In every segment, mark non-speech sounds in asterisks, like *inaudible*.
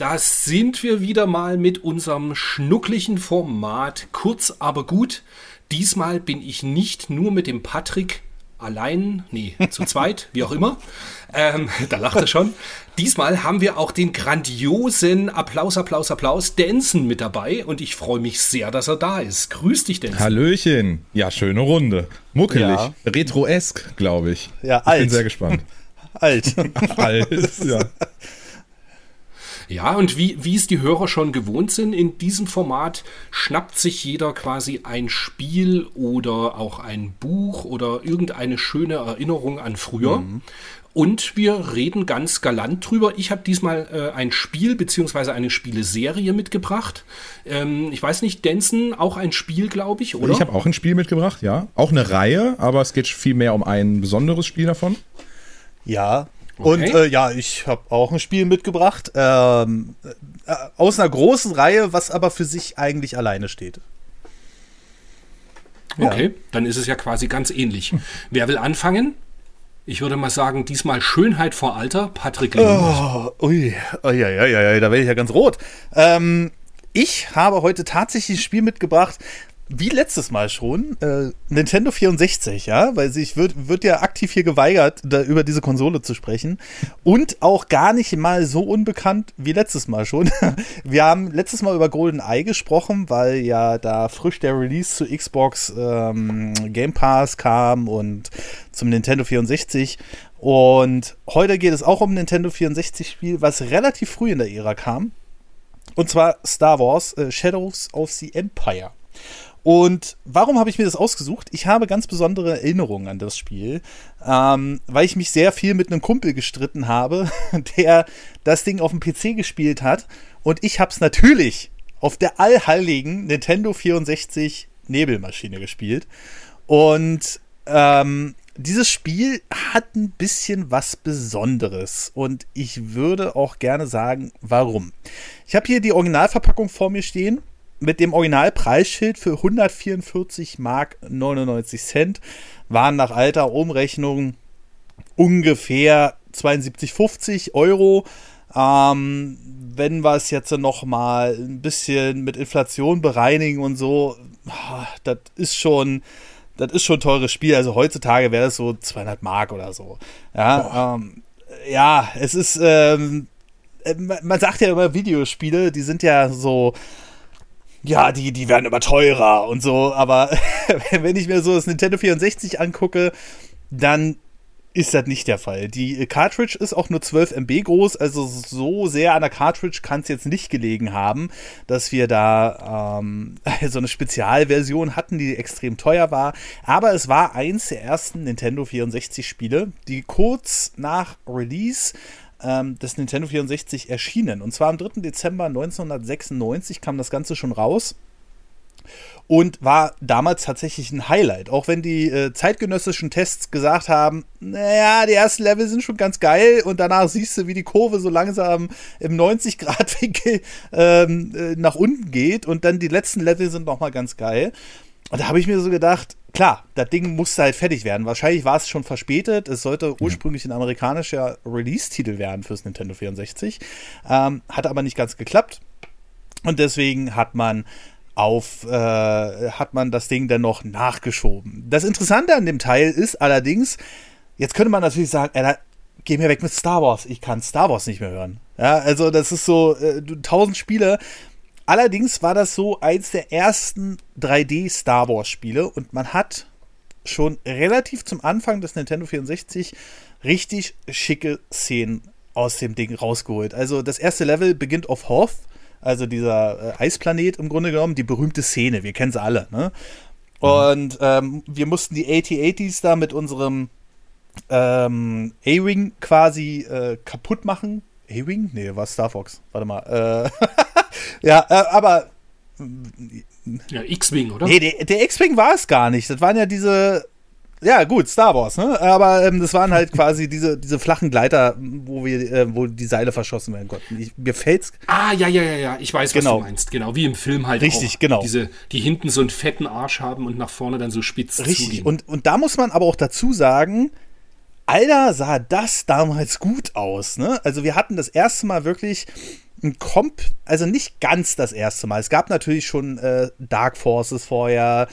Da sind wir wieder mal mit unserem schnucklichen Format, kurz aber gut. Diesmal bin ich nicht nur mit dem Patrick allein, nee, zu zweit, *laughs* wie auch immer. Ähm, da lacht er schon. Diesmal haben wir auch den grandiosen Applaus, Applaus, Applaus Danson mit dabei und ich freue mich sehr, dass er da ist. Grüß dich, Danson. Hallöchen. Ja, schöne Runde. Muckelig. Ja. Retroesk, glaube ich. Ja, alt. Ich bin sehr gespannt. *laughs* alt. alt, ja. *laughs* Ja, und wie, wie es die Hörer schon gewohnt sind, in diesem Format schnappt sich jeder quasi ein Spiel oder auch ein Buch oder irgendeine schöne Erinnerung an früher. Mhm. Und wir reden ganz galant drüber. Ich habe diesmal äh, ein Spiel beziehungsweise eine Spieleserie mitgebracht. Ähm, ich weiß nicht, Denson, auch ein Spiel, glaube ich, oder? Ich habe auch ein Spiel mitgebracht, ja. Auch eine Reihe, aber es geht viel mehr um ein besonderes Spiel davon. Ja, und äh, ja, ich habe auch ein Spiel mitgebracht. Ähm, äh, aus einer großen Reihe, was aber für sich eigentlich alleine steht. Okay, ja. dann ist es ja quasi ganz ähnlich. *laughs* Wer will anfangen? Ich würde mal sagen, diesmal Schönheit vor Alter, Patrick Oh, ui, ja, ja, ja, da werde ich ja ganz rot. Ähm, ich habe heute tatsächlich ein Spiel mitgebracht, wie letztes Mal schon, äh, Nintendo 64, ja, weil sich wird, wird ja aktiv hier geweigert, da über diese Konsole zu sprechen. Und auch gar nicht mal so unbekannt wie letztes Mal schon. *laughs* Wir haben letztes Mal über Golden Eye gesprochen, weil ja da frisch der Release zu Xbox ähm, Game Pass kam und zum Nintendo 64. Und heute geht es auch um Nintendo 64 Spiel, was relativ früh in der Ära kam. Und zwar Star Wars äh, Shadows of the Empire. Und warum habe ich mir das ausgesucht? Ich habe ganz besondere Erinnerungen an das Spiel, ähm, weil ich mich sehr viel mit einem Kumpel gestritten habe, *laughs* der das Ding auf dem PC gespielt hat. Und ich habe es natürlich auf der allheiligen Nintendo 64 Nebelmaschine gespielt. Und ähm, dieses Spiel hat ein bisschen was Besonderes und ich würde auch gerne sagen, warum. Ich habe hier die Originalverpackung vor mir stehen mit dem Originalpreisschild für 144 Mark 99 Cent waren nach alter Umrechnung ungefähr 72,50 Euro. Ähm, wenn wir es jetzt noch mal ein bisschen mit Inflation bereinigen und so, das ist schon, das ist schon ein teures Spiel. Also heutzutage wäre das so 200 Mark oder so. Ja, ähm, ja es ist, ähm, äh, man sagt ja immer Videospiele, die sind ja so, ja, die, die werden immer teurer und so, aber *laughs* wenn ich mir so das Nintendo 64 angucke, dann ist das nicht der Fall. Die Cartridge ist auch nur 12 MB groß, also so sehr an der Cartridge kann es jetzt nicht gelegen haben, dass wir da ähm, *laughs* so eine Spezialversion hatten, die extrem teuer war. Aber es war eins der ersten Nintendo 64 Spiele, die kurz nach Release ähm, des Nintendo 64 erschienen. Und zwar am 3. Dezember 1996 kam das Ganze schon raus und war damals tatsächlich ein Highlight. Auch wenn die äh, zeitgenössischen Tests gesagt haben, naja, die ersten Level sind schon ganz geil und danach siehst du, wie die Kurve so langsam im 90-Grad-Winkel ähm, äh, nach unten geht und dann die letzten Level sind nochmal ganz geil. Und da habe ich mir so gedacht, klar, das Ding musste halt fertig werden. Wahrscheinlich war es schon verspätet. Es sollte ursprünglich ein amerikanischer Release-Titel werden fürs Nintendo 64. Ähm, hat aber nicht ganz geklappt. Und deswegen hat man auf, äh, hat man das Ding dann noch nachgeschoben. Das Interessante an dem Teil ist allerdings, jetzt könnte man natürlich sagen, ey, geh mir weg mit Star Wars. Ich kann Star Wars nicht mehr hören. Ja, also das ist so, äh, 1000 Spiele Allerdings war das so eins der ersten 3D-Star Wars-Spiele und man hat schon relativ zum Anfang des Nintendo 64 richtig schicke Szenen aus dem Ding rausgeholt. Also das erste Level beginnt auf Hoth, also dieser äh, Eisplanet im Grunde genommen, die berühmte Szene, wir kennen sie alle. Ne? Mhm. Und ähm, wir mussten die AT-80s da mit unserem ähm, A-Wing quasi äh, kaputt machen. A-Wing? Nee, war Star Fox. Warte mal. Äh *laughs* ja, äh, aber. Ja, X-Wing, oder? Nee, der, der X-Wing war es gar nicht. Das waren ja diese. Ja, gut, Star Wars, ne? Aber ähm, das waren halt quasi diese, diese flachen Gleiter, wo wir, äh, wo die Seile verschossen werden konnten. Ich, mir fällt's. Ah, ja, ja, ja, ja. Ich weiß, genau. was du meinst. Genau, wie im Film halt. Richtig, auch. genau. Diese, die hinten so einen fetten Arsch haben und nach vorne dann so spitz Richtig. Zugehen. Und, und da muss man aber auch dazu sagen, Alter, sah das damals gut aus, ne? Also wir hatten das erste Mal wirklich ein Komp, also nicht ganz das erste Mal. Es gab natürlich schon äh, Dark Forces vorher,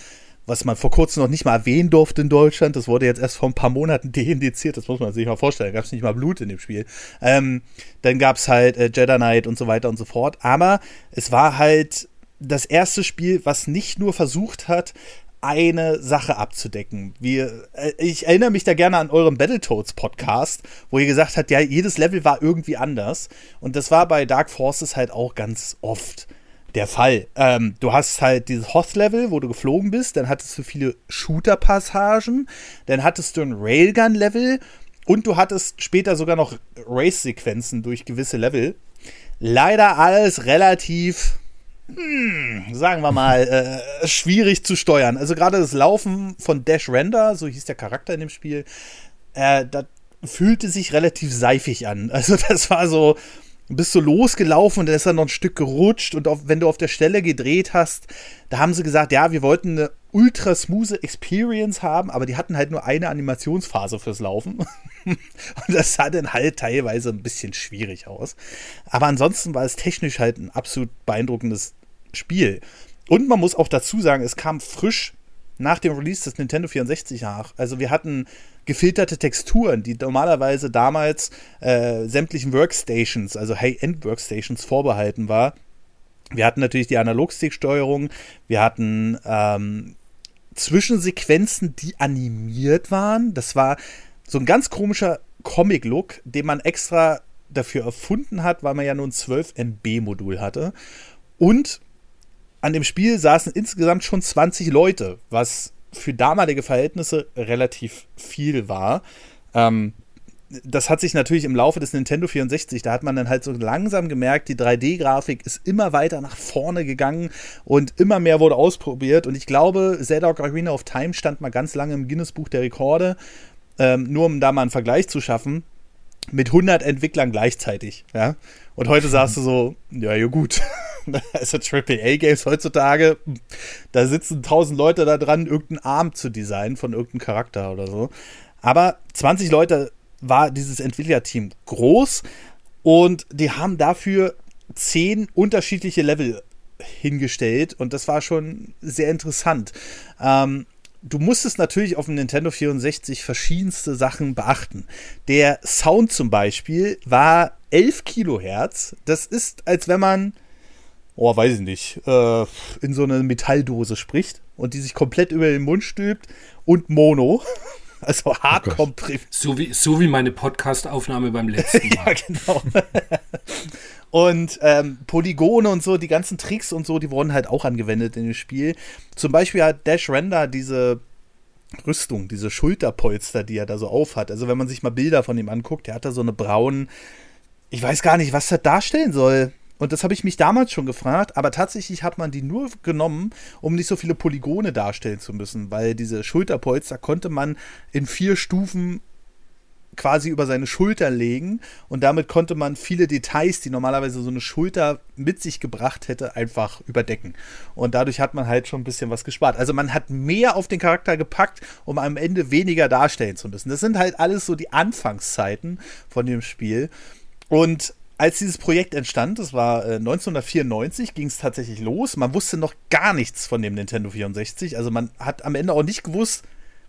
was man vor kurzem noch nicht mal erwähnen durfte in Deutschland. Das wurde jetzt erst vor ein paar Monaten *laughs* deindiziert. Das muss man sich mal vorstellen. Da gab es nicht mal Blut in dem Spiel. Ähm, dann gab es halt äh, Jedi Knight und so weiter und so fort. Aber es war halt das erste Spiel, was nicht nur versucht hat, eine Sache abzudecken. Wir, äh, ich erinnere mich da gerne an euren Battletoads Podcast, wo ihr gesagt habt, ja, jedes Level war irgendwie anders. Und das war bei Dark Forces halt auch ganz oft der Fall. Ähm, du hast halt dieses Hoth-Level, wo du geflogen bist, dann hattest du viele Shooter-Passagen, dann hattest du ein Railgun-Level und du hattest später sogar noch Race-Sequenzen durch gewisse Level. Leider alles relativ hm, sagen wir mal, äh, schwierig zu steuern. Also gerade das Laufen von Dash Render, so hieß der Charakter in dem Spiel, äh, das fühlte sich relativ seifig an. *laughs* Also das war so, bist du losgelaufen und dann ist er noch ein Stück gerutscht und auf, wenn du auf der Stelle gedreht hast, da haben sie gesagt, ja, wir wollten eine ultra smooth Experience haben, aber die hatten halt nur eine Animationsphase fürs Laufen. *laughs* *laughs* und das sah dann halt teilweise ein bisschen schwierig aus. Aber ansonsten war es technisch halt ein absolut beeindruckendes Spiel. Und man muss auch dazu sagen, es kam frisch nach dem Release des Nintendo 64 nach. Also wir hatten gefilterte Texturen, die normalerweise damals äh, sämtlichen Workstations, also High-End-Workstations vorbehalten war. Wir hatten natürlich die Analogstick-Steuerung, wir hatten ähm, Zwischensequenzen, die animiert waren. Das war so ein ganz komischer Comic-Look, den man extra dafür erfunden hat, weil man ja nur ein 12 MB-Modul hatte. Und an dem Spiel saßen insgesamt schon 20 Leute, was für damalige Verhältnisse relativ viel war. Ähm, das hat sich natürlich im Laufe des Nintendo 64, da hat man dann halt so langsam gemerkt, die 3D-Grafik ist immer weiter nach vorne gegangen und immer mehr wurde ausprobiert. Und ich glaube, Zelda Ocarina of Time stand mal ganz lange im Guinness-Buch der Rekorde, ähm, nur um da mal einen Vergleich zu schaffen, mit 100 Entwicklern gleichzeitig. Ja? Und heute sagst du so, ja, ja gut. *laughs* also AAA-Games heutzutage, da sitzen tausend Leute da dran, irgendeinen Arm zu designen von irgendeinem Charakter oder so. Aber 20 Leute war dieses Entwicklerteam groß und die haben dafür zehn unterschiedliche Level hingestellt und das war schon sehr interessant. Ähm, du musstest natürlich auf dem Nintendo 64 verschiedenste Sachen beachten. Der Sound zum Beispiel war 11 Kilohertz. Das ist, als wenn man oh, weiß ich nicht, äh, in so eine Metalldose spricht und die sich komplett über den Mund stülpt und Mono. *laughs* Also hart oh so, wie, so wie meine Podcast-Aufnahme beim letzten *laughs* Mal. ja, genau. *laughs* und ähm, Polygone und so, die ganzen Tricks und so, die wurden halt auch angewendet in dem Spiel. Zum Beispiel hat Dash Render diese Rüstung, diese Schulterpolster, die er da so aufhat. Also wenn man sich mal Bilder von ihm anguckt, der hat da so eine braunen, ich weiß gar nicht, was das darstellen soll. Und das habe ich mich damals schon gefragt, aber tatsächlich hat man die nur genommen, um nicht so viele Polygone darstellen zu müssen, weil diese Schulterpolster konnte man in vier Stufen quasi über seine Schulter legen und damit konnte man viele Details, die normalerweise so eine Schulter mit sich gebracht hätte, einfach überdecken. Und dadurch hat man halt schon ein bisschen was gespart. Also man hat mehr auf den Charakter gepackt, um am Ende weniger darstellen zu müssen. Das sind halt alles so die Anfangszeiten von dem Spiel. Und als dieses Projekt entstand, das war äh, 1994, ging es tatsächlich los. Man wusste noch gar nichts von dem Nintendo 64. Also man hat am Ende auch nicht gewusst,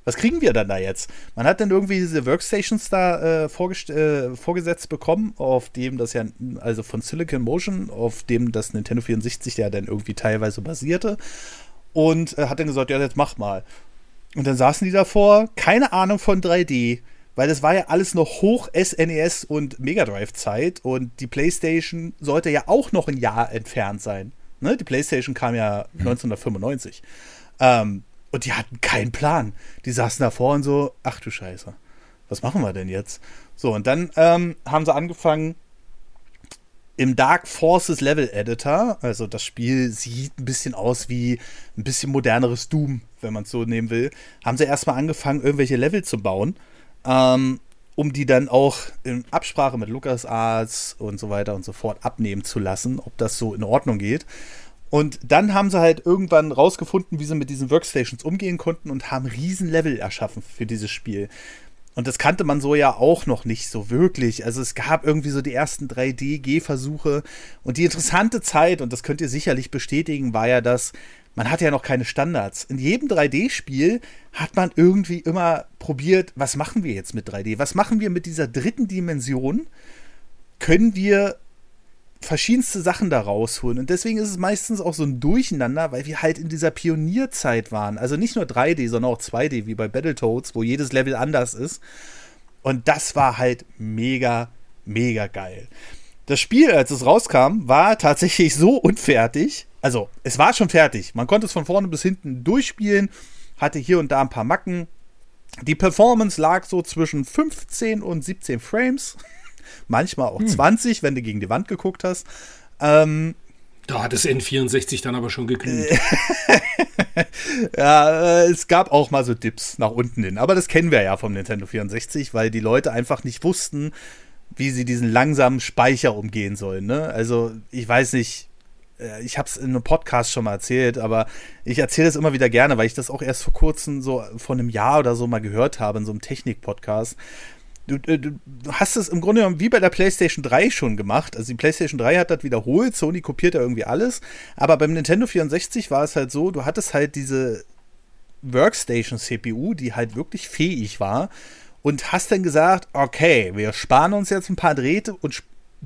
was kriegen wir dann da jetzt? Man hat dann irgendwie diese Workstations da äh, äh, vorgesetzt bekommen, auf dem das ja, also von Silicon Motion, auf dem das Nintendo 64 ja dann irgendwie teilweise basierte. Und äh, hat dann gesagt, ja, jetzt mach mal. Und dann saßen die davor, keine Ahnung von 3D weil das war ja alles noch hoch SNES e und Mega Drive Zeit und die PlayStation sollte ja auch noch ein Jahr entfernt sein. Ne? Die PlayStation kam ja mhm. 1995. Ähm, und die hatten keinen Plan. Die saßen davor und so, ach du Scheiße, was machen wir denn jetzt? So, und dann ähm, haben sie angefangen, im Dark Forces Level Editor, also das Spiel sieht ein bisschen aus wie ein bisschen moderneres Doom, wenn man es so nehmen will, haben sie erstmal angefangen, irgendwelche Level zu bauen ähm, um die dann auch in Absprache mit LucasArts und so weiter und so fort abnehmen zu lassen, ob das so in Ordnung geht. Und dann haben sie halt irgendwann rausgefunden, wie sie mit diesen Workstations umgehen konnten und haben riesen Level erschaffen für dieses Spiel. Und das kannte man so ja auch noch nicht so wirklich. Also es gab irgendwie so die ersten 3D-Gehversuche. Und die interessante Zeit, und das könnt ihr sicherlich bestätigen, war ja das, man hatte ja noch keine Standards. In jedem 3D-Spiel hat man irgendwie immer probiert, was machen wir jetzt mit 3D? Was machen wir mit dieser dritten Dimension? Können wir verschiedenste Sachen da rausholen. Und deswegen ist es meistens auch so ein Durcheinander, weil wir halt in dieser Pionierzeit waren. Also nicht nur 3D, sondern auch 2D, wie bei Battletoads, wo jedes Level anders ist. Und das war halt mega, mega geil. Das Spiel, als es rauskam, war tatsächlich so unfertig. Also, es war schon fertig. Man konnte es von vorne bis hinten durchspielen, hatte hier und da ein paar Macken. Die Performance lag so zwischen 15 und 17 Frames manchmal auch hm. 20, wenn du gegen die Wand geguckt hast. Ähm, da hat das N64 dann aber schon geglüht. *laughs* ja, äh, es gab auch mal so Dips nach unten hin. Aber das kennen wir ja vom Nintendo 64, weil die Leute einfach nicht wussten, wie sie diesen langsamen Speicher umgehen sollen. Ne? Also, ich weiß nicht, äh, ich habe es in einem Podcast schon mal erzählt, aber ich erzähle es immer wieder gerne, weil ich das auch erst vor kurzem, so vor einem Jahr oder so mal gehört habe in so einem Technik-Podcast. Äh, du, du, hast es im Grunde genommen wie bei der PlayStation 3 schon gemacht. Also die PlayStation 3 hat das wiederholt, Sony kopiert ja irgendwie alles. Aber beim Nintendo 64 war es halt so, du hattest halt diese Workstation-CPU, die halt wirklich fähig war. Und hast dann gesagt, okay, wir sparen uns jetzt ein paar Drähte und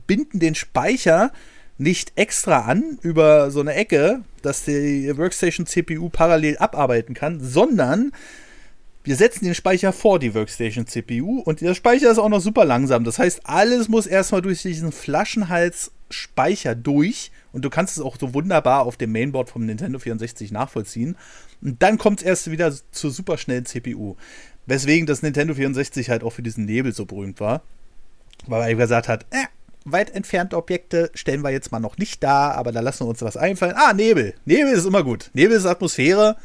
binden den Speicher nicht extra an über so eine Ecke, dass die Workstation CPU parallel abarbeiten kann, sondern wir setzen den Speicher vor die Workstation CPU und der Speicher ist auch noch super langsam. Das heißt, alles muss erstmal durch diesen Flaschenhals-Speicher durch und du kannst es auch so wunderbar auf dem Mainboard vom Nintendo 64 nachvollziehen. Und dann kommt es erst wieder zur superschnellen CPU. Weswegen das Nintendo 64 halt auch für diesen Nebel so berühmt war. Weil er gesagt hat, äh, weit entfernte Objekte stellen wir jetzt mal noch nicht da, aber da lassen wir uns was einfallen. Ah, Nebel. Nebel ist immer gut. Nebel ist Atmosphäre.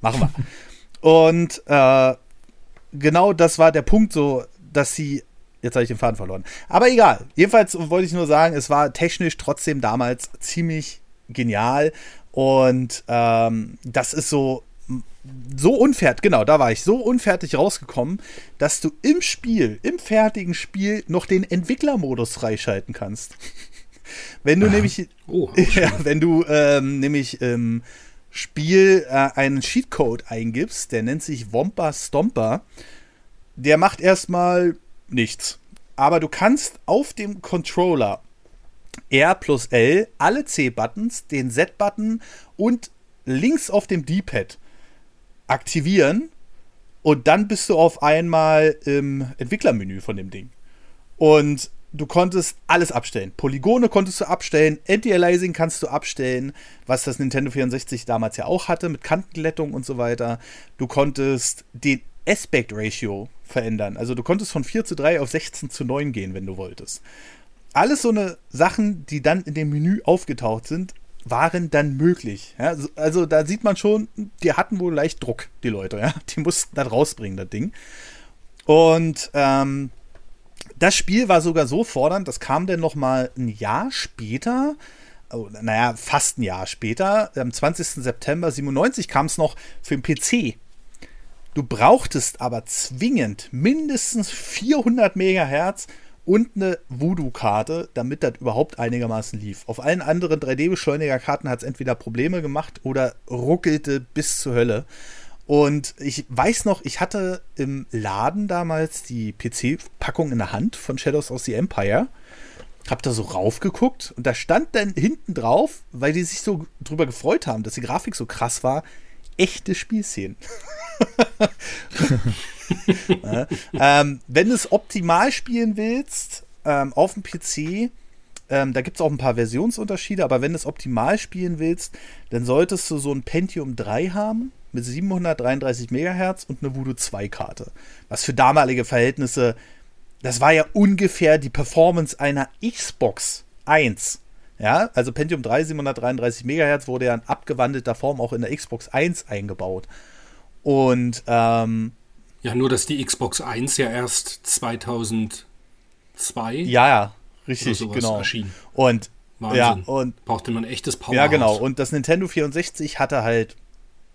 Machen wir. *laughs* Und äh, genau das war der Punkt, so, dass sie. Jetzt habe ich den Faden verloren. Aber egal. Jedenfalls wollte ich nur sagen, es war technisch trotzdem damals ziemlich genial. Und ähm, das ist so so unfertig, genau, da war ich so unfertig rausgekommen, dass du im Spiel, im fertigen Spiel noch den Entwicklermodus freischalten kannst. *laughs* wenn du ah. nämlich, oh, *laughs* ja, wenn du ähm, nämlich ähm, Spiel äh, einen Cheatcode eingibst, der nennt sich Wompa Stomper, der macht erstmal nichts. Aber du kannst auf dem Controller R plus L alle C-Buttons, den Z-Button und links auf dem D-Pad aktivieren und dann bist du auf einmal im Entwicklermenü von dem Ding. Und du konntest alles abstellen. Polygone konntest du abstellen, Anti-Aliasing kannst du abstellen, was das Nintendo 64 damals ja auch hatte, mit Kantenglättung und so weiter. Du konntest den Aspect Ratio verändern. Also du konntest von 4 zu 3 auf 16 zu 9 gehen, wenn du wolltest. Alles so eine Sachen, die dann in dem Menü aufgetaucht sind, waren dann möglich. Ja, also da sieht man schon, die hatten wohl leicht Druck, die Leute. Ja? Die mussten das rausbringen, das Ding. Und ähm, das Spiel war sogar so fordernd, das kam dann noch mal ein Jahr später, oh, naja, fast ein Jahr später, am 20. September 97 kam es noch für den PC. Du brauchtest aber zwingend mindestens 400 Megahertz und eine Voodoo-Karte, damit das überhaupt einigermaßen lief. Auf allen anderen 3D-Beschleunigerkarten hat es entweder Probleme gemacht oder ruckelte bis zur Hölle. Und ich weiß noch, ich hatte im Laden damals die PC-Packung in der Hand von Shadows of the Empire. Hab da so raufgeguckt und da stand dann hinten drauf, weil die sich so drüber gefreut haben, dass die Grafik so krass war, echte Spielszenen. *laughs* *laughs* ja, ähm, wenn du es optimal spielen willst, ähm, auf dem PC, ähm, da gibt es auch ein paar Versionsunterschiede, aber wenn du es optimal spielen willst, dann solltest du so ein Pentium 3 haben mit 733 MHz und eine Voodoo 2 Karte. Was für damalige Verhältnisse, das war ja ungefähr die Performance einer Xbox 1. Ja, also Pentium 3 733 MHz wurde ja in abgewandelter Form auch in der Xbox 1 eingebaut. Und ähm, ja, nur dass die Xbox 1 ja erst 2002 ja, ja, richtig, genau. erschien. Und Wahnsinn. ja, und brauchte man echtes Power. Ja, genau. Und das Nintendo 64 hatte halt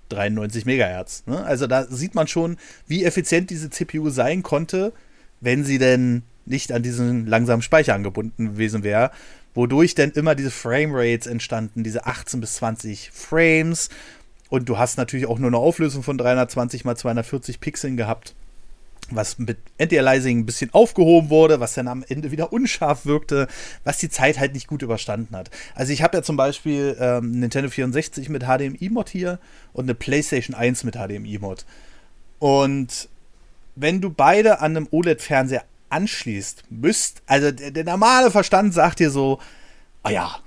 93 Megahertz. Ne? Also da sieht man schon, wie effizient diese CPU sein konnte, wenn sie denn nicht an diesen langsamen Speicher angebunden gewesen wäre, wodurch dann immer diese Framerates entstanden, diese 18 bis 20 Frames. Und du hast natürlich auch nur eine Auflösung von 320 mal 240 Pixeln gehabt was mit Anti-Aliasing ein bisschen aufgehoben wurde, was dann am Ende wieder unscharf wirkte, was die Zeit halt nicht gut überstanden hat. Also ich habe ja zum Beispiel ähm, Nintendo 64 mit HDMI-Mod hier und eine PlayStation 1 mit HDMI-Mod. Und wenn du beide an einem OLED-Fernseher anschließt, müsst, also der, der, normale Verstand sagt dir so, oh ja,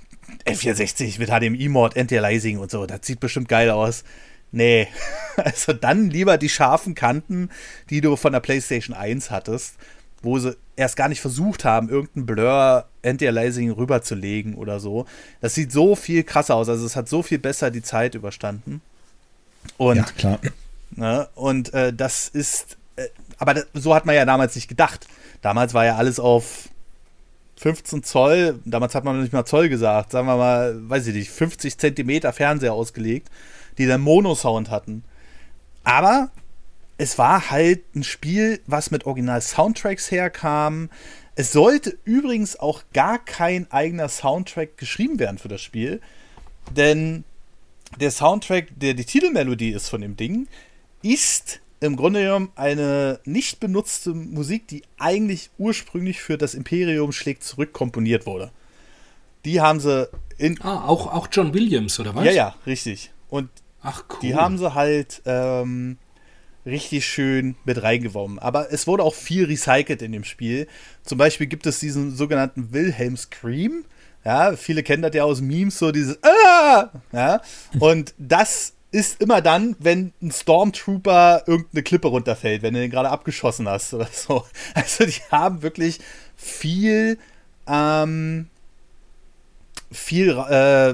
N64 mit HDMI-Mod, Anti-Aliasing und so, das sieht bestimmt geil aus. Nee, *laughs* also dann lieber die scharfen Kanten, die du von der PlayStation 1 hattest, wo sie erst gar nicht versucht haben, irgendein Blur Anti-Aliasing rüberzulegen oder so. Das sieht so viel krasser aus, also es hat so viel besser die Zeit überstanden. Und, ja, klar. Ne, und äh, das ist, äh, aber das, so hat man ja damals nicht gedacht. Damals war ja alles auf 15 Zoll, damals hat man noch nicht mal Zoll gesagt, sagen wir mal, weiß ich nicht, 50 Zentimeter Fernseher ausgelegt die dann Mono-Sound hatten. Aber es war halt ein Spiel, was mit Original-Soundtracks herkam. Es sollte übrigens auch gar kein eigener Soundtrack geschrieben werden für das Spiel, denn der Soundtrack, der die Titelmelodie ist von dem Ding, ist im Grunde genommen eine nicht benutzte Musik, die eigentlich ursprünglich für das Imperium schlägt zurück komponiert wurde. Die haben sie in. Ah, auch, auch John Williams, oder was? Ja, ja, richtig. Und Ach, cool. Die haben sie halt ähm, richtig schön mit reingeworfen. Aber es wurde auch viel recycelt in dem Spiel. Zum Beispiel gibt es diesen sogenannten Wilhelm Scream. Ja, viele kennen das ja aus Memes, so dieses ah! Ja, und das ist immer dann, wenn ein Stormtrooper irgendeine Klippe runterfällt, wenn du den gerade abgeschossen hast oder so. *laughs* Also die haben wirklich viel, ähm, viel äh,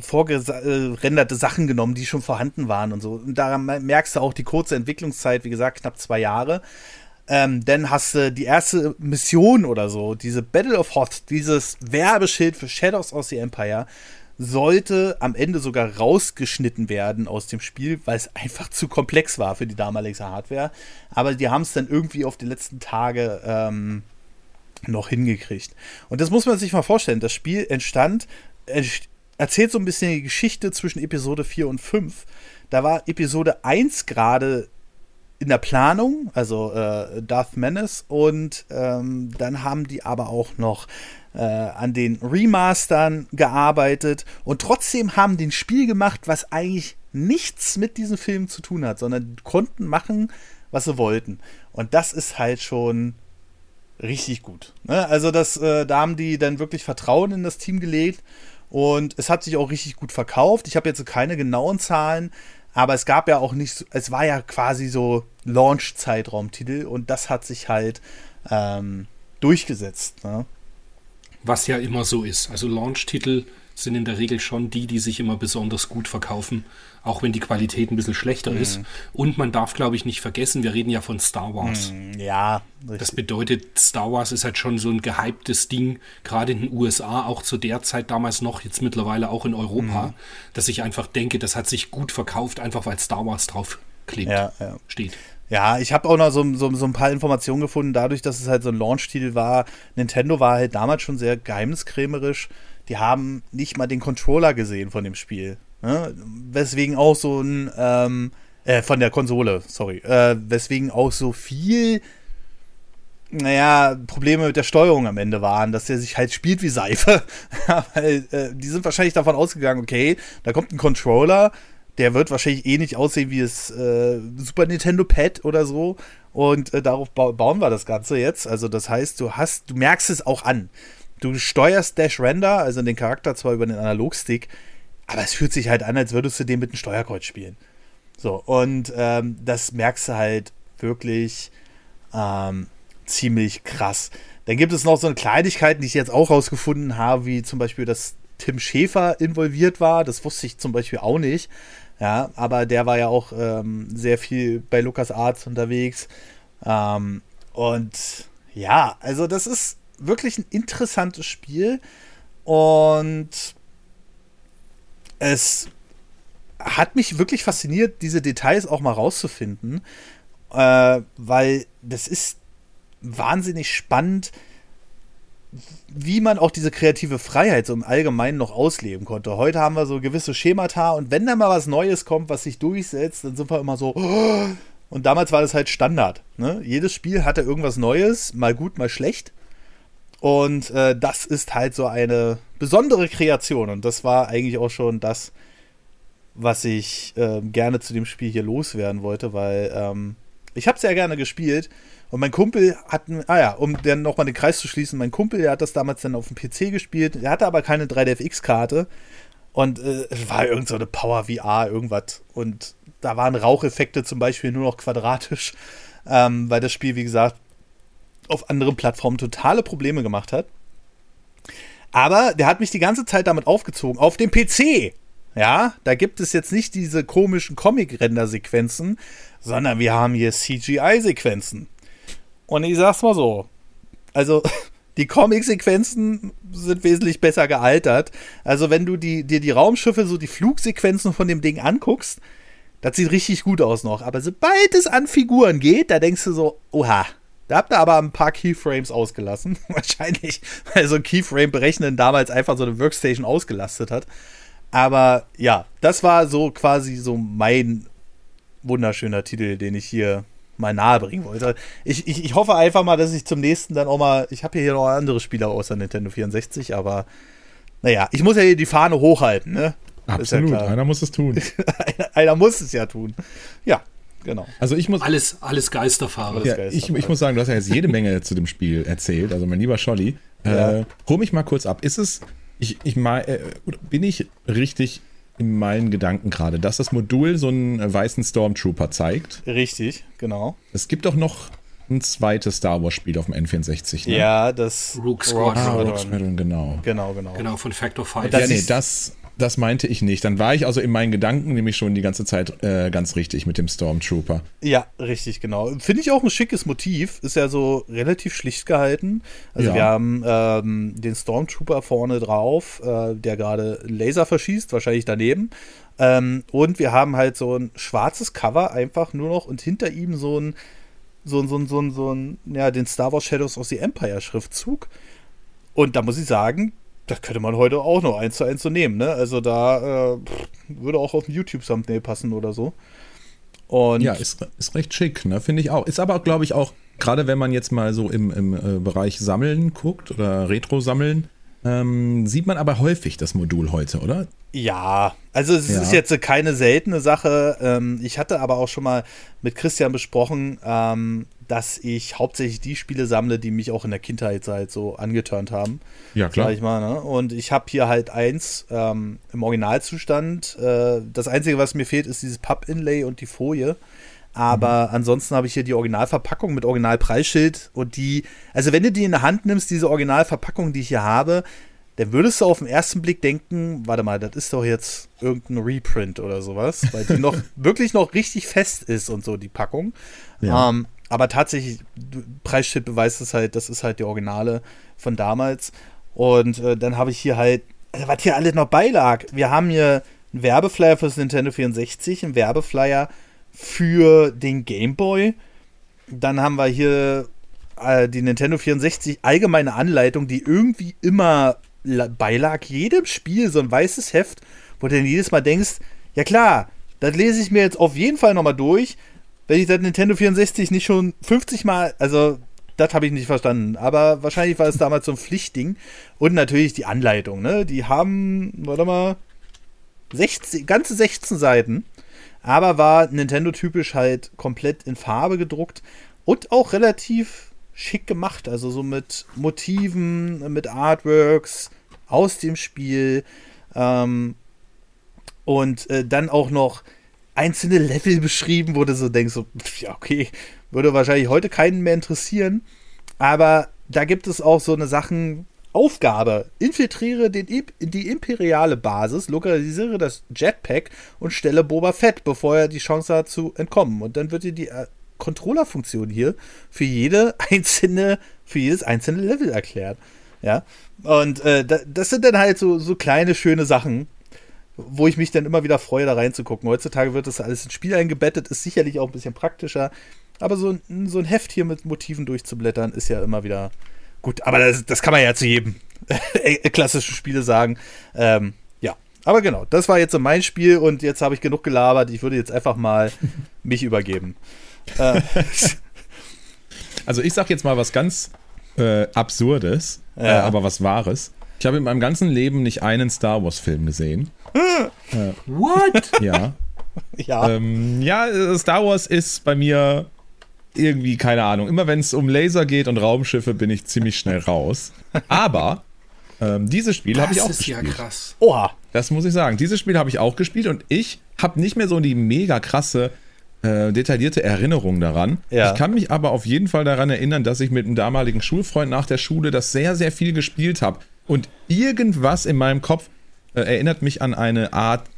vorgerenderte Sachen genommen, die schon vorhanden waren und so. Und daran merkst du auch die kurze Entwicklungszeit, wie gesagt, knapp zwei Jahre. Ähm, dann hast du die erste Mission oder so, diese Battle of Hoth, dieses Werbeschild für Shadows of the Empire, sollte am Ende sogar rausgeschnitten werden aus dem Spiel, weil es einfach zu komplex war für die damalige Hardware. Aber die haben es dann irgendwie auf die letzten Tage ähm, noch hingekriegt. Und das muss man sich mal vorstellen. Das Spiel entstand, erzählt so ein bisschen die Geschichte zwischen Episode 4 und 5. Da war Episode 1 gerade in der Planung, also äh, Darth Menace, und ähm, dann haben die aber auch noch äh, an den Remastern gearbeitet und trotzdem haben den Spiel gemacht, was eigentlich nichts mit diesem Film zu tun hat, sondern konnten machen, was sie wollten. Und das ist halt schon richtig gut. Ne? Also das, äh, da haben die dann wirklich Vertrauen in das Team gelegt und es hat sich auch richtig gut verkauft. Ich habe jetzt keine genauen Zahlen, aber es gab ja auch nicht, es war ja quasi so Launch-Zeitraumtitel und das hat sich halt ähm, durchgesetzt. Ne? Was ja immer so ist. Also Launch-Titel sind in der Regel schon die, die sich immer besonders gut verkaufen, auch wenn die Qualität ein bisschen schlechter mhm. ist. Und man darf, glaube ich, nicht vergessen, wir reden ja von Star Wars. Mhm, ja. Richtig. Das bedeutet, Star Wars ist halt schon so ein gehyptes Ding, gerade in den USA, auch zu der Zeit damals noch, jetzt mittlerweile auch in Europa, mhm. dass ich einfach denke, das hat sich gut verkauft, einfach weil Star Wars drauf klebt, ja, ja. steht. Ja, ich habe auch noch so, so, so, ein paar Informationen gefunden, dadurch, dass es halt so ein Launch-Titel war. Nintendo war halt damals schon sehr geheimniskrämerisch die haben nicht mal den Controller gesehen von dem Spiel. Ne? Weswegen auch so ein, ähm, äh, von der Konsole, sorry, äh, weswegen auch so viel, naja, Probleme mit der Steuerung am Ende waren, dass der sich halt spielt wie Seife. *laughs* Weil, äh, die sind wahrscheinlich davon ausgegangen, okay, da kommt ein Controller, der wird wahrscheinlich eh aussehen wie das äh, Super Nintendo Pad oder so. Und äh, darauf ba bauen wir das Ganze jetzt. Also das heißt, du hast, du merkst es auch an. Du steuerst Dash Render, also den Charakter zwar über den Analogstick, aber es fühlt sich halt an, als würdest du den mit dem Steuerkreuz spielen. So, und ähm, das merkst du halt wirklich ähm, ziemlich krass. Dann gibt es noch so eine Kleinigkeiten, die ich jetzt auch rausgefunden habe, wie zum Beispiel, dass Tim Schäfer involviert war. Das wusste ich zum Beispiel auch nicht. Ja, aber der war ja auch ähm, sehr viel bei Lukas Arts unterwegs. Ähm, und ja, also das ist wirklich ein interessantes Spiel und es hat mich wirklich fasziniert, diese Details auch mal rauszufinden, äh, weil das ist wahnsinnig spannend, wie man auch diese kreative Freiheit so im Allgemeinen noch ausleben konnte. Heute haben wir so gewisse Schemata und wenn da mal was Neues kommt, was sich durchsetzt, dann sind wir immer so. Und damals war das halt Standard. Ne? Jedes Spiel hatte irgendwas Neues, mal gut, mal schlecht. Und äh, das ist halt so eine besondere Kreation. Und das war eigentlich auch schon das, was ich äh, gerne zu dem Spiel hier loswerden wollte, weil ähm, ich habe es ja gerne gespielt. Und mein Kumpel hat, ah ja, um dann nochmal den Kreis zu schließen, mein Kumpel, der hat das damals dann auf dem PC gespielt. Er hatte aber keine 3DFX-Karte. Und äh, es war irgend so eine Power VR, irgendwas. Und da waren Raucheffekte zum Beispiel nur noch quadratisch, ähm, weil das Spiel, wie gesagt, auf anderen Plattformen totale Probleme gemacht hat. Aber der hat mich die ganze Zeit damit aufgezogen. Auf dem PC. Ja, da gibt es jetzt nicht diese komischen Comic-Render-Sequenzen, sondern wir haben hier CGI-Sequenzen. Und ich sag's mal so. Also, *laughs* die Comic-Sequenzen sind wesentlich besser gealtert. Also, wenn du die, dir die Raumschiffe, so die Flugsequenzen von dem Ding anguckst, das sieht richtig gut aus noch. Aber sobald es an Figuren geht, da denkst du so, oha, da habt ihr aber ein paar Keyframes ausgelassen. *laughs* Wahrscheinlich, weil so ein Keyframe berechnen damals einfach so eine Workstation ausgelastet hat. Aber ja, das war so quasi so mein wunderschöner Titel, den ich hier mal nahebringen wollte. Ich, ich, ich hoffe einfach mal, dass ich zum nächsten dann auch mal. Ich habe hier noch andere Spiele außer Nintendo 64, aber naja, ich muss ja hier die Fahne hochhalten, ne? Absolut, ja einer muss es tun. *laughs* einer, einer muss es ja tun. Ja, genau. Also ich muss. Alles, alles Geisterfahrer. Ja, ich, ich, muss sagen, du hast ja jetzt jede Menge zu dem Spiel erzählt. Also mein lieber Scholli, ja. äh, hol mich mal kurz ab. Ist es, ich, ich mal, äh, bin ich richtig in meinen Gedanken gerade, dass das Modul so einen weißen Stormtrooper zeigt? Richtig, genau. Es gibt doch noch ein zweites Star Wars Spiel auf dem N64. Ne? Ja, das Rook Squadron. Ah, Rook Squadron, genau. Genau, genau. Genau, von Factor 5. Ja, nee, das, das meinte ich nicht. Dann war ich also in meinen Gedanken nämlich schon die ganze Zeit äh, ganz richtig mit dem Stormtrooper. Ja, richtig, genau. Finde ich auch ein schickes Motiv. Ist ja so relativ schlicht gehalten. Also ja. wir haben ähm, den Stormtrooper vorne drauf, äh, der gerade Laser verschießt, wahrscheinlich daneben. Ähm, und wir haben halt so ein schwarzes Cover einfach nur noch und hinter ihm so ein, so ein, so ein, so ein, so ein ja, den Star Wars Shadows of the Empire Schriftzug. Und da muss ich sagen, das könnte man heute auch noch eins zu eins so nehmen, ne? Also da äh, würde auch auf ein YouTube-Thumbnail passen oder so. Und ja, ist, ist recht schick, ne? Finde ich auch. Ist aber, glaube ich, auch, gerade wenn man jetzt mal so im, im äh, Bereich Sammeln guckt oder Retro-Sammeln, ähm, sieht man aber häufig das Modul heute, oder? Ja, also es ja. ist jetzt keine seltene Sache. Ähm, ich hatte aber auch schon mal mit Christian besprochen, ähm, dass ich hauptsächlich die Spiele sammle, die mich auch in der Kindheit halt so angeturnt haben. Ja, klar. Ich mal, ne? Und ich habe hier halt eins ähm, im Originalzustand. Äh, das Einzige, was mir fehlt, ist dieses Papp-Inlay und die Folie. Aber mhm. ansonsten habe ich hier die Originalverpackung mit Originalpreisschild und die, also wenn du die in der Hand nimmst, diese Originalverpackung, die ich hier habe, dann würdest du auf den ersten Blick denken, warte mal, das ist doch jetzt irgendein Reprint oder sowas, weil die noch *laughs* wirklich noch richtig fest ist und so, die Packung. Ja. Ähm, aber tatsächlich, Preisschild beweist es halt, das ist halt die Originale von damals. Und äh, dann habe ich hier halt, also was hier alles noch beilag. Wir haben hier einen Werbeflyer fürs Nintendo 64, einen Werbeflyer für den Game Boy. Dann haben wir hier äh, die Nintendo 64 allgemeine Anleitung, die irgendwie immer beilag. Jedem Spiel so ein weißes Heft, wo du dann jedes Mal denkst, ja klar, das lese ich mir jetzt auf jeden Fall nochmal durch wenn ich das Nintendo 64 nicht schon 50 Mal, also das habe ich nicht verstanden. Aber wahrscheinlich war es damals so ein Pflichtding. Und natürlich die Anleitung, ne? Die haben, warte mal, 16, ganze 16 Seiten. Aber war Nintendo-typisch halt komplett in Farbe gedruckt und auch relativ schick gemacht. Also so mit Motiven, mit Artworks aus dem Spiel. Ähm, und äh, dann auch noch einzelne Level beschrieben, wo du so denkst, so, ja, okay, würde wahrscheinlich heute keinen mehr interessieren. Aber da gibt es auch so eine Sachen, Aufgabe. Infiltriere den, die imperiale Basis, lokalisiere das Jetpack und stelle Boba Fett, bevor er die Chance hat zu entkommen. Und dann wird dir die äh, Controllerfunktion hier für jede *laughs* einzelne, für jedes einzelne Level erklärt. Ja. Und äh, das sind dann halt so, so kleine, schöne Sachen, wo ich mich dann immer wieder freue, da reinzugucken. Heutzutage wird das alles ins Spiel eingebettet, ist sicherlich auch ein bisschen praktischer. Aber so, ein- so ein Heft hier mit Motiven durchzublättern, ist ja immer wieder gut. Aber das, das kann man ja zu jedem *laughs* äh, klassischen Spiele sagen. Ähm, ja, aber genau, das war jetzt so mein Spiel und jetzt habe ich genug gelabert. Ich würde jetzt einfach mal *laughs* mich übergeben. Äh, Also ich sag jetzt mal was ganz äh, Absurdes, äh, Ja. aber was Wahres. Ich habe in meinem ganzen Leben nicht einen Star Wars-Film gesehen. *laughs* What? Ja. ja, ähm, ja, äh, Star Wars ist bei mir irgendwie, keine Ahnung. Immer wenn es um Laser geht und Raumschiffe, bin ich ziemlich schnell raus. Aber ähm, dieses Spiel habe ich auch das ist ja gespielt. krass. oha. Das muss ich sagen. Dieses Spiel habe ich auch gespielt und ich habe nicht mehr so die mega krasse, äh, detaillierte Erinnerung daran. Ja. Ich kann mich aber auf jeden Fall daran erinnern, dass ich mit einem damaligen Schulfreund nach der Schule das sehr, sehr viel gespielt habe. Und irgendwas in meinem Kopf äh, erinnert mich an eine Art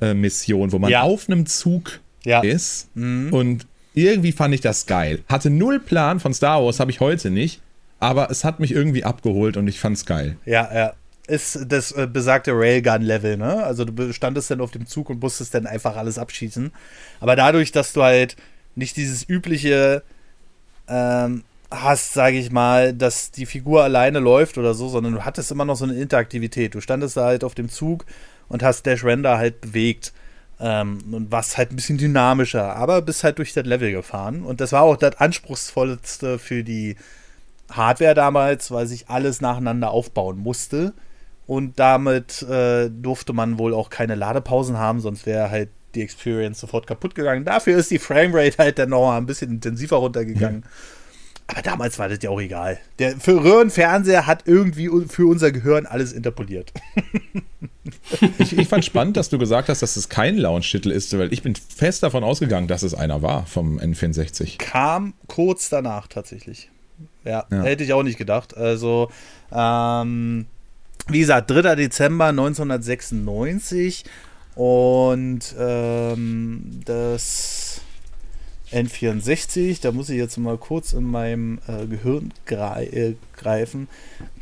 Zugmission, wo man Ja. auf einem Zug Ja. ist. Und irgendwie fand ich das geil. Hatte null Plan von Star Wars, habe ich heute nicht. Aber es hat mich irgendwie abgeholt und ich fand's geil. Ja, ja. Ist das äh, besagte Railgun-Level, ne? Also du standest dann auf dem Zug und musstest dann einfach alles abschießen. Aber dadurch, dass du halt nicht dieses übliche ähm, hast, sage ich mal, dass die Figur alleine läuft oder so, sondern du hattest immer noch so eine Interaktivität. Du standest da halt auf dem Zug und hast Dash Render halt bewegt. Ähm, und warst halt ein bisschen dynamischer, aber bist halt durch das Level gefahren. Und das war auch das anspruchsvollste für die Hardware damals, weil sich alles nacheinander aufbauen musste. Und damit äh, durfte man wohl auch keine Ladepausen haben, sonst wäre halt die Experience sofort kaputt gegangen. Dafür ist die Framerate halt dann noch ein bisschen intensiver runtergegangen. Aber damals war das ja auch egal. Der für Röhrenfernseher hat irgendwie für unser Gehirn alles interpoliert. *laughs* Ich, ich fand spannend, dass du gesagt hast, dass es kein Launch-Titel ist, weil ich bin fest davon ausgegangen, dass es einer war vom N64. Kam kurz danach tatsächlich. Ja, Ja. hätte ich auch nicht gedacht. Also, ähm, wie gesagt, 3. Dezember 1996 und ähm, das N64, da muss ich jetzt mal kurz in meinem äh, Gehirn äh, greifen,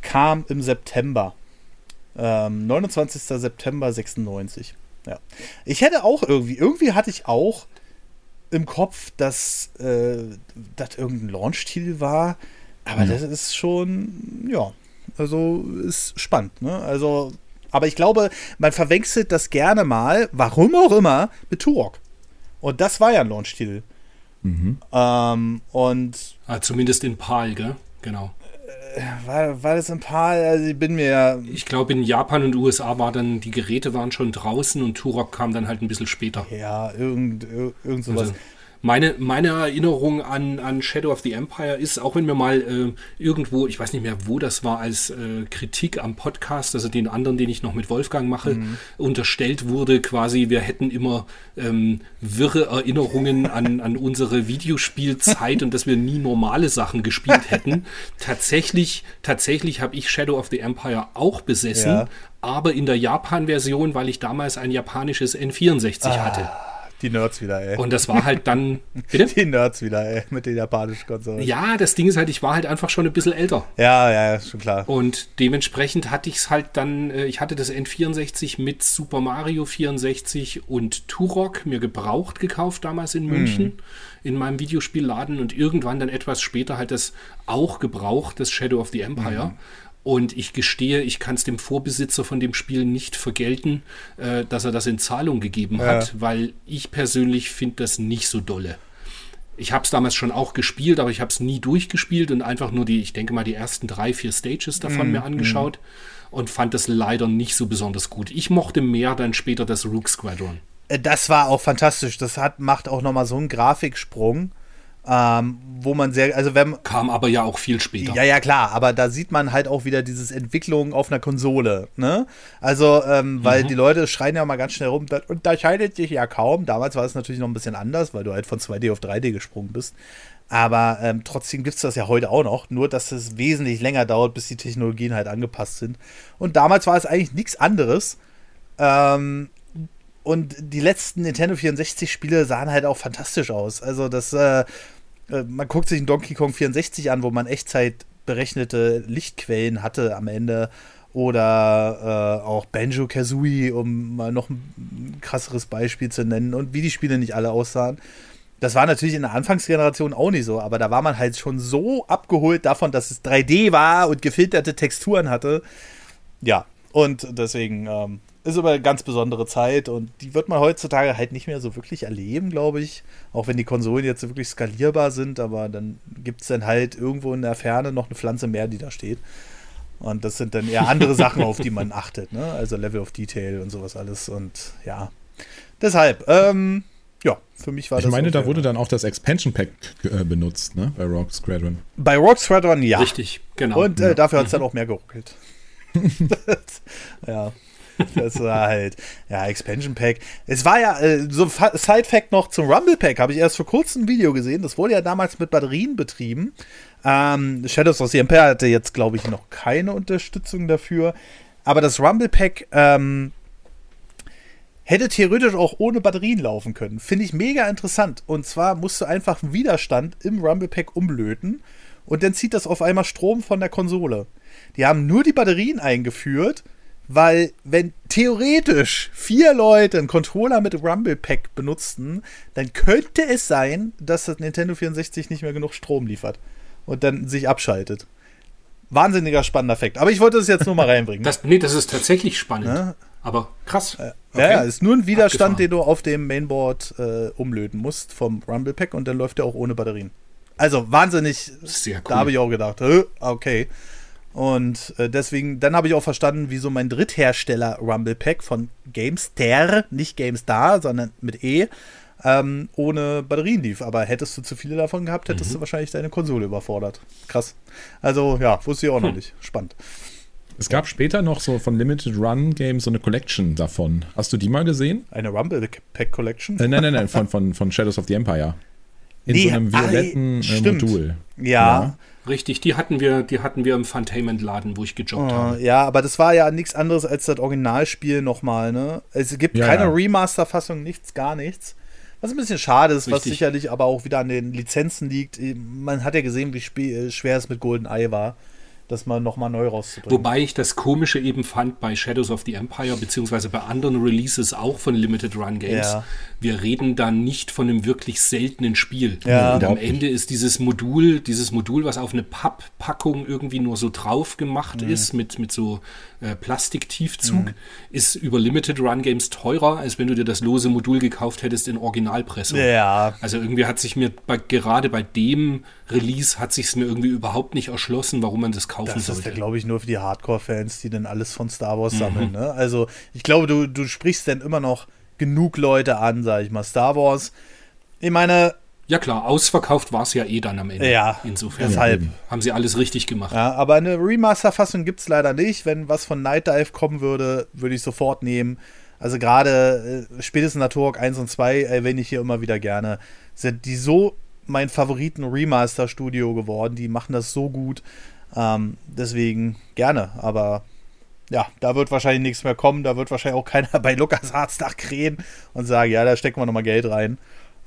kam im September. Ähm, 29. September 96. Ja. Ich hätte auch irgendwie, irgendwie hatte ich auch im Kopf, dass äh, das irgendein Launch-Titel war. Aber das ist schon, ja, also ist spannend, ne? Also, aber ich glaube, man verwechselt das gerne mal, warum auch immer, mit Turok. Und das war ja ein Launch-Titel. Ähm, und Ah, zumindest in PAL, gell? Genau. war, war das ein paar, also ich bin mir ja Ich glaube, in Japan und USA war dann, die Geräte waren schon draußen und Turok kam dann halt ein bisschen später. Ja, irgend, ir- irgend sowas. Also, meine, meine Erinnerung an, an Shadow of the Empire ist, auch wenn mir mal äh, irgendwo, ich weiß nicht mehr, wo das war, als äh, Kritik am Podcast, also den anderen, den ich noch mit Wolfgang mache, unterstellt wurde, quasi, wir hätten immer ähm, wirre Erinnerungen an, an unsere Videospielzeit und dass wir nie normale Sachen gespielt hätten. *laughs* tatsächlich tatsächlich habe ich Shadow of the Empire auch besessen, Ja. aber in der Japan-Version, weil ich damals ein japanisches N64 hatte. Die Nerds wieder, ey. Und das war halt dann. *laughs* Bitte? die Nerds wieder, ey, mit den japanischen Konsolen. Ja, das Ding ist halt, ich war halt einfach schon ein bisschen älter. ja, ja, ja, schon klar. Und dementsprechend hatte ich es halt dann, äh, ich hatte das N64 mit Super Mario 64 und Turok mir gebraucht gekauft damals in München in meinem Videospielladen und irgendwann dann etwas später halt das auch gebraucht, das Shadow of the Empire. Und ich gestehe, ich kann es dem Vorbesitzer von dem Spiel nicht vergelten, äh, dass er das in Zahlung gegeben hat, weil ich persönlich finde das nicht so dolle. Ich habe es damals schon auch gespielt, aber ich habe es nie durchgespielt und einfach nur die, ich denke mal, die ersten drei, vier Stages davon mir angeschaut und fand das leider nicht so besonders gut. Ich mochte mehr dann später das Rook Squadron. Äh, Das war auch fantastisch. Das hat, macht auch nochmal so einen Grafiksprung, ähm, wo man sehr, also wenn Kam aber ja auch viel später. Ja, ja, klar, aber da sieht man halt auch wieder dieses Entwicklung auf einer Konsole, ne? Also, ähm, weil die Leute schreien ja mal ganz schnell rum, das unterscheidet sich ja kaum. Damals war es natürlich noch ein bisschen anders, weil du halt von 2D auf 3D gesprungen bist. Aber ähm, trotzdem gibt es das ja heute auch noch, nur dass es wesentlich länger dauert, bis die Technologien halt angepasst sind. Und damals war es eigentlich nichts anderes. Ähm, und die letzten Nintendo 64-Spiele sahen halt auch fantastisch aus. Also das, äh, äh, man guckt sich einen Donkey Kong 64 an, wo man Echtzeit berechnete Lichtquellen hatte am Ende. oder äh, auch Banjo Kazooie, um mal noch ein krasseres Beispiel zu nennen und wie die Spiele nicht alle aussahen. Das war natürlich in der Anfangsgeneration auch nicht so, aber da war man halt schon so abgeholt davon, dass es 3D war und gefilterte Texturen hatte. Ja, und deswegen ähm, ist aber eine ganz besondere Zeit und die wird man heutzutage halt nicht mehr so wirklich erleben, glaube ich. Auch wenn die Konsolen jetzt wirklich skalierbar sind, aber dann gibt es dann halt irgendwo in der Ferne noch eine Pflanze mehr, die da steht. Und das sind dann eher andere *laughs* Sachen, auf die man achtet, ne? Also Level of Detail und sowas alles. Und ja. Deshalb, ähm, ja, für mich war ich das. Ich meine, da wurde dann auch das Expansion Pack äh, benutzt, ne? Bei Rogue Squadron. Bei Rogue Squadron, ja. Richtig, genau. Und äh, dafür hat es dann *laughs* auch mehr geruckelt. *laughs* ja. Das war halt, ja, Expansion Pack. Es war ja, äh, so Side-Fact noch zum Rumble Pack, habe ich erst vor kurzem ein Video gesehen. Das wurde ja damals mit Batterien betrieben. Ähm, Shadows of the Empire hatte jetzt, glaube ich, noch keine Unterstützung dafür. Aber das Rumble Pack ähm, hätte theoretisch auch ohne Batterien laufen können. Finde ich mega interessant. Und zwar musst du einfach einen Widerstand im Rumble Pack umlöten und dann zieht das auf einmal Strom von der Konsole. Die haben nur die Batterien eingeführt, weil wenn theoretisch vier Leute einen Controller mit Rumble Pack benutzten, dann könnte es sein, dass das Nintendo 64 nicht mehr genug Strom liefert und dann sich abschaltet. Wahnsinniger spannender Fakt. Aber ich wollte das jetzt nur mal reinbringen. Das, nee, das ist tatsächlich spannend. Ja. Aber krass. Okay. Ja, ja, ist nur ein Widerstand, Abgefahren. den du auf dem Mainboard äh, umlöten musst vom Rumble Pack und dann läuft der auch ohne Batterien. Also wahnsinnig. Sehr cool. Da habe ich auch gedacht, äh, okay. Und äh, deswegen, dann habe ich auch verstanden, wieso mein Dritthersteller Rumble Pack von GameStar, nicht GameStar, sondern mit E, ähm, ohne Batterien lief. Aber hättest du zu viele davon gehabt, hättest Mhm. du wahrscheinlich deine Konsole überfordert. Krass. Also ja, wusste ich auch noch Hm. nicht. Spannend. Es gab später noch so von Limited Run Games so eine Collection davon. Hast du die mal gesehen? Eine Rumble Pack Collection? Äh, nein, nein, nein, von, von, von Shadows of the Empire. In Nee, so einem ah, violetten äh, stimmt. Modul. ja. Richtig, die hatten wir, die hatten wir im Funtainment-Laden, wo ich gejobbt habe. Äh, ja, aber das war ja nichts anderes als das Originalspiel nochmal, ne? Es gibt Ja, keine ja. Remaster-Fassung, nichts, gar nichts. Was ein bisschen schade ist, was Richtig. sicherlich aber auch wieder an den Lizenzen liegt. Man hat ja gesehen, wie äh, schwer es mit Golden Eye war, das mal nochmal neu rauszubringen. Wobei ich das Komische eben fand bei Shadows of the Empire, beziehungsweise bei anderen Releases auch von Limited Run Games. Ja. Wir reden dann nicht von einem wirklich seltenen Spiel. Ja. Und am. Ende ist dieses Modul, dieses Modul, was auf eine Papppackung irgendwie nur so drauf gemacht Mhm. ist, mit, mit so äh, Plastiktiefzug, ist über Limited Run Games teurer, als wenn du dir das lose Modul gekauft hättest in Originalpressung. ja, Also irgendwie hat sich mir bei, gerade bei dem Release hat sich es mir irgendwie überhaupt nicht erschlossen, warum man das kaufen das ist ja, sollte. glaube ich, nur für die Hardcore-Fans, die dann alles von Star Mhm. Wars sammeln. Ne? Also, ich glaube, du, du sprichst dann immer noch genug Leute an, sag ich mal. Star Wars. Ich meine, Ja klar, ausverkauft war es ja eh dann am Ende. Ja, Insofern deshalb. haben sie alles richtig gemacht. Ja, aber eine Remaster-Fassung gibt es leider nicht. Wenn was von Night Dive kommen würde, würde ich sofort nehmen. Also gerade äh, spätestens Naturhawk 1 und 2 erwähne ich hier immer wieder gerne. Sind die so mein Favoriten Remaster-Studio geworden. Die machen das so gut. Ähm, deswegen gerne. Aber ja, da wird wahrscheinlich nichts mehr kommen. Da wird wahrscheinlich auch keiner *laughs* bei Lukas Harz nachkrähen und sagen, ja, da stecken wir nochmal Geld rein.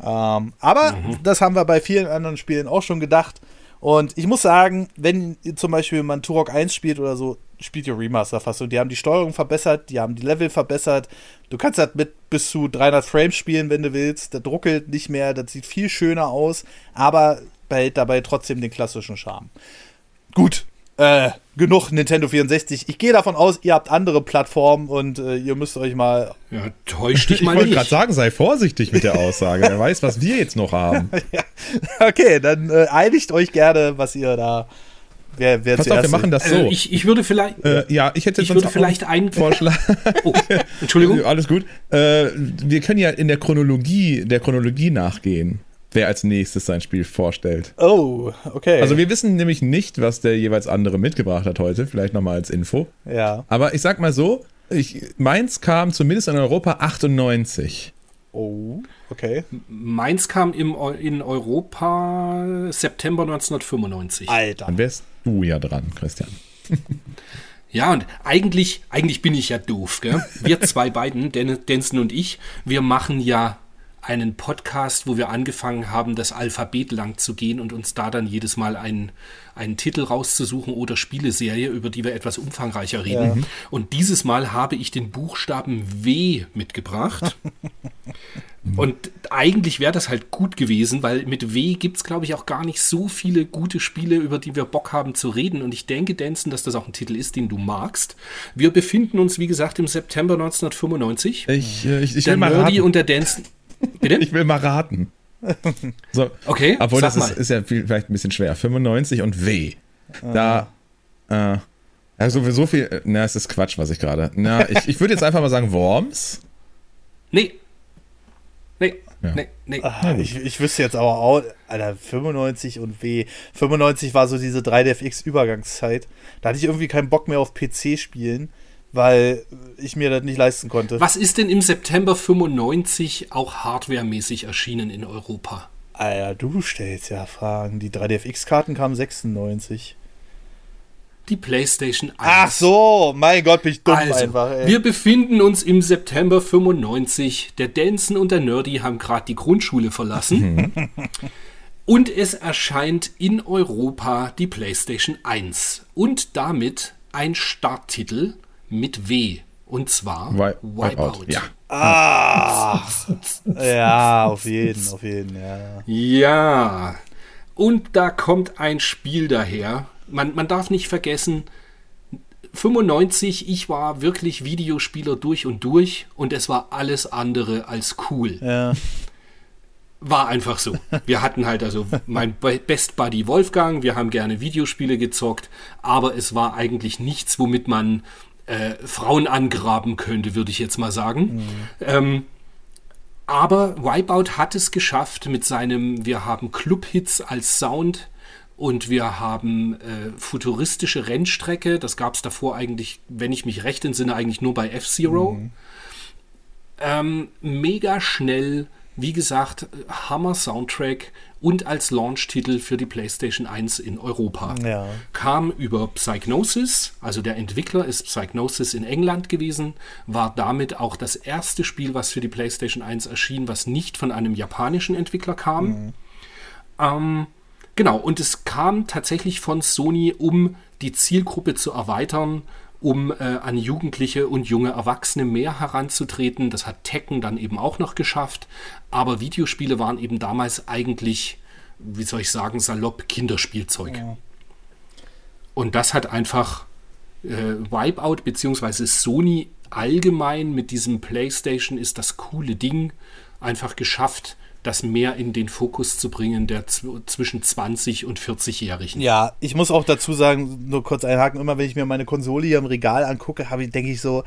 Ähm, aber das haben wir bei vielen anderen Spielen auch schon gedacht. Und ich muss sagen, wenn zum Beispiel man Turok 1 spielt oder so, spielt ihr Remaster-Fassung. Die haben die Steuerung verbessert, die haben die Level verbessert. Du kannst das mit bis zu 300 Frames spielen, wenn du willst. Das ruckelt nicht mehr, das sieht viel schöner aus, aber behält dabei trotzdem den klassischen Charme. Gut, äh, genug Nintendo 64. Ich gehe davon aus, ihr habt andere Plattformen und äh, ihr müsst euch mal. Ja, täusch dich Ich mal wollte gerade sagen, sei vorsichtig mit der Aussage. Wer weiß, was wir jetzt noch haben. *laughs* Okay, dann äh, einigt euch gerne, was ihr da. Wer, wer Pass auf, wir machen das so. Äh, ich, ich würde vielleicht. äh, ja, ich hätte ich sonst würde vielleicht einen. Vorschlag. *laughs* Oh, Entschuldigung. *laughs* Alles gut. Äh, wir können ja in der Chronologie, der Chronologie nachgehen, wer als nächstes sein Spiel vorstellt. Oh, okay. Also wir wissen nämlich nicht, was der jeweils andere mitgebracht hat heute, vielleicht nochmal als Info. ja. Aber ich sag mal so, ich, meins kam zumindest in Europa 98. Oh, okay. Meins kam im, in Europa September 1995. Alter. Dann wärst du ja dran, Christian. *laughs* Ja, und eigentlich, eigentlich bin ich ja doof, gell? Wir zwei beiden, Den- Denson und ich, wir machen ja einen Podcast, wo wir angefangen haben, das Alphabet lang zu gehen und uns da dann jedes Mal einen, einen Titel rauszusuchen oder Spieleserie, über die wir etwas umfangreicher reden. Ja. Und dieses Mal habe ich den Buchstaben W mitgebracht. *laughs* Und eigentlich wäre das halt gut gewesen, weil mit W gibt es, glaube ich, auch gar nicht so viele gute Spiele, über die wir Bock haben zu reden. Und ich denke, Danson, dass das auch ein Titel ist, den du magst. Wir befinden uns, wie gesagt, im September 1995. Ich, äh, ich, ich der Nerdy und der Danson. Bitte? Ich will mal raten. So, Okay, Obwohl, sag das ist, mal. ist ja viel, vielleicht ein bisschen schwer. 95 und W. Da, äh, also so viel, na, es ist Quatsch, was ich gerade. Na, ich, ich würde jetzt einfach mal sagen Worms. Nee. Nee, Ja. nee, nee. Ah, ich, ich wüsste jetzt aber auch, Alter, 95 und W. 95 war so diese 3DFX-Übergangszeit. Da hatte ich irgendwie keinen Bock mehr auf PC spielen, weil ich mir das nicht leisten konnte. Was ist denn im September 95 auch hardwaremäßig erschienen in Europa? Alter, du stellst ja Fragen. Die 3DFX-Karten kamen 96. Die PlayStation 1. Ach so, mein Gott, bin ich dumm Also, einfach, ey. wir befinden uns im September 95. Der Danson und der Nerdy haben gerade die Grundschule verlassen. *laughs* und es erscheint in Europa die PlayStation 1. Und damit ein Starttitel mit W. Und zwar Wi- Wipeout. Ja. Ah, *laughs* ja, auf jeden, auf jeden, ja. Ja, und da kommt ein Spiel daher. Man, man darf nicht vergessen, 95, ich war wirklich Videospieler durch und durch und es war alles andere als cool. Ja, War einfach so. Wir hatten halt also mein Be- Best Buddy Wolfgang, wir haben gerne Videospiele gezockt, aber es war eigentlich nichts, womit man äh, Frauen angraben könnte, würde ich jetzt mal sagen. Ähm, aber Wipeout hat es geschafft mit seinem, wir haben Clubhits als Sound und wir haben äh, futuristische Rennstrecke. Das gab es davor eigentlich, wenn ich mich recht entsinne, eigentlich nur bei F-Zero. Ähm, mega schnell, wie gesagt, Hammer Soundtrack und als Launch-Titel für die PlayStation 1 in Europa. Ja. Kam über Psygnosis, also der Entwickler ist Psygnosis in England gewesen, war damit auch das erste Spiel, was für die PlayStation 1 erschien, was nicht von einem japanischen Entwickler kam. Ähm, genau, und es kam tatsächlich von Sony, um die Zielgruppe zu erweitern, um äh, an Jugendliche und junge Erwachsene mehr heranzutreten. Das hat Tekken dann eben auch noch geschafft. Aber Videospiele waren eben damals eigentlich, wie soll ich sagen, salopp Kinderspielzeug. Und das hat einfach äh, Wipeout beziehungsweise Sony allgemein mit diesem PlayStation ist das coole Ding einfach geschafft, das mehr in den Fokus zu bringen der zw zwischen 20 und 40-Jährigen. Ja, ich muss auch dazu sagen, nur kurz einhaken, immer wenn ich mir meine Konsole hier im Regal angucke, habe ich, denke ich so,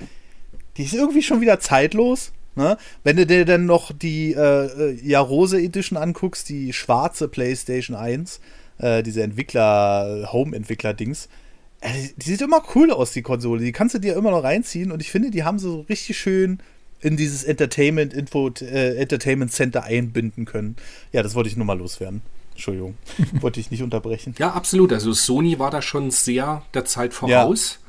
die ist irgendwie schon wieder zeitlos. Ne? Wenn du dir dann noch die äh, äh, Jarose Edition anguckst, die schwarze PlayStation 1, äh, diese Entwickler, Home-Entwickler-Dings, äh, die sieht immer cool aus, die Konsole. Die kannst du dir immer noch reinziehen und ich finde, die haben so richtig schön in dieses Entertainment Info äh, Entertainment Center einbinden können. Ja, das wollte ich nur mal loswerden. Entschuldigung, *laughs* wollte ich nicht unterbrechen. Ja, absolut. Also Sony war da schon sehr der Zeit voraus.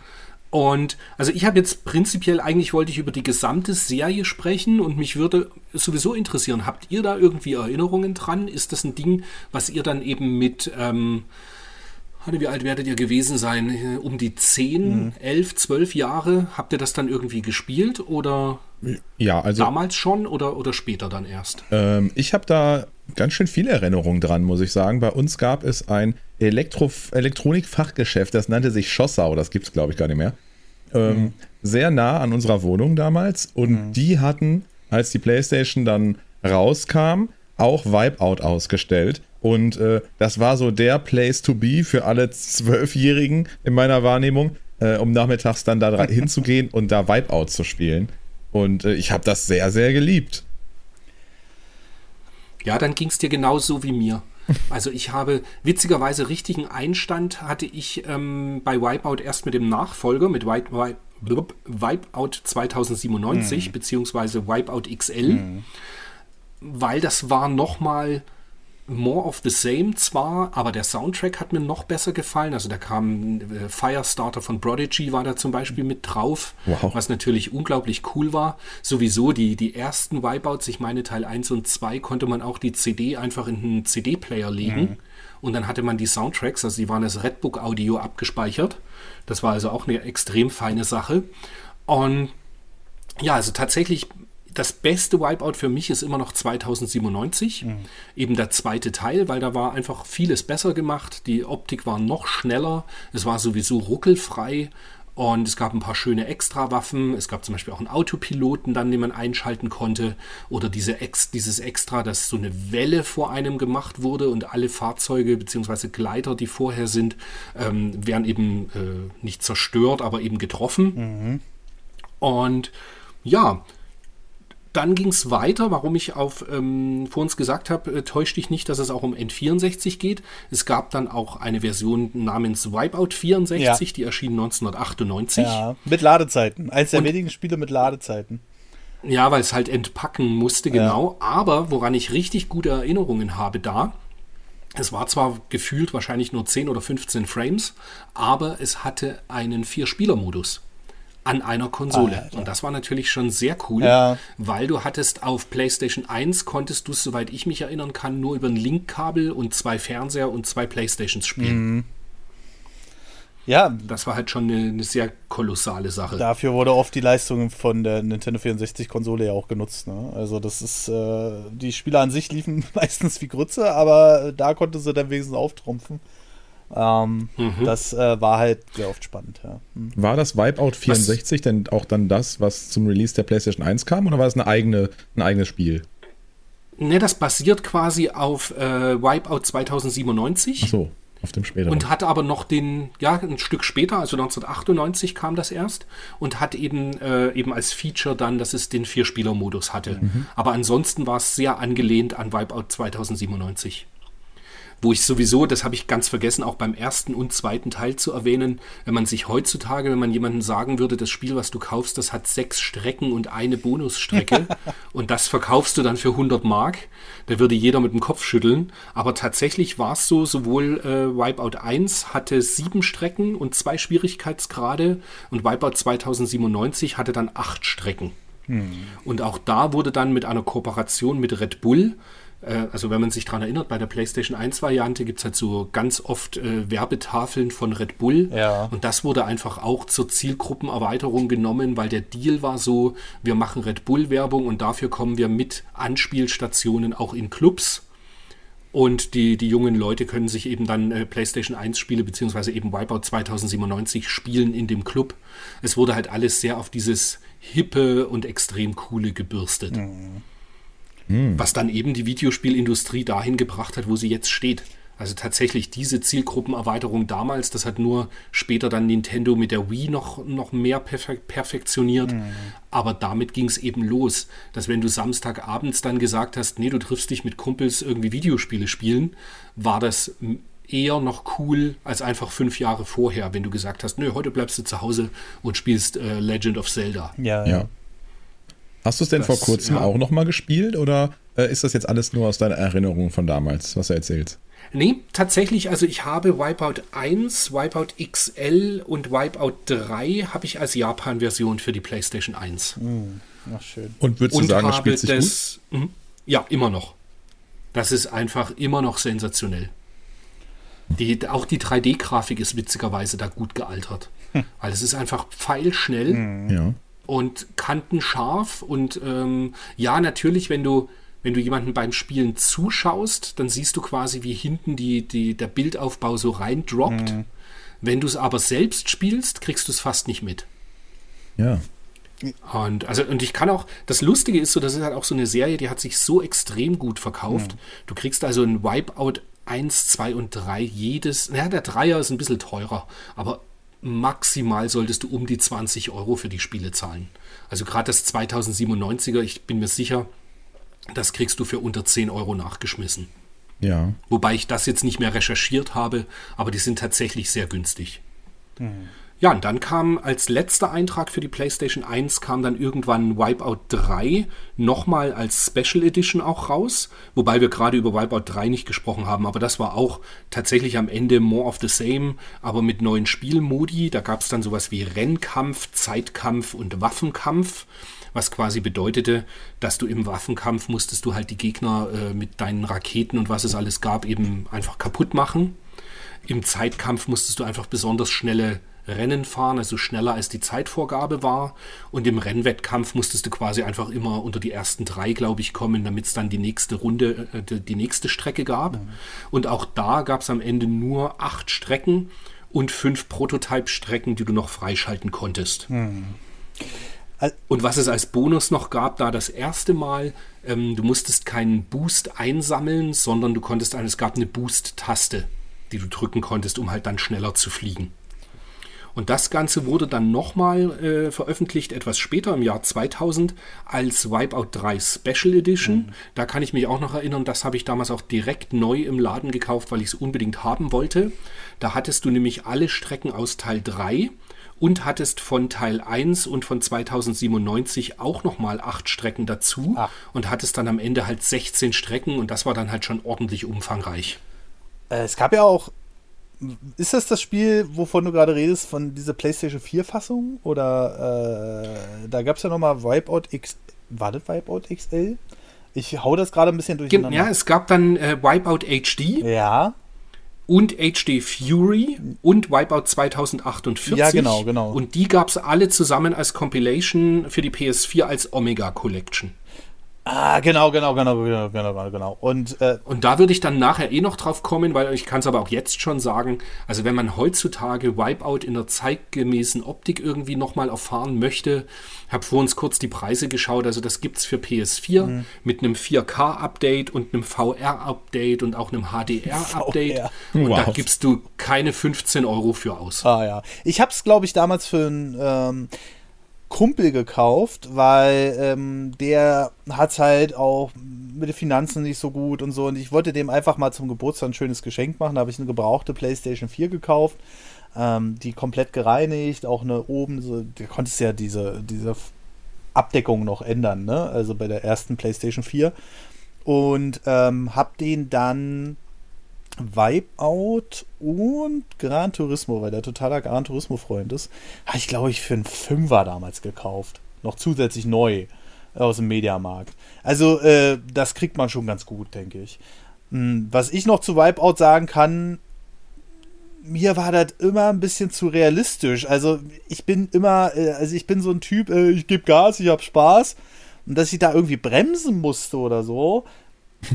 Und also ich habe jetzt prinzipiell eigentlich wollte ich über die gesamte Serie sprechen und mich würde sowieso interessieren, habt ihr da irgendwie Erinnerungen dran? Ist das ein Ding, was ihr dann eben mit, ähm, wie alt werdet ihr gewesen sein? Äh, Um die 10, 11, 12 Jahre? Habt ihr das dann irgendwie gespielt oder Ja, also damals schon oder, oder später dann erst? ähm, ich habe da ganz schön viele Erinnerungen dran, muss ich sagen. Bei uns gab es ein Elektro Elektronikfachgeschäft, das nannte sich Schossau, das gibt es glaube ich gar nicht mehr. Ähm, Sehr nah an unserer Wohnung damals und die hatten, als die Playstation dann rauskam, auch Wipeout ausgestellt. Und äh, das war so der Place to be für alle Zwölfjährigen in meiner Wahrnehmung, äh, um nachmittags dann da *laughs* hinzugehen und da Wipeout zu spielen. Und äh, ich habe das sehr, sehr geliebt. Ja, dann ging es dir genauso wie mir. Also ich habe witzigerweise richtigen Einstand hatte ich ähm, bei Wipeout erst mit dem Nachfolger, mit Wipe, Wipe, Wipeout 2097, beziehungsweise Wipeout XL, weil das war nochmal more of the same zwar, aber der Soundtrack hat mir noch besser gefallen. Also da kam äh, Firestarter von Prodigy war da zum Beispiel mit drauf, Wow. was natürlich unglaublich cool war. Sowieso die, die ersten Wipeouts, ich meine Teil 1 und 2, konnte man auch die CD einfach in einen CD-Player legen. Und dann hatte man die Soundtracks, also die waren als Redbook-Audio abgespeichert. Das war also auch eine extrem feine Sache. Und ja, also tatsächlich das beste Wipeout für mich ist immer noch 2097, eben der zweite Teil, weil da war einfach vieles besser gemacht. Die Optik war noch schneller, es war sowieso ruckelfrei und es gab ein paar schöne Extrawaffen. Es gab zum Beispiel auch einen Autopiloten, dann den man einschalten konnte oder diese Ex, dieses Extra, dass so eine Welle vor einem gemacht wurde und alle Fahrzeuge bzw. Gleiter, die vorher sind, ähm, werden eben äh, nicht zerstört, aber eben getroffen. Und ja, dann ging es weiter, warum ich auf ähm, vor uns gesagt habe, äh, täusch dich nicht, dass es auch um N64 geht. Es gab dann auch eine Version namens Wipeout 64, Ja. die erschien 1998. Ja, mit Ladezeiten. Eins der Und- wenigen Spiele mit Ladezeiten. Ja, weil es halt entpacken musste, genau. Aber woran ich richtig gute Erinnerungen habe da, es war zwar gefühlt wahrscheinlich nur 10 oder 15 Frames, aber es hatte einen Vier-Spieler-Modus an einer Konsole. Alter. Und das war natürlich schon sehr cool, Ja. weil du hattest auf PlayStation 1 konntest du soweit ich mich erinnern kann, nur über ein Linkkabel und zwei Fernseher und zwei Playstations spielen. Ja, Das war halt schon eine, eine sehr kolossale Sache. dafür wurde oft die Leistung von der Nintendo 64-Konsole ja auch genutzt. Ne? Also das ist, äh, die Spiele an sich liefen *laughs* meistens wie Grütze, aber da konnte sie dann wenigstens auftrumpfen. Ähm, Das äh, war halt sehr oft spannend, ja. Hm. War das Wipeout 64 denn auch dann das, was zum Release der PlayStation 1 kam, oder war das eine eigene, ein eigenes Spiel? Ne, das basiert quasi auf äh, Wipeout 2097. Ach so, auf dem späteren. Und hatte aber noch den, ja, ein Stück später, also 1998 kam das erst und hat eben, äh, eben als Feature dann, dass es den Vierspieler-Modus hatte. Aber ansonsten war es sehr angelehnt an Wipeout 2097. Wo ich sowieso, das habe ich ganz vergessen, auch beim ersten und zweiten Teil zu erwähnen, wenn man sich heutzutage, wenn man jemandem sagen würde, das Spiel, was du kaufst, das hat sechs Strecken und eine Bonusstrecke *laughs* und das verkaufst du dann für 100 Mark, da würde jeder mit dem Kopf schütteln. Aber tatsächlich war es so, sowohl äh, Wipeout 1 hatte sieben Strecken und zwei Schwierigkeitsgrade und Wipeout 2097 hatte dann acht Strecken. Und auch da wurde dann mit einer Kooperation mit Red Bull, äh, also wenn man sich daran erinnert, bei der PlayStation 1-Variante gibt es halt so ganz oft äh, Werbetafeln von Red Bull. Ja. Und das wurde einfach auch zur Zielgruppenerweiterung genommen, weil der Deal war so, wir machen Red Bull-Werbung und dafür kommen wir mit Anspielstationen auch in Clubs. Und die, die jungen Leute können sich eben dann äh, PlayStation 1 Spiele beziehungsweise eben Wipeout 2097 spielen in dem Club. Es wurde halt alles sehr auf dieses hippe und extrem coole gebürstet. Was dann eben die Videospielindustrie dahin gebracht hat, wo sie jetzt steht. Also tatsächlich diese Zielgruppenerweiterung damals, das hat nur später dann Nintendo mit der Wii noch, noch mehr perfek perfektioniert. Aber damit ging es eben los, dass wenn du Samstagabends dann gesagt hast, nee, du triffst dich mit Kumpels irgendwie Videospiele spielen, war das eher noch cool als einfach fünf Jahre vorher, wenn du gesagt hast, nö, heute bleibst du zu Hause und spielst äh, Legend of Zelda. Ja, ja. Hast du es denn Das- vor kurzem ja. auch nochmal gespielt oder äh, ist das jetzt alles nur aus deiner Erinnerung von damals, was du erzählst? Nee, tatsächlich, also ich habe Wipeout 1, Wipeout XL und Wipeout 3 habe ich als Japan-Version für die PlayStation 1. Ach, schön. Und würdest du sagen, das spielt sich gut? das. Mhm. Ja, immer noch. Das ist einfach immer noch sensationell. Die, auch die 3D-Grafik ist witzigerweise da gut gealtert. Weil es ist einfach pfeilschnell Ja. Und kantenscharf und ähm, ja, natürlich, wenn du wenn du jemanden beim Spielen zuschaust, dann siehst du quasi, wie hinten die, die, der Bildaufbau so reindroppt. Wenn du es aber selbst spielst, kriegst du es fast nicht mit. Ja. Und, also, und ich kann auch, das Lustige ist so, das ist halt auch so eine Serie, die hat sich so extrem gut verkauft. Du kriegst also ein Wipeout 1, 2 und 3 jedes, naja, der Dreier ist ein bisschen teurer, aber maximal solltest du um die 20 Euro für die Spiele zahlen. Also gerade das 2097er, ich bin mir sicher, das kriegst du für unter 10 Euro nachgeschmissen. Ja. Wobei ich das jetzt nicht mehr recherchiert habe, aber die sind tatsächlich sehr günstig. Ja, und dann kam als letzter Eintrag für die PlayStation 1 kam dann irgendwann Wipeout 3 nochmal als Special Edition auch raus, wobei wir gerade über Wipeout 3 nicht gesprochen haben, aber das war auch tatsächlich am Ende more of the same, aber mit neuen Spielmodi. Da gab es dann sowas wie Rennkampf, Zeitkampf und Waffenkampf was quasi bedeutete, dass du im Waffenkampf musstest du halt die Gegner äh, mit deinen Raketen und was es alles gab eben einfach kaputt machen. Im Zeitkampf musstest du einfach besonders schnelle Rennen fahren, also schneller als die Zeitvorgabe war. Und im Rennwettkampf musstest du quasi einfach immer unter die ersten drei, glaube ich, kommen, damit es dann die nächste Runde, äh, die nächste Strecke gab. Mhm. Und auch da gab es am Ende nur acht Strecken und fünf Prototype-Strecken, die du noch freischalten konntest. Mhm. Und was es als Bonus noch gab, da das erste Mal, ähm, du musstest keinen Boost einsammeln, sondern du konntest, es gab eine Boost-Taste, die du drücken konntest, um halt dann schneller zu fliegen. Und das Ganze wurde dann nochmal äh, veröffentlicht, etwas später im Jahr 2000, als Wipeout 3 Special Edition. Mhm. Da kann ich mich auch noch erinnern, das habe ich damals auch direkt neu im Laden gekauft, weil ich es unbedingt haben wollte. Da hattest du nämlich alle Strecken aus Teil 3 und hattest von Teil 1 und von 2097 auch nochmal acht Strecken dazu Ach. und hattest dann am Ende halt 16 Strecken und das war dann halt schon ordentlich umfangreich. Äh, es gab ja auch ist das das Spiel, wovon du gerade redest, von dieser PlayStation 4-Fassung? Oder äh, da gab es ja nochmal Wipeout X. War das Wipeout XL? Ich hau das gerade ein bisschen durcheinander. Ja, es gab dann äh, Wipeout HD. Ja. Und HD Fury und Wipeout 2048. Ja, genau, genau. Und die gab es alle zusammen als Compilation für die PS4 als Omega Collection. Ah, genau, genau, genau, genau, genau, genau. Und, äh, und da würde ich dann nachher eh noch drauf kommen, weil ich kann es aber auch jetzt schon sagen, also wenn man heutzutage Wipeout in der zeitgemäßen Optik irgendwie nochmal erfahren möchte, habe vor uns kurz die Preise geschaut, also das gibt es für PS4 mhm. mit einem 4K-Update und einem VR-Update und auch einem HDR-Update. Und wow. da gibst du keine 15 Euro für aus. Ah ja. Ich habe es, glaube ich, damals für ein... Ähm Kumpel gekauft, weil ähm, der hat halt auch mit den Finanzen nicht so gut und so. Und ich wollte dem einfach mal zum Geburtstag ein schönes Geschenk machen. Da habe ich eine gebrauchte PlayStation 4 gekauft, ähm, die komplett gereinigt, auch eine oben, so, da konntest ja diese, diese Abdeckung noch ändern, ne? Also bei der ersten PlayStation 4. Und ähm, habe den dann Wipeout und Gran Turismo, weil der totaler Gran Turismo-Freund ist, habe ich, glaube ich, für einen Fünfer damals gekauft. Noch zusätzlich neu aus dem Mediamarkt. Also, äh, das kriegt man schon ganz gut, denke ich. Hm, was ich noch zu Wipeout sagen kann, mir war das immer ein bisschen zu realistisch. Also, ich bin immer, äh, also ich bin so ein Typ, äh, ich gebe Gas, ich habe Spaß. Und dass ich da irgendwie bremsen musste oder so,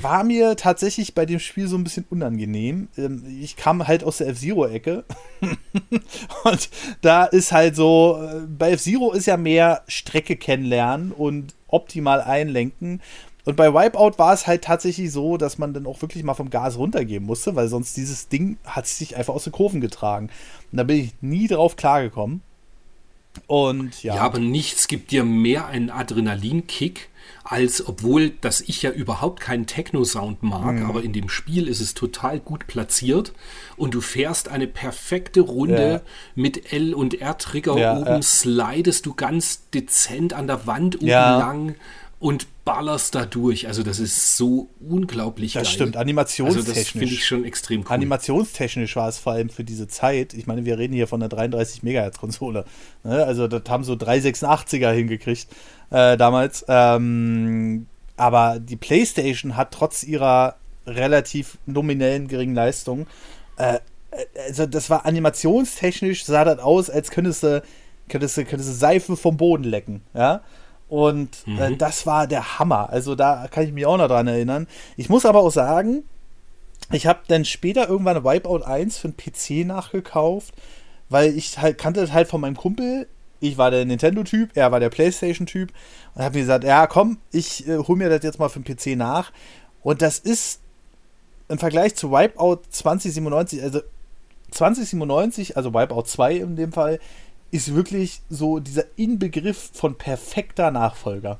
war mir tatsächlich bei dem Spiel so ein bisschen unangenehm. Ähm, ich kam halt aus der F-Zero-Ecke. *laughs* und da ist halt so, äh, bei F-Zero ist ja mehr Strecke kennenlernen und optimal einlenken. Und bei Wipeout war es halt tatsächlich so, dass man dann auch wirklich mal vom Gas runtergehen musste, weil sonst dieses Ding hat sich einfach aus den Kurven getragen. Und da bin ich nie drauf klargekommen. Und ja. Ja, aber nichts gibt dir mehr einen Adrenalinkick als obwohl, dass ich ja überhaupt keinen Techno-Sound mag, mhm. aber in dem Spiel ist es total gut platziert und du fährst eine perfekte Runde ja. mit L- und R-Trigger ja, oben, ja. slidest du ganz dezent an der Wand oben lang und ballerst da durch. Also das ist so unglaublich das geil. Das stimmt, animationstechnisch. Also das finde ich schon extrem cool. Animationstechnisch war es vor allem für diese Zeit. Ich meine, wir reden hier von einer 33 Megahertz Konsole. Ne? Also das haben so 386er hingekriegt äh, damals. Ähm, aber die PlayStation hat trotz ihrer relativ nominellen geringen Leistung, äh, also das war animationstechnisch, sah das aus, als könntest du, könntest du, könntest du Seife vom Boden lecken, ja. Und äh, mhm. äh, das war der Hammer. Also da kann ich mich auch noch dran erinnern. Ich muss aber auch sagen, ich habe dann später irgendwann Wipeout 1 für den PC nachgekauft, weil ich halt kannte das halt von meinem Kumpel, ich war der Nintendo-Typ, er war der PlayStation-Typ und habe mir gesagt, ja komm, ich äh, hole mir das jetzt mal für den PC nach. Und das ist im Vergleich zu Wipeout 2097, also 2097, also Wipeout 2 in dem Fall, ist wirklich so dieser Inbegriff von perfekter Nachfolger.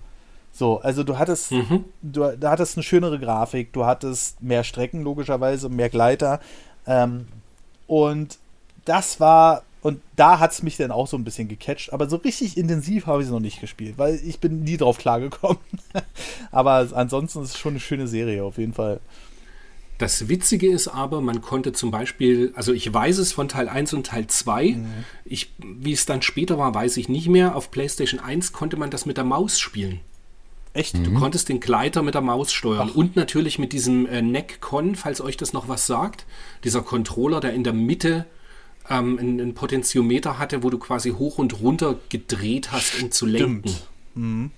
So, also du hattest, mhm. du, du hattest eine schönere Grafik, du hattest mehr Strecken logischerweise, mehr Gleiter. Ähm, und das war Und da hat es mich dann auch so ein bisschen gecatcht. Aber so richtig intensiv habe ich es noch nicht gespielt, weil ich bin nie drauf klargekommen. *laughs* aber ansonsten ist es schon eine schöne Serie, auf jeden Fall. Das Witzige ist aber, man konnte zum Beispiel, also ich weiß es von Teil 1 und Teil 2, mhm. ich, wie es dann später war, weiß ich nicht mehr. Auf PlayStation 1 konnte man das mit der Maus spielen. Echt? Du mhm. konntest den Gleiter mit der Maus steuern Ach. und natürlich mit diesem äh, Neck-Con, falls euch das noch was sagt. Dieser Controller, der in der Mitte ähm, einen, Potentiometer hatte, wo du quasi hoch und runter gedreht hast, um zu lenken. Mhm.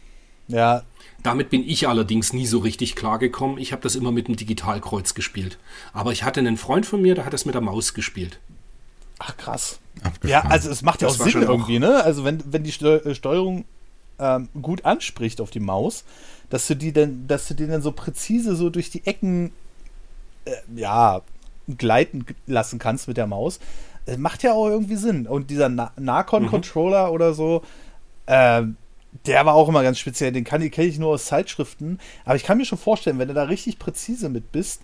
Ja. Damit bin ich allerdings nie so richtig klargekommen. Ich habe das immer mit einem Digitalkreuz gespielt. Aber ich hatte einen Freund von mir, der hat das mit der Maus gespielt. Ach krass. Abgefahren. Ja, also es macht ja auch Sinn irgendwie, ne? Also wenn, wenn die äh, Steuerung ähm, gut anspricht auf die Maus, dass du die dann, dass du den dann so präzise so durch die Ecken äh, ja, gleiten lassen kannst mit der Maus. Das macht ja auch irgendwie Sinn. Und dieser Na Nacon-Controller mhm. oder so, äh, der war auch immer ganz speziell. Den kenne ich nur aus Zeitschriften. Aber ich kann mir schon vorstellen, wenn du da richtig präzise mit bist,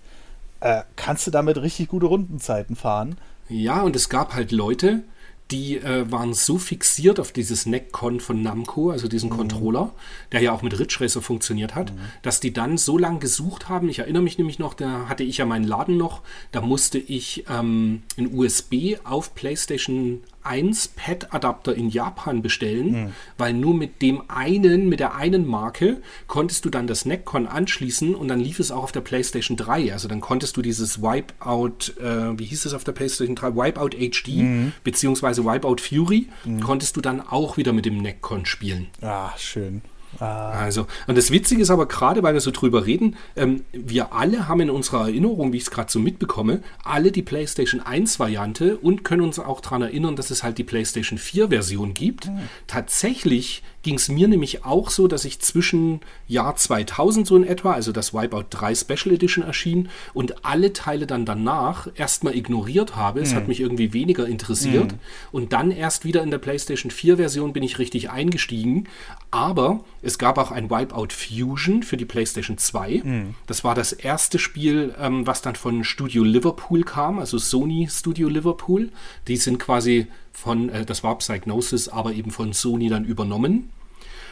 äh, kannst du damit richtig gute Rundenzeiten fahren. Ja, und es gab halt Leute, die äh, waren so fixiert auf dieses Neckcon von Namco, also diesen mhm. Controller, der ja auch mit Ridge Racer funktioniert hat, mhm. dass die dann so lange gesucht haben. Ich erinnere mich nämlich noch, da hatte ich ja meinen Laden noch, da musste ich ähm, ein USB auf PlayStation 1 Pad-Adapter in Japan bestellen, mhm. weil nur mit dem einen, mit der einen Marke konntest du dann das Neckcon anschließen und dann lief es auch auf der PlayStation 3. Also dann konntest du dieses Wipeout, äh, wie hieß es auf der PlayStation 3? Wipeout HD mhm. beziehungsweise Wipeout Fury, mhm. konntest du dann auch wieder mit dem Neckcon spielen. Ah, schön. Ah. Also, und das Witzige ist aber gerade, weil wir so drüber reden, ähm, wir alle haben in unserer Erinnerung, wie ich es gerade so mitbekomme, alle die PlayStation 1-Variante und können uns auch daran erinnern, dass es halt die PlayStation 4-Version gibt. Mhm. Tatsächlich ging es mir nämlich auch so, dass ich zwischen Jahr 2000 so in etwa, also das Wipeout 3 Special Edition erschien und alle Teile dann danach erstmal ignoriert habe. Es hat mhm. mich irgendwie weniger interessiert. Mhm. Und dann erst wieder in der PlayStation 4 Version bin ich richtig eingestiegen. Aber es gab auch ein Wipeout Fusion für die PlayStation 2. Mhm. Das war das erste Spiel, ähm, was dann von Studio Liverpool kam, also Sony Studio Liverpool. Die sind quasi von, äh, das war Psygnosis, aber eben von Sony dann übernommen.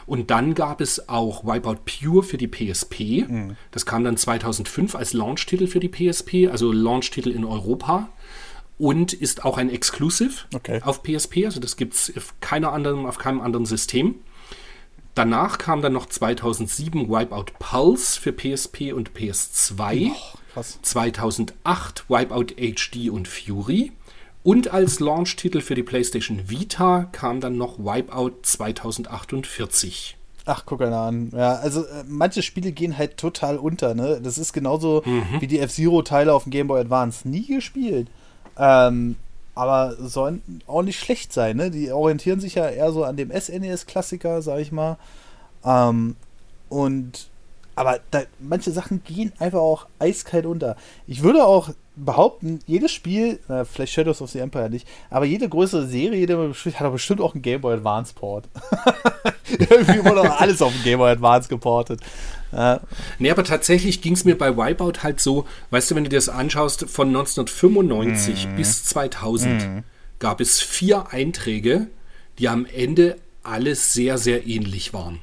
Und dann gab es auch Wipeout Pure für die PSP. Mhm. Das kam dann 2005 als Launch-Titel für die PSP, also Launch-Titel in Europa. Und ist auch ein Exclusive okay. auf PSP, also das gibt es auf, auf keinem anderen System. Danach kam dann noch 2007 Wipeout Pulse für PSP und PS2. Oh, 2008 Wipeout HD und Fury. Und als Launch-Titel für die PlayStation Vita kam dann noch Wipeout 2048. Ach, guck einer an. Ja, also äh, manche Spiele gehen halt total unter, ne? Das ist genauso mhm. wie die F-Zero-Teile auf dem Game Boy Advance. Nie gespielt. Ähm, aber sollen auch nicht schlecht sein, ne? Die orientieren sich ja eher so an dem SNES-Klassiker, sag ich mal. Ähm, und aber da, manche Sachen gehen einfach auch eiskalt unter. Ich würde auch behaupten, jedes Spiel, äh, vielleicht Shadows of the Empire nicht, aber jede größere Serie die hat doch bestimmt auch einen Game Boy Advance Port. *laughs* Irgendwie wurde auch alles auf den Game Boy Advance geportet. Äh. Nee, aber tatsächlich ging es mir bei Wipeout halt so, weißt du, wenn du dir das anschaust, von 1995 mm. bis 2000 mm. gab es vier Einträge, die am Ende alles sehr, sehr ähnlich waren.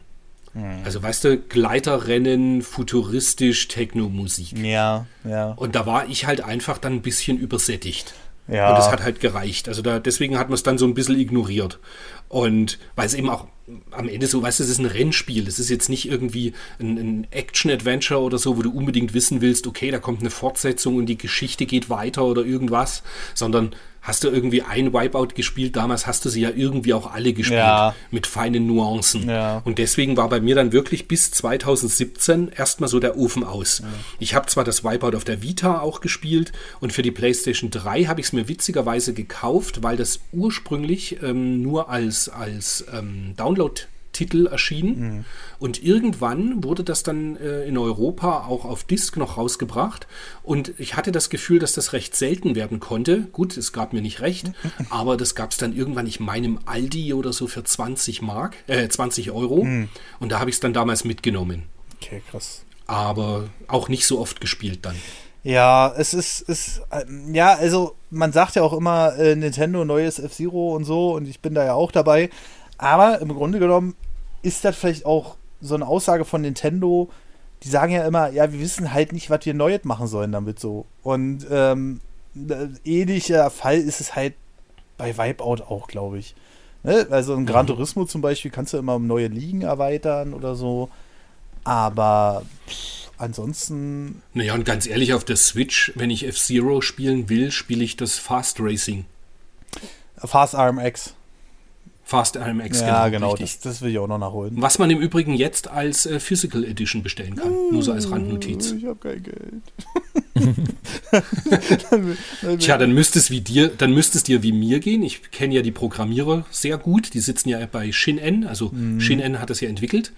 Mhm. Also weißt du, Gleiterrennen, futuristisch, Techno-Musik. Ja, ja. Und da war ich halt einfach dann ein bisschen übersättigt. Ja. Und das hat halt gereicht. Also da, deswegen hat man es dann so ein bisschen ignoriert. Und weil es eben auch am Ende so, weißt du, es ist ein Rennspiel. Es ist jetzt nicht irgendwie ein, ein Action-Adventure oder so, wo du unbedingt wissen willst, okay, da kommt eine Fortsetzung und die Geschichte geht weiter oder irgendwas, sondern hast du irgendwie ein Wipeout gespielt, damals hast du sie ja irgendwie auch alle gespielt, ja. mit feinen Nuancen. Ja. Und deswegen war bei mir dann wirklich bis 2017 erstmal so der Ofen aus. Ja. Ich habe zwar das Wipeout auf der Vita auch gespielt und für die PlayStation 3 habe ich es mir witzigerweise gekauft, weil das ursprünglich ähm, nur als, als ähm, Download Titel erschienen. Mhm. Und irgendwann wurde das dann äh, in Europa auch auf Disc noch rausgebracht. Und ich hatte das Gefühl, dass das recht selten werden konnte. Gut, es gab mir nicht recht, *laughs* aber das gab es dann irgendwann, ich meine, im Aldi oder so für 20 Mark, äh, 20 Euro. Mhm. Und da habe ich es dann damals mitgenommen. Okay, krass. Aber auch nicht so oft gespielt dann. Ja, es ist, ist äh, ja, also man sagt ja auch immer äh, Nintendo neues F-Zero und so und ich bin da ja auch dabei. Aber im Grunde genommen ist das vielleicht auch so eine Aussage von Nintendo, die sagen ja immer, ja, wir wissen halt nicht, was wir Neues machen sollen damit so. Und ähm, äh, ähnlicher Fall ist es halt bei Wipeout auch, glaube ich. Ne? Also in Gran Turismo zum Beispiel kannst du immer neue Ligen erweitern oder so. Aber pff, ansonsten. Naja, und ganz ehrlich, auf der Switch, wenn ich F-Zero spielen will, spiele ich das Fast Racing. Fast RMX. Fast RMX, ja, genau, das, das, will ich auch noch nachholen. Was man im Übrigen jetzt als äh, Physical Edition bestellen kann. Uh, Nur so als Randnotiz. Ich habe kein Geld. *laughs* Tja, dann müsste es wie dir, dann müsste es dir wie mir gehen. Ich kenne ja die Programmierer sehr gut. Die sitzen ja bei Shin-En, also mm. Shin-En hat das ja entwickelt.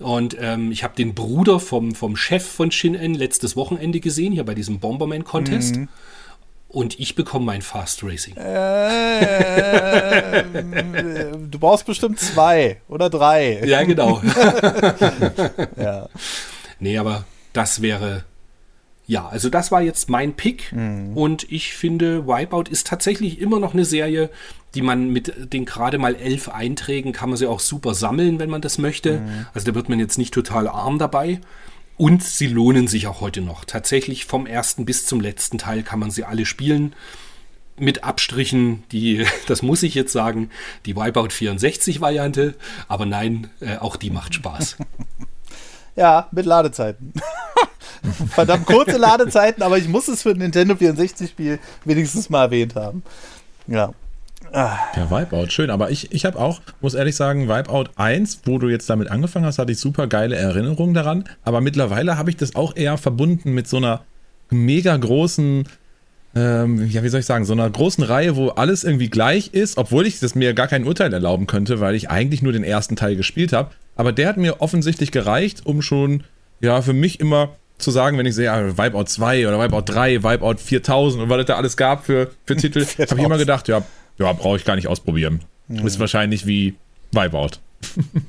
Und ähm, ich habe den Bruder vom, vom Chef von Shin-En letztes Wochenende gesehen, hier bei diesem Bomberman-Contest. Mm und ich bekomme mein Fast Racing. Äh, *laughs* du brauchst bestimmt zwei oder drei. Ja, genau. *laughs* ja. Nee, aber das wäre. Ja, also das war jetzt mein Pick mhm. und ich finde, Wipeout ist tatsächlich immer noch eine Serie, die man mit den gerade mal elf Einträgen kann man sie auch super sammeln, wenn man das möchte. Mhm. Also da wird man jetzt nicht total arm dabei. Und sie lohnen sich auch heute noch. Tatsächlich vom ersten bis zum letzten Teil kann man sie alle spielen. Mit Abstrichen, die, *laughs* das muss ich jetzt sagen, die Wipeout 64 Variante. Aber nein, äh, auch die macht Spaß. *laughs* Ja, mit Ladezeiten. *laughs* Verdammt kurze Ladezeiten, aber ich muss es für ein Nintendo 64 Spiel wenigstens mal erwähnt haben. Ja. Ja, Wipeout, schön. Aber ich, ich habe auch, muss ehrlich sagen, Wipeout 1, wo du jetzt damit angefangen hast, hatte ich super geile Erinnerungen daran. Aber mittlerweile habe ich das auch eher verbunden mit so einer mega großen, ähm, ja, wie soll ich sagen, so einer großen Reihe, wo alles irgendwie gleich ist, obwohl ich das mir gar kein Urteil erlauben könnte, weil ich eigentlich nur den ersten Teil gespielt habe. Aber der hat mir offensichtlich gereicht, um schon, ja, für mich immer zu sagen, wenn ich sehe, ja, Wipeout 2 oder Wipeout 3, Wipeout 4000 und was es da alles gab für, für Titel, *laughs* habe ich immer gedacht, ja, ja, brauche ich gar nicht ausprobieren. Mhm. Ist wahrscheinlich wie Wipeout.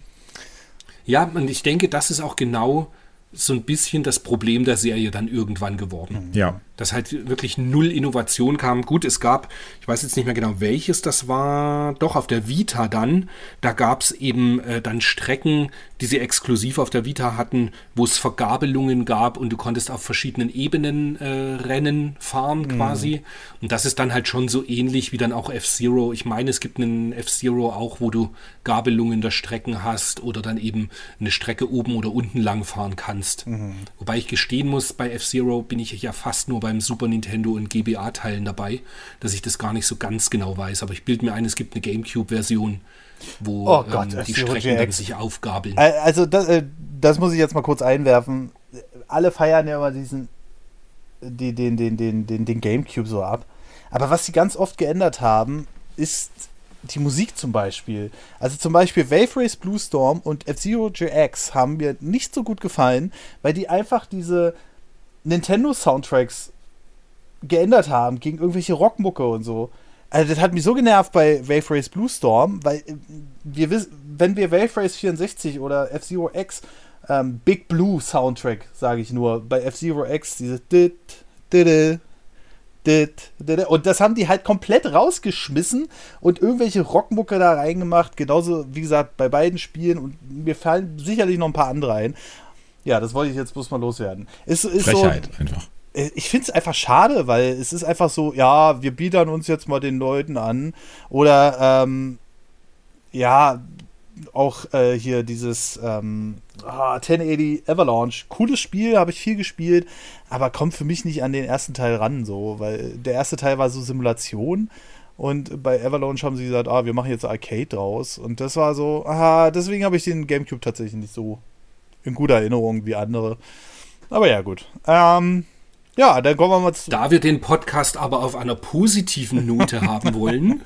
*laughs* ja, und ich denke, das ist auch genau so ein bisschen das Problem der Serie dann irgendwann geworden. Ja dass halt wirklich null Innovation kam. Gut, es gab, ich weiß jetzt nicht mehr genau welches das war, doch auf der Vita dann, da gab es eben äh, dann Strecken, die sie exklusiv auf der Vita hatten, wo es Vergabelungen gab und du konntest auf verschiedenen Ebenen äh, Rennen fahren mhm. quasi. Und das ist dann halt schon so ähnlich wie dann auch F-Zero. Ich meine, es gibt einen F-Zero auch, wo du Gabelungen der Strecken hast oder dann eben eine Strecke oben oder unten lang fahren kannst. Mhm. Wobei ich gestehen muss, bei F-Zero bin ich ja fast nur bei beim Super Nintendo und GBA-Teilen dabei, dass ich das gar nicht so ganz genau weiß. Aber ich bilde mir ein, es gibt eine GameCube-Version, wo oh Gott, ähm, die Strecken dann sich aufgabeln. Also das, äh, das, muss ich jetzt mal kurz einwerfen. Alle feiern ja immer diesen den, den, den, den, den, den GameCube so ab. Aber was sie ganz oft geändert haben, ist die Musik zum Beispiel. Also zum Beispiel Wave Race Blue Storm und F-Zero GX haben mir nicht so gut gefallen, weil die einfach diese Nintendo-Soundtracks geändert haben gegen irgendwelche Rockmucke und so. Also das hat mich so genervt bei Wave Race Blue Storm, weil äh, wir wissen, wenn wir Wave Race 64 oder F-Zero X ähm, Big Blue Soundtrack, sage ich nur, bei F-Zero X, diese dit, dit, dit, dit, und das haben die halt komplett rausgeschmissen und irgendwelche Rockmucke da reingemacht, genauso wie gesagt bei beiden Spielen und mir fallen sicherlich noch ein paar andere ein. Ja, das wollte ich jetzt bloß mal loswerden. Ist, ist Frechheit so, einfach. Ich finde es einfach schade, weil es ist einfach so, ja, wir biedern uns jetzt mal den Leuten an. Oder, ähm, ja, auch äh, hier dieses ähm, oh, ah, 1080 Avalanche. Cooles Spiel, habe ich viel gespielt, aber kommt für mich nicht an den ersten Teil ran, so, weil der erste Teil war so Simulation. Und bei Avalanche haben sie gesagt, ah, wir machen jetzt Arcade draus. Und das war so, aha, deswegen habe ich den GameCube tatsächlich nicht so in guter Erinnerung wie andere. Aber ja, gut. Ähm, ja, dann kommen wir mal zu. Da wir den Podcast aber auf einer positiven Note haben wollen,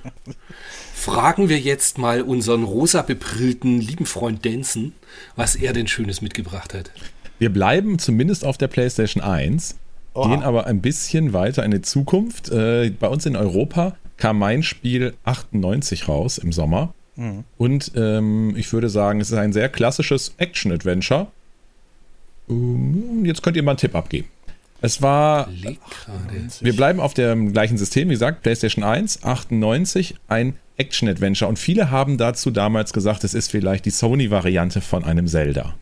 fragen wir jetzt mal unseren rosa bebrillten lieben Freund Denson, was er denn Schönes mitgebracht hat. Wir bleiben zumindest auf der PlayStation 1, Oha. gehen aber ein bisschen weiter in die Zukunft. Äh, bei uns in Europa kam mein Spiel 98 raus im Sommer. Mhm. Und ähm, ich würde sagen, es ist ein sehr klassisches Action-Adventure. Ähm, jetzt könnt ihr mal einen Tipp abgeben. Es war, wir bleiben auf dem gleichen System, wie gesagt, PlayStation 1, 98, ein Action-Adventure. Und viele haben dazu damals gesagt, es ist vielleicht die Sony-Variante von einem Zelda.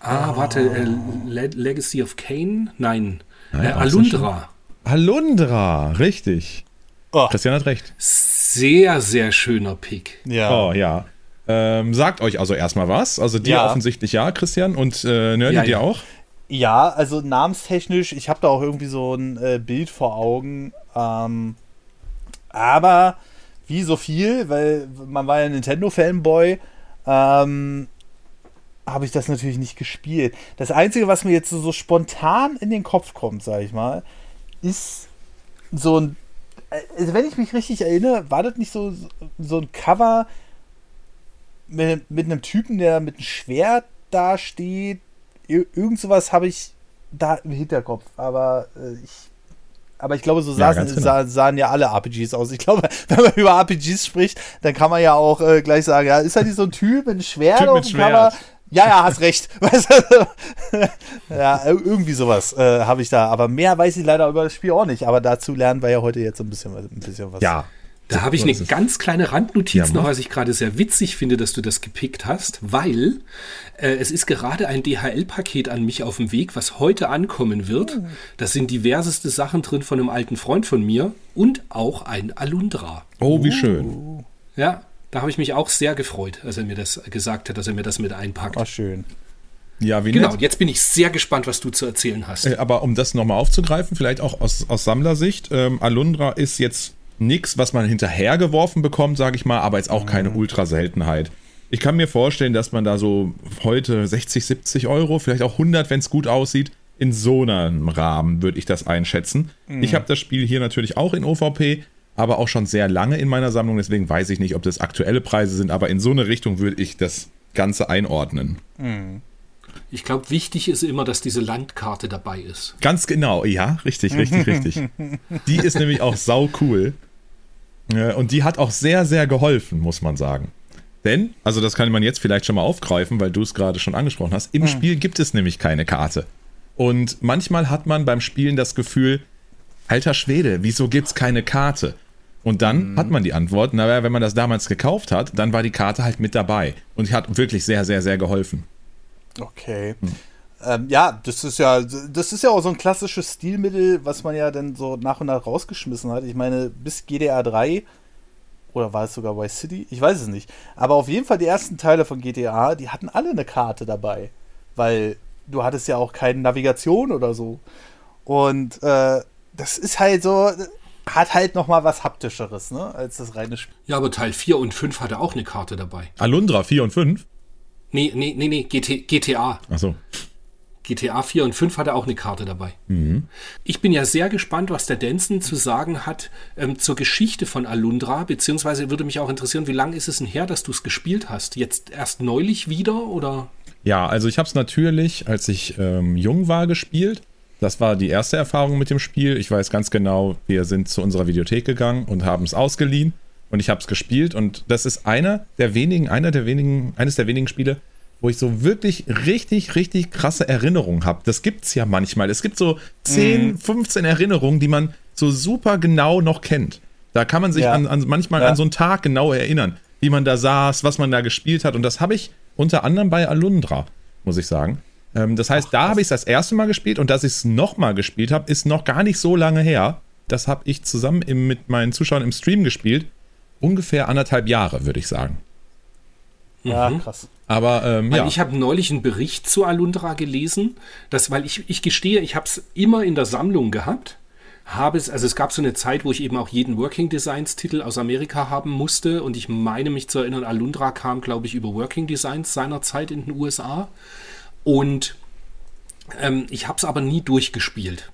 Ah, warte, äh, Le Legacy of Kane? Nein. Nein, äh, Alundra. Alundra, richtig. Oh, Christian hat recht. Sehr, sehr schöner Pick. ja. Oh ja. Ähm, sagt euch also erstmal was. Also dir Ja. offensichtlich ja, Christian. Und äh, Nerdy Ja, dir ja. auch? Ja, also namenstechnisch, ich habe da auch irgendwie so ein äh, Bild vor Augen. Ähm, aber wie so viel, weil man war ja Nintendo-Fanboy, ähm, habe ich das natürlich nicht gespielt. Das Einzige, was mir jetzt so, so spontan in den Kopf kommt, sage ich mal, ist so ein, äh, also wenn ich mich richtig erinnere, war das nicht so, so ein Cover mit, mit einem Typen, der mit einem Schwert da steht. Ir irgend sowas habe ich da im Hinterkopf, aber äh, ich aber ich glaube, so Ja, saßen, ganz genau. sah, sahen ja alle RPGs aus. Ich glaube, *laughs* wenn man über RPGs spricht, dann kann man ja auch äh, gleich sagen, ja, ist halt so ein Typ mit einem Schwert Typ mit. Schwert. Ja, ja, hast recht. *laughs* *laughs* Ja, irgendwie sowas äh, habe ich da. Aber mehr weiß ich leider über das Spiel auch nicht. Aber dazu lernen wir ja heute jetzt ein bisschen, was- ein bisschen was. Ja. Da habe ich eine ganz kleine Randnotiz Ja, noch, was ich gerade sehr witzig finde, dass du das gepickt hast, weil äh, es ist gerade ein DHL-Paket an mich auf dem Weg, was heute ankommen wird. Da sind diverseste Sachen drin von einem alten Freund von mir und auch ein Alundra. Oh, wie schön. Ja, da habe ich mich auch sehr gefreut, als er mir das gesagt hat, dass er mir das mit einpackt. War schön. Ja, wie Genau, nett. jetzt bin ich sehr gespannt, was du zu erzählen hast. Äh, aber um das nochmal aufzugreifen, vielleicht auch aus, aus Sammlersicht, ähm, Alundra ist jetzt nichts, was man hinterhergeworfen bekommt, sage ich mal, aber jetzt auch keine Ultra-Seltenheit. Ich kann mir vorstellen, dass man da so heute 60, 70 Euro, vielleicht auch 100, wenn es gut aussieht, in so einem Rahmen würde ich das einschätzen. Ich habe das Spiel hier natürlich auch in OVP, aber auch schon sehr lange in meiner Sammlung, deswegen weiß ich nicht, ob das aktuelle Preise sind, aber in so eine Richtung würde ich das Ganze einordnen. Ich glaube, wichtig ist immer, dass diese Landkarte dabei ist. Ganz genau, ja, richtig, richtig, richtig. *laughs* Die ist nämlich auch sau cool. Und die hat auch sehr, sehr geholfen, muss man sagen. Denn, also das kann man jetzt vielleicht schon mal aufgreifen, weil du es gerade schon angesprochen hast, im Spiel gibt es nämlich keine Karte. Und manchmal hat man beim Spielen das Gefühl, alter Schwede, wieso gibt es keine Karte? Und dann hat man die Antwort, naja, wenn man das damals gekauft hat, dann war die Karte halt mit dabei. Und die hat wirklich sehr, sehr, sehr geholfen. Okay. Ähm, ja, das ist ja, das ist ja auch so ein klassisches Stilmittel, was man ja dann so nach und nach rausgeschmissen hat. Ich meine, bis GDR 3 oder war es sogar Vice City? Ich weiß es nicht. Aber auf jeden Fall die ersten Teile von GTA, die hatten alle eine Karte dabei, weil du hattest ja auch keine Navigation oder so. Und äh, das ist halt so, hat halt noch mal was haptischeres, ne, als das reine Spiel. Ja, aber Teil 4 und 5 hatte auch eine Karte dabei. Alundra 4 und 5. Nee, nee, nee, nee, GT, GTA. Achso. GTA 4 und 5 hatte auch eine Karte dabei. Ich bin ja sehr gespannt, was der Denson zu sagen hat ähm, zur Geschichte von Alundra, beziehungsweise würde mich auch interessieren, wie lange ist es denn her, dass du es gespielt hast? Jetzt erst neulich wieder oder? Ja, also ich habe es natürlich, als ich ähm, jung war, gespielt. Das war die erste Erfahrung mit dem Spiel. Ich weiß ganz genau, wir sind zu unserer Videothek gegangen und haben es ausgeliehen und ich habe es gespielt und das ist einer der wenigen, einer der wenigen, eines der wenigen Spiele, wo ich so wirklich richtig, richtig krasse Erinnerungen habe. Das gibt's ja manchmal. Es gibt so 10, 15 Erinnerungen, die man so super genau noch kennt. Da kann man sich Ja. an, an manchmal Ja. an so einen Tag genau erinnern, wie man da saß, was man da gespielt hat. Und das habe ich unter anderem bei Alundra, muss ich sagen. Ähm, das heißt, da habe ich es das erste Mal gespielt und dass ich es nochmal gespielt habe, ist noch gar nicht so lange her. Das habe ich zusammen im, mit meinen Zuschauern im Stream gespielt. Ungefähr anderthalb Jahre, würde ich sagen. Ja, krass. Aber ähm, ja. ich habe neulich einen Bericht zu Alundra gelesen, dass, weil ich, ich gestehe, ich habe es immer in der Sammlung gehabt. Habe es, also es gab so eine Zeit, wo ich eben auch jeden Working Designs Titel aus Amerika haben musste und ich meine mich zu erinnern, Alundra kam, glaube ich, über Working Designs seinerzeit in den USA und ähm, ich habe es aber nie durchgespielt.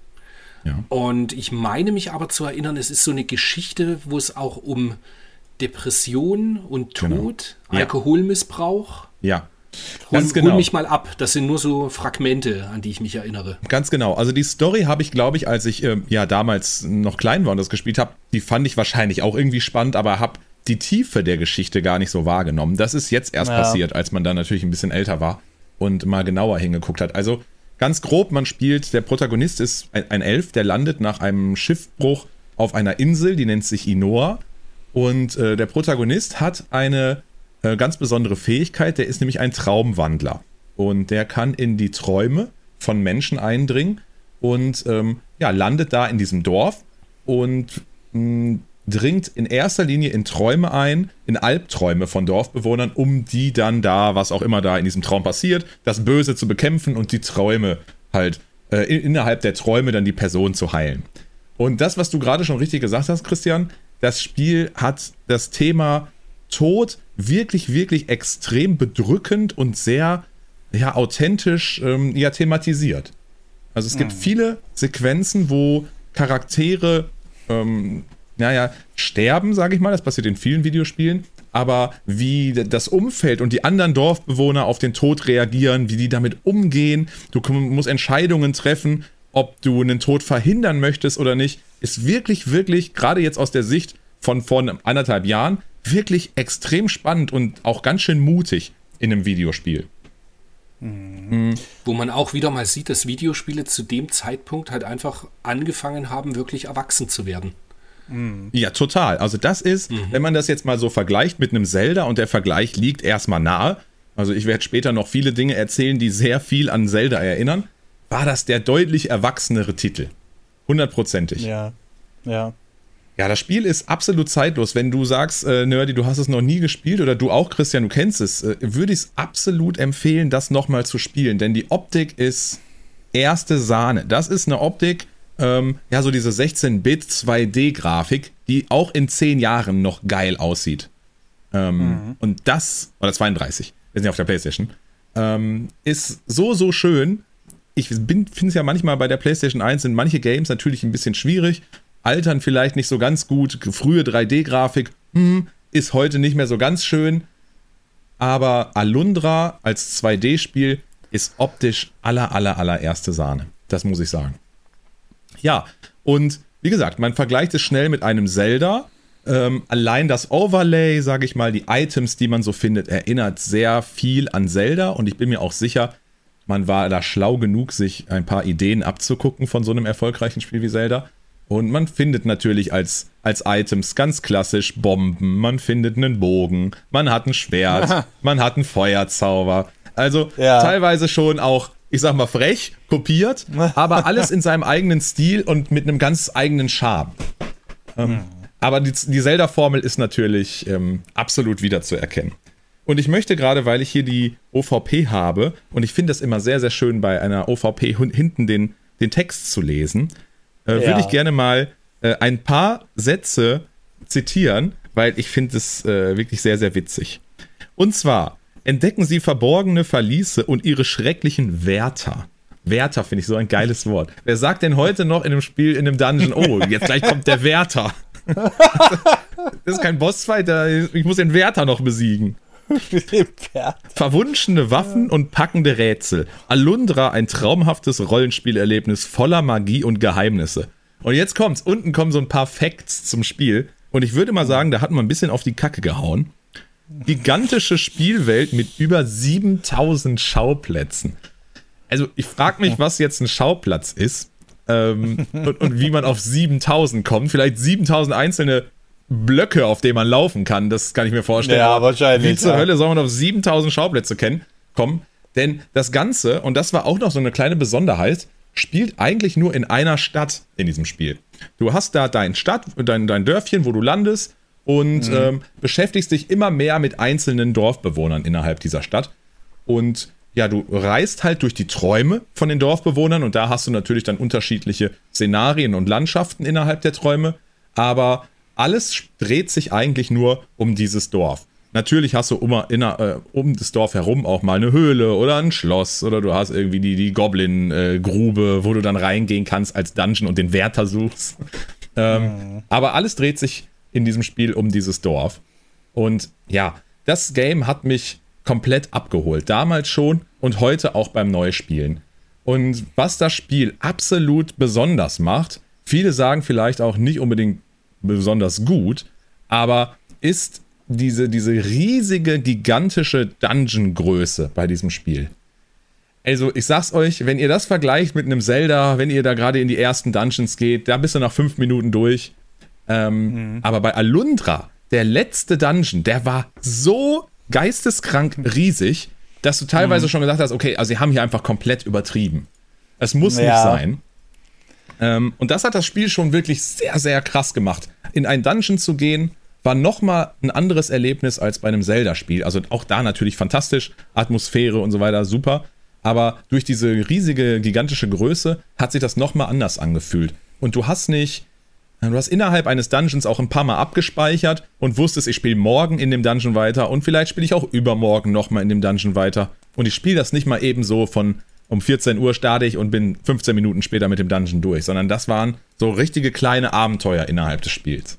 Ja. Und ich meine mich aber zu erinnern, es ist so eine Geschichte, wo es auch um Depression und Tod, Genau. Ja. Alkoholmissbrauch, ja. Hol, Ganz genau. hol mich mal ab. Das sind nur so Fragmente, an die ich mich erinnere. Ganz genau. Also die Story habe ich, glaube ich, als ich ähm, ja damals noch klein war und das gespielt habe, die fand ich wahrscheinlich auch irgendwie spannend, aber habe die Tiefe der Geschichte gar nicht so wahrgenommen. Das ist jetzt erst Ja. passiert, als man dann natürlich ein bisschen älter war und mal genauer hingeguckt hat. Also ganz grob, man spielt, der Protagonist ist ein, ein Elf, der landet nach einem Schiffbruch auf einer Insel, die nennt sich Inoa. Und äh, der Protagonist hat eine äh, ganz besondere Fähigkeit, der ist nämlich ein Traumwandler. Und der kann in die Träume von Menschen eindringen und ähm, ja, landet da in diesem Dorf und mh, dringt in erster Linie in Träume ein, in Albträume von Dorfbewohnern, um die dann da, was auch immer da in diesem Traum passiert, das Böse zu bekämpfen und die Träume halt äh, innerhalb der Träume dann die Person zu heilen. Und das, was du gerade schon richtig gesagt hast, Christian, das Spiel hat das Thema Tod wirklich, wirklich extrem bedrückend und sehr ja, authentisch ähm, ja, thematisiert. Also es gibt mhm. viele Sequenzen, wo Charaktere ähm, naja, sterben, sage ich mal. Das passiert in vielen Videospielen. Aber wie das Umfeld und die anderen Dorfbewohner auf den Tod reagieren, wie die damit umgehen, du musst Entscheidungen treffen, ob du einen Tod verhindern möchtest oder nicht, ist wirklich, wirklich, gerade jetzt aus der Sicht von vor anderthalb Jahren, wirklich extrem spannend und auch ganz schön mutig in einem Videospiel. Mhm. Wo man auch wieder mal sieht, dass Videospiele zu dem Zeitpunkt halt einfach angefangen haben, wirklich erwachsen zu werden. Mhm. Ja, total. Also das ist, mhm. wenn man das jetzt mal so vergleicht mit einem Zelda und der Vergleich liegt erstmal nahe, also ich werde später noch viele Dinge erzählen, die sehr viel an Zelda erinnern, war das der deutlich erwachsenere Titel. Hundertprozentig. Ja, ja. Ja, das Spiel ist absolut zeitlos. Wenn du sagst, äh, Nerdy, du hast es noch nie gespielt oder du auch, Christian, du kennst es, äh, würde ich es absolut empfehlen, das nochmal zu spielen. Denn die Optik ist erste Sahne. Das ist eine Optik, ähm, ja, so diese 16-Bit 2D-Grafik, die auch in 10 Jahren noch geil aussieht. Ähm, mhm. Und das, oder 32, wir sind ja auf der Playstation, ähm, ist so, so schön. Ich finde es ja manchmal bei der PlayStation 1 sind manche Games natürlich ein bisschen schwierig altern vielleicht nicht so ganz gut. Frühe 3D-Grafik hm, ist heute nicht mehr so ganz schön. Aber Alundra als 2D-Spiel ist optisch aller, aller, allererste Sahne. Das muss ich sagen. Ja, und wie gesagt, man vergleicht es schnell mit einem Zelda. Ähm, allein das Overlay, sage ich mal, die Items, die man so findet, erinnert sehr viel an Zelda. Und ich bin mir auch sicher, man war da schlau genug, sich ein paar Ideen abzugucken von so einem erfolgreichen Spiel wie Zelda. Und man findet natürlich als, als Items ganz klassisch Bomben, man findet einen Bogen, man hat ein Schwert, *laughs* man hat einen Feuerzauber. Also ja. teilweise schon auch, ich sag mal, frech, kopiert, *laughs* aber alles in seinem eigenen Stil und mit einem ganz eigenen Charme. Ähm, hm. Aber die, die Zelda-Formel ist natürlich ähm, absolut wiederzuerkennen. Und ich möchte gerade, weil ich hier die OVP habe, und ich finde das immer sehr, sehr schön, bei einer OVP hinten den, den Text zu lesen, äh, ja. würde ich gerne mal äh, ein paar Sätze zitieren, weil ich finde es äh, wirklich sehr, sehr witzig. Und zwar entdecken sie verborgene Verliese und ihre schrecklichen Wärter. Wärter finde ich so ein geiles Wort. Wer sagt denn heute noch in einem Spiel, in einem Dungeon, oh, jetzt gleich kommt der Wärter? *laughs* das ist kein Bossfight, ich muss den Wärter noch besiegen. Verwunschene Waffen und packende Rätsel. Alundra, ein traumhaftes Rollenspielerlebnis voller Magie und Geheimnisse. Und jetzt kommt's. Unten kommen so ein paar Facts zum Spiel. Und ich würde mal sagen, da hat man ein bisschen auf die Kacke gehauen. Gigantische Spielwelt mit über 7000 Schauplätzen. Also, ich frage mich, was jetzt ein Schauplatz ist. Ähm, und, und, wie man auf 7000 kommt. Vielleicht 7000 einzelne Blöcke, auf denen man laufen kann. Das kann ich mir vorstellen. Ja, wahrscheinlich. Wie zur ja. Hölle soll man auf 7000 Schauplätze kennen, kommen? Denn das Ganze, und das war auch noch so eine kleine Besonderheit, spielt eigentlich nur in einer Stadt in diesem Spiel. Du hast da dein Stadt, dein, dein Dörfchen, wo du landest und mhm. ähm, beschäftigst dich immer mehr mit einzelnen Dorfbewohnern innerhalb dieser Stadt. Und ja, du reist halt durch die Träume von den Dorfbewohnern und da hast du natürlich dann unterschiedliche Szenarien und Landschaften innerhalb der Träume. Aber alles dreht sich eigentlich nur um dieses Dorf. Natürlich hast du um, in, äh, um das Dorf herum auch mal eine Höhle oder ein Schloss oder du hast irgendwie die, die Goblin-Grube, äh, wo du dann reingehen kannst als Dungeon und den Wärter suchst. *laughs* ähm, mhm. Aber alles dreht sich in diesem Spiel um dieses Dorf. Und ja, das Game hat mich komplett abgeholt. Damals schon und heute auch beim Neuspielen. Und was das Spiel absolut besonders macht, viele sagen vielleicht auch nicht unbedingt besonders gut, aber ist diese, diese riesige, gigantische Dungeon-Größe bei diesem Spiel. Also, ich sag's euch, wenn ihr das vergleicht mit einem Zelda, wenn ihr da gerade in die ersten Dungeons geht, da bist du nach fünf Minuten durch. Ähm, mhm. Aber bei Alundra, der letzte Dungeon, der war so geisteskrank riesig, dass du teilweise mhm. schon gesagt hast, okay, also sie haben hier einfach komplett übertrieben. Es muss ja. nicht sein. Ähm, und das hat das Spiel schon wirklich sehr, sehr krass gemacht. In ein Dungeon zu gehen, war nochmal ein anderes Erlebnis als bei einem Zelda-Spiel. Also auch da natürlich fantastisch, Atmosphäre und so weiter, super. Aber durch diese riesige, gigantische Größe hat sich das nochmal anders angefühlt. Und du hast nicht, du hast innerhalb eines Dungeons auch ein paar Mal abgespeichert und wusstest, ich spiele morgen in dem Dungeon weiter und vielleicht spiele ich auch übermorgen nochmal in dem Dungeon weiter. Und ich spiele das nicht mal eben so von um 14 Uhr starte ich und bin 15 Minuten später mit dem Dungeon durch, sondern das waren so richtige kleine Abenteuer innerhalb des Spiels.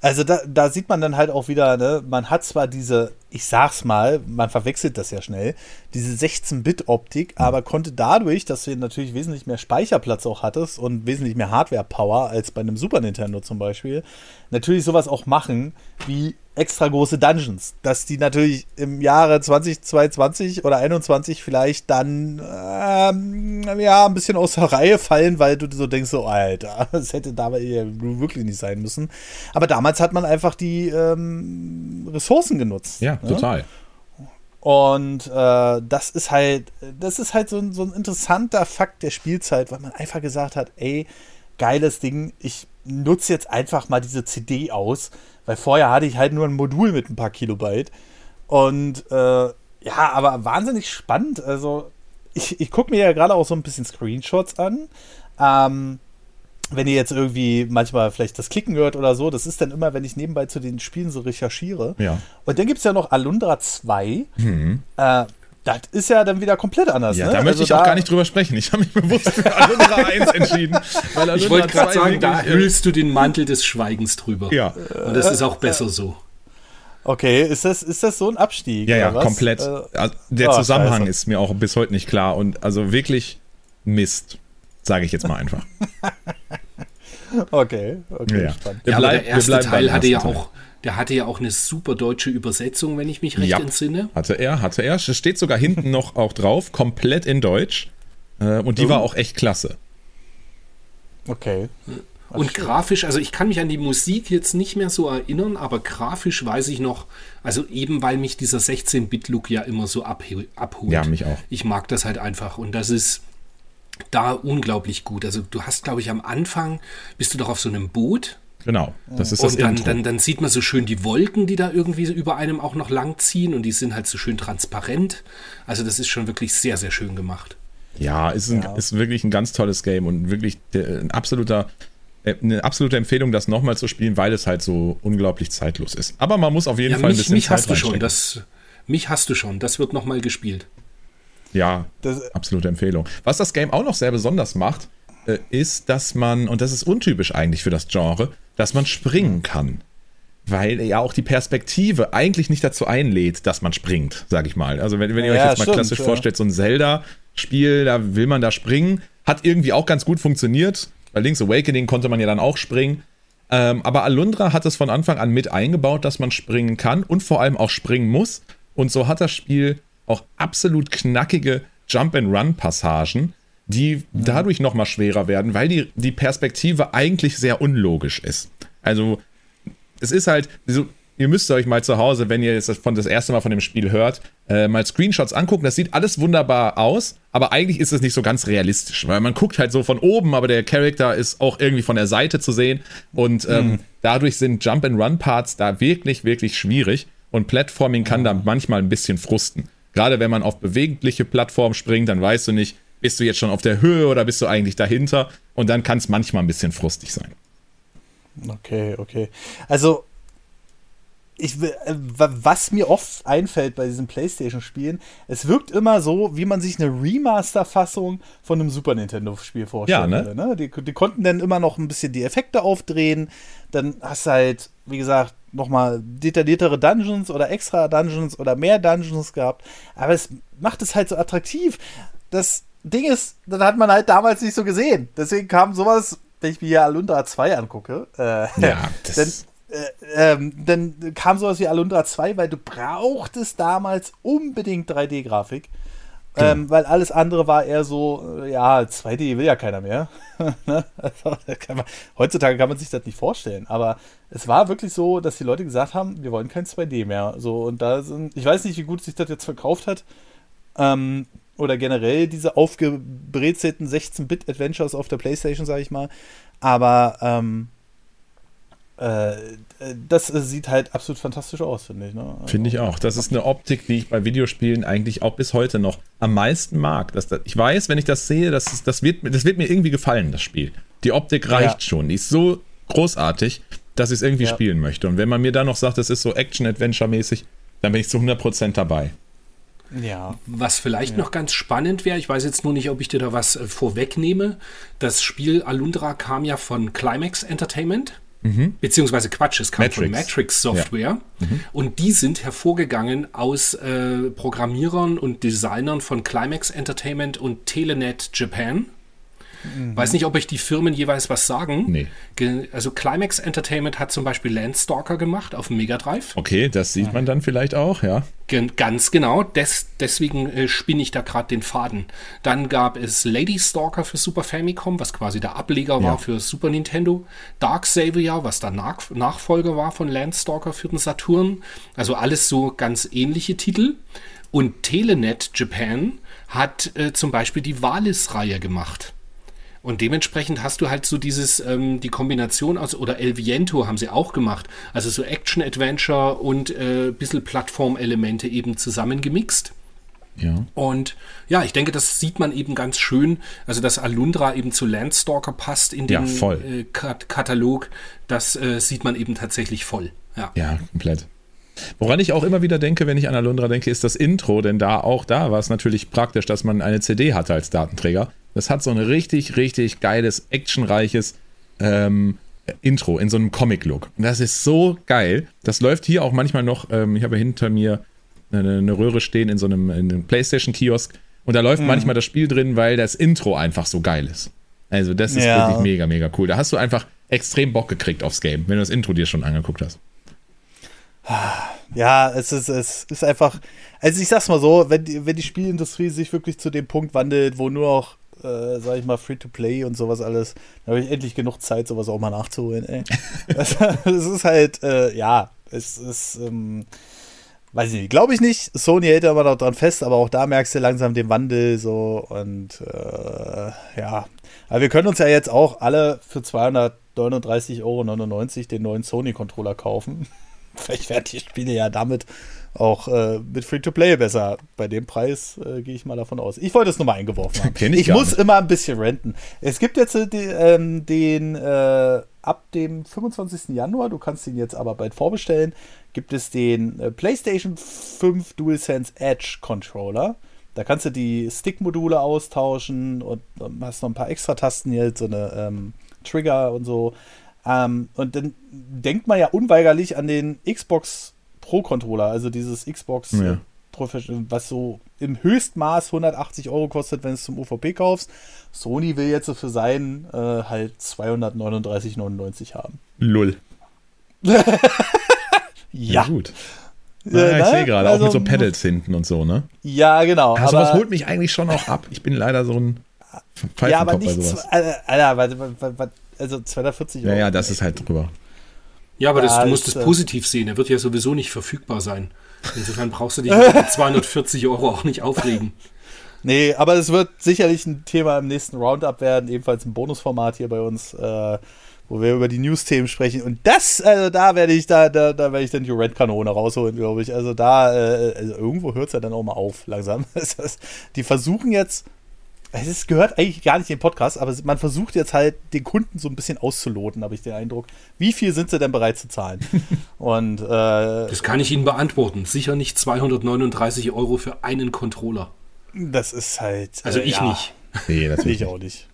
Also da, da sieht man dann halt auch wieder, ne, man hat zwar diese, ich sag's mal, man verwechselt das ja schnell, diese 16-Bit-Optik, mhm. aber konnte dadurch, dass du natürlich wesentlich mehr Speicherplatz auch hattest und wesentlich mehr Hardware-Power als bei einem Super Nintendo zum Beispiel, natürlich sowas auch machen wie extra große Dungeons, dass die natürlich im Jahre 2022 oder 21 vielleicht dann ähm, ja ein bisschen aus der Reihe fallen, weil du so denkst, so Alter, *laughs* das hätte damals wirklich nicht sein müssen. Aber damals hat man einfach die ähm, Ressourcen genutzt. Ja, ne? total. Und äh, das ist halt, das ist halt so ein, so ein interessanter Fakt der Spielzeit, weil man einfach gesagt hat, ey, geiles Ding, ich nutze jetzt einfach mal diese CD aus weil vorher hatte ich halt nur ein Modul mit ein paar Kilobyte. Und äh, ja, aber wahnsinnig spannend. Also, ich, ich gucke mir ja gerade auch so ein bisschen Screenshots an. Ähm, wenn ihr jetzt irgendwie manchmal vielleicht das Klicken hört oder so, das ist dann immer, wenn ich nebenbei zu den Spielen so recherchiere. Ja. Und dann gibt es ja noch Alundra 2. Mhm. Äh, das ist ja dann wieder komplett anders. Ja, ne? da möchte also ich auch gar nicht drüber sprechen. Ich habe mich bewusst für Alundra *laughs* 1 entschieden. ich wollte gerade sagen, da hüllst du den Mantel des Schweigens drüber. Ja. Und das ist auch besser so. Okay, ist das, ist das so ein Abstieg? Ja, ja, komplett. Äh, also der oh, Zusammenhang Scheiße. ist mir auch bis heute nicht klar und also wirklich Mist, sage ich jetzt mal einfach. *laughs* *laughs* okay, okay, ja. spannend. Ja, aber der erste Teil hatte ja auch der hatte ja auch eine super deutsche Übersetzung, wenn ich mich recht ja, entsinne. Hatte er, hatte er. Es steht sogar hinten noch auch drauf, komplett in Deutsch. Äh, und die oh. war auch echt klasse. Okay. Und schön. grafisch, also ich kann mich an die Musik jetzt nicht mehr so erinnern, aber grafisch weiß ich noch, also eben weil mich dieser 16-Bit-Look ja immer so abholt. Ja, mich auch. Ich mag das halt einfach und das ist da unglaublich gut. Also du hast, glaube ich, am Anfang bist du doch auf so einem Boot Genau, das ist das und dann, dann, dann, sieht man so schön die Wolken, die da irgendwie über einem auch noch lang ziehen und die sind halt so schön transparent. Also das ist schon wirklich sehr, sehr schön gemacht. Ja, ist, ein, ja. ist wirklich ein ganz tolles Game und wirklich ein absoluter, äh, eine absolute Empfehlung, das nochmal zu spielen, weil es halt so unglaublich zeitlos ist. Aber man muss auf jeden ja, Fall mich, ein bisschen mich Zeit hast du schon, das, Mich hast du schon, das wird nochmal gespielt. Ja, das, absolute Empfehlung. Was das Game auch noch sehr besonders macht, äh, ist, dass man, und das ist untypisch eigentlich für das Genre, dass man springen kann. Weil ja auch die Perspektive eigentlich nicht dazu einlädt, dass man springt, sag ich mal. Also wenn, wenn ihr ja, euch jetzt mal stimmt, klassisch ja. vorstellt, so ein Zelda-Spiel, da will man da springen, hat irgendwie auch ganz gut funktioniert. Bei Link's Awakening konnte man ja dann auch springen. Ähm, aber Alundra hat es von Anfang an mit eingebaut, dass man springen kann und vor allem auch springen muss. Und so hat das Spiel auch absolut knackige Jump-and-Run-Passagen, die mhm. dadurch nochmal schwerer werden, weil die, die Perspektive eigentlich sehr unlogisch ist. Also, es ist halt, so, ihr müsst euch mal zu Hause, wenn ihr jetzt von das erste Mal von dem Spiel hört, äh, mal Screenshots angucken. Das sieht alles wunderbar aus, aber eigentlich ist es nicht so ganz realistisch, weil man guckt halt so von oben, aber der Charakter ist auch irgendwie von der Seite zu sehen und ähm, mhm. dadurch sind Jump-and-Run-Parts da wirklich, wirklich schwierig und Platforming kann da manchmal ein bisschen frusten. Gerade wenn man auf bewegliche Plattformen springt, dann weißt du nicht, bist du jetzt schon auf der Höhe oder bist du eigentlich dahinter? Und dann kann es manchmal ein bisschen frustig sein. Okay, okay. Also, ich, äh, was mir oft einfällt bei diesen PlayStation-Spielen, es wirkt immer so, wie man sich eine Remaster-Fassung von einem Super Nintendo-Spiel vorstellt. Ja, ne? ne? Die, die, konnten dann immer noch ein bisschen die Effekte aufdrehen. Dann hast du halt, wie gesagt, nochmal detailliertere Dungeons oder extra Dungeons oder mehr Dungeons gehabt. Aber es macht es halt so attraktiv, dass Ding ist, das hat man halt damals nicht so gesehen. Deswegen kam sowas, wenn ich mir hier Alundra 2 angucke, äh, ja, *laughs* dann, äh, ähm, dann kam sowas wie Alundra 2, weil du brauchtest damals unbedingt 3D-Grafik. Genau. Ähm, weil alles andere war eher so, äh, ja, 2D will ja keiner mehr. *laughs* Ne? also, kann man, heutzutage kann man sich das nicht vorstellen, aber es war wirklich so, dass die Leute gesagt haben, wir wollen kein 2D mehr. So, und da sind, ich weiß nicht, wie gut sich das jetzt verkauft hat. Ähm, oder generell diese aufgebrezelten 16-Bit-Adventures auf der Playstation, sage ich mal. Aber ähm, äh, das sieht halt absolut fantastisch aus, finde ich. Ne? Also, finde ich auch. Das ist eine Optik, die ich bei Videospielen eigentlich auch bis heute noch am meisten mag. Das, das, ich weiß, wenn ich das sehe, das, ist, das, wird, das wird mir irgendwie gefallen, das Spiel. Die Optik reicht ja. schon. Die ist so großartig, dass ich es irgendwie ja. spielen möchte. Und wenn man mir dann noch sagt, das ist so Action-Adventure-mäßig, dann bin ich zu 100% dabei. Ja. Was vielleicht ja. noch ganz spannend wäre, ich weiß jetzt nur nicht, ob ich dir da was äh, vorwegnehme. Das Spiel Alundra kam ja von Climax Entertainment. Mhm. Beziehungsweise Quatsch, es kam Matrix. von Matrix Software. Ja. Mhm. Und die sind hervorgegangen aus äh, Programmierern und Designern von Climax Entertainment und Telenet Japan. Mhm. Weiß nicht, ob euch die Firmen jeweils was sagen. Nee. Also Climax Entertainment hat zum Beispiel Landstalker gemacht auf dem Mega Drive. Okay, das sieht man dann vielleicht auch, ja. Ganz genau, Des, deswegen äh, spinne ich da gerade den Faden. Dann gab es Lady Stalker für Super Famicom, was quasi der Ableger ja. war für Super Nintendo. Dark Savior, was der Nach Nachfolger war von Landstalker für den Saturn. Also alles so ganz ähnliche Titel. Und Telenet Japan hat äh, zum Beispiel die Valis-Reihe gemacht. Und dementsprechend hast du halt so dieses, ähm, die Kombination aus, oder El Viento haben sie auch gemacht, also so Action-Adventure und äh, bisschen Plattformelemente eben zusammengemixt. Ja. Und ja, ich denke, das sieht man eben ganz schön. Also, dass Alundra eben zu Landstalker passt in den ja, äh, Kat Katalog, das äh, sieht man eben tatsächlich voll. Ja, ja komplett. Woran ich auch immer wieder denke, wenn ich an Alundra denke, ist das Intro, denn da auch da war es natürlich praktisch, dass man eine CD hatte als Datenträger. Das hat so ein richtig, richtig geiles, actionreiches ähm, Intro in so einem Comic-Look. Und das ist so geil. Das läuft hier auch manchmal noch. Ähm, ich habe hinter mir eine, eine, Röhre stehen in so einem, einem PlayStation-Kiosk. Und da läuft mhm. manchmal das Spiel drin, weil das Intro einfach so geil ist. Also, das ist ja. wirklich mega, mega cool. Da hast du einfach extrem Bock gekriegt aufs Game, wenn du das Intro dir schon angeguckt hast. Ja, es ist, es ist einfach. Also, ich sag's mal so, wenn die, wenn die Spielindustrie sich wirklich zu dem Punkt wandelt, wo nur noch äh, sag ich mal, Free-to-Play und sowas alles. Da habe ich endlich genug Zeit, sowas auch mal nachzuholen, ey. *laughs* Es ist halt, äh, ja, es ist, ähm, weiß ich nicht, glaube ich nicht. Sony hält aber noch dran fest, aber auch da merkst du langsam den Wandel so und äh, ja. Aber wir können uns ja jetzt auch alle für 239,99 Euro den neuen Sony-Controller kaufen. *laughs* Vielleicht werden die Spiele ja damit auch äh, mit Free-to-Play besser. Bei dem Preis äh, gehe ich mal davon aus. Ich wollte es nur mal eingeworfen haben. *laughs* ich, ich muss nicht. immer ein bisschen renten. Es gibt jetzt äh, ähm, den äh, ab dem 25. Januar, du kannst ihn jetzt aber bald vorbestellen, gibt es den äh, PlayStation 5 DualSense Edge Controller. Da kannst du die Stick-Module austauschen und, und hast noch ein paar extra Tasten hier, so eine ähm, Trigger und so. Ähm, und dann denkt man ja unweigerlich an den Xbox Pro-Controller, also dieses Xbox ja. Professional, was so im Höchstmaß 180 Euro kostet, wenn du es zum UVP kaufst. Sony will jetzt für seinen äh, halt 239,99 haben. Lull. *laughs* ja. ja. gut. Ja, ja, ich sehe gerade, also, auch mit so Pedals hinten und so, ne? Ja, genau. Also was holt mich eigentlich schon auch ab. Ich bin leider so ein Pfeifenkopf ja, aber nicht, bei sowas. Alter, also 240 Euro. Ja, ja, das ist halt drüber. Ja, aber das, du musst es positiv sehen. Er wird ja sowieso nicht verfügbar sein. Insofern brauchst du dich mit 240 *laughs* Euro auch nicht aufregen. Nee, aber es wird sicherlich ein Thema im nächsten Roundup werden, ebenfalls ein Bonusformat hier bei uns, äh, wo wir über die News-Themen sprechen. Und das, also da werde ich, da, da, da werde ich dann die Red-Kanone rausholen, glaube ich. Also da, äh, also irgendwo hört es ja dann auch mal auf, langsam. *laughs* die versuchen jetzt es gehört eigentlich gar nicht in den Podcast, aber man versucht jetzt halt den Kunden so ein bisschen auszuloten, habe ich den Eindruck. Wie viel sind sie denn bereit zu zahlen? *laughs* Und äh, das kann ich Ihnen beantworten. Sicher nicht 239 Euro für einen Controller. Das ist halt. Also ich ja. nicht. Nee, natürlich. *laughs* Ich auch nicht.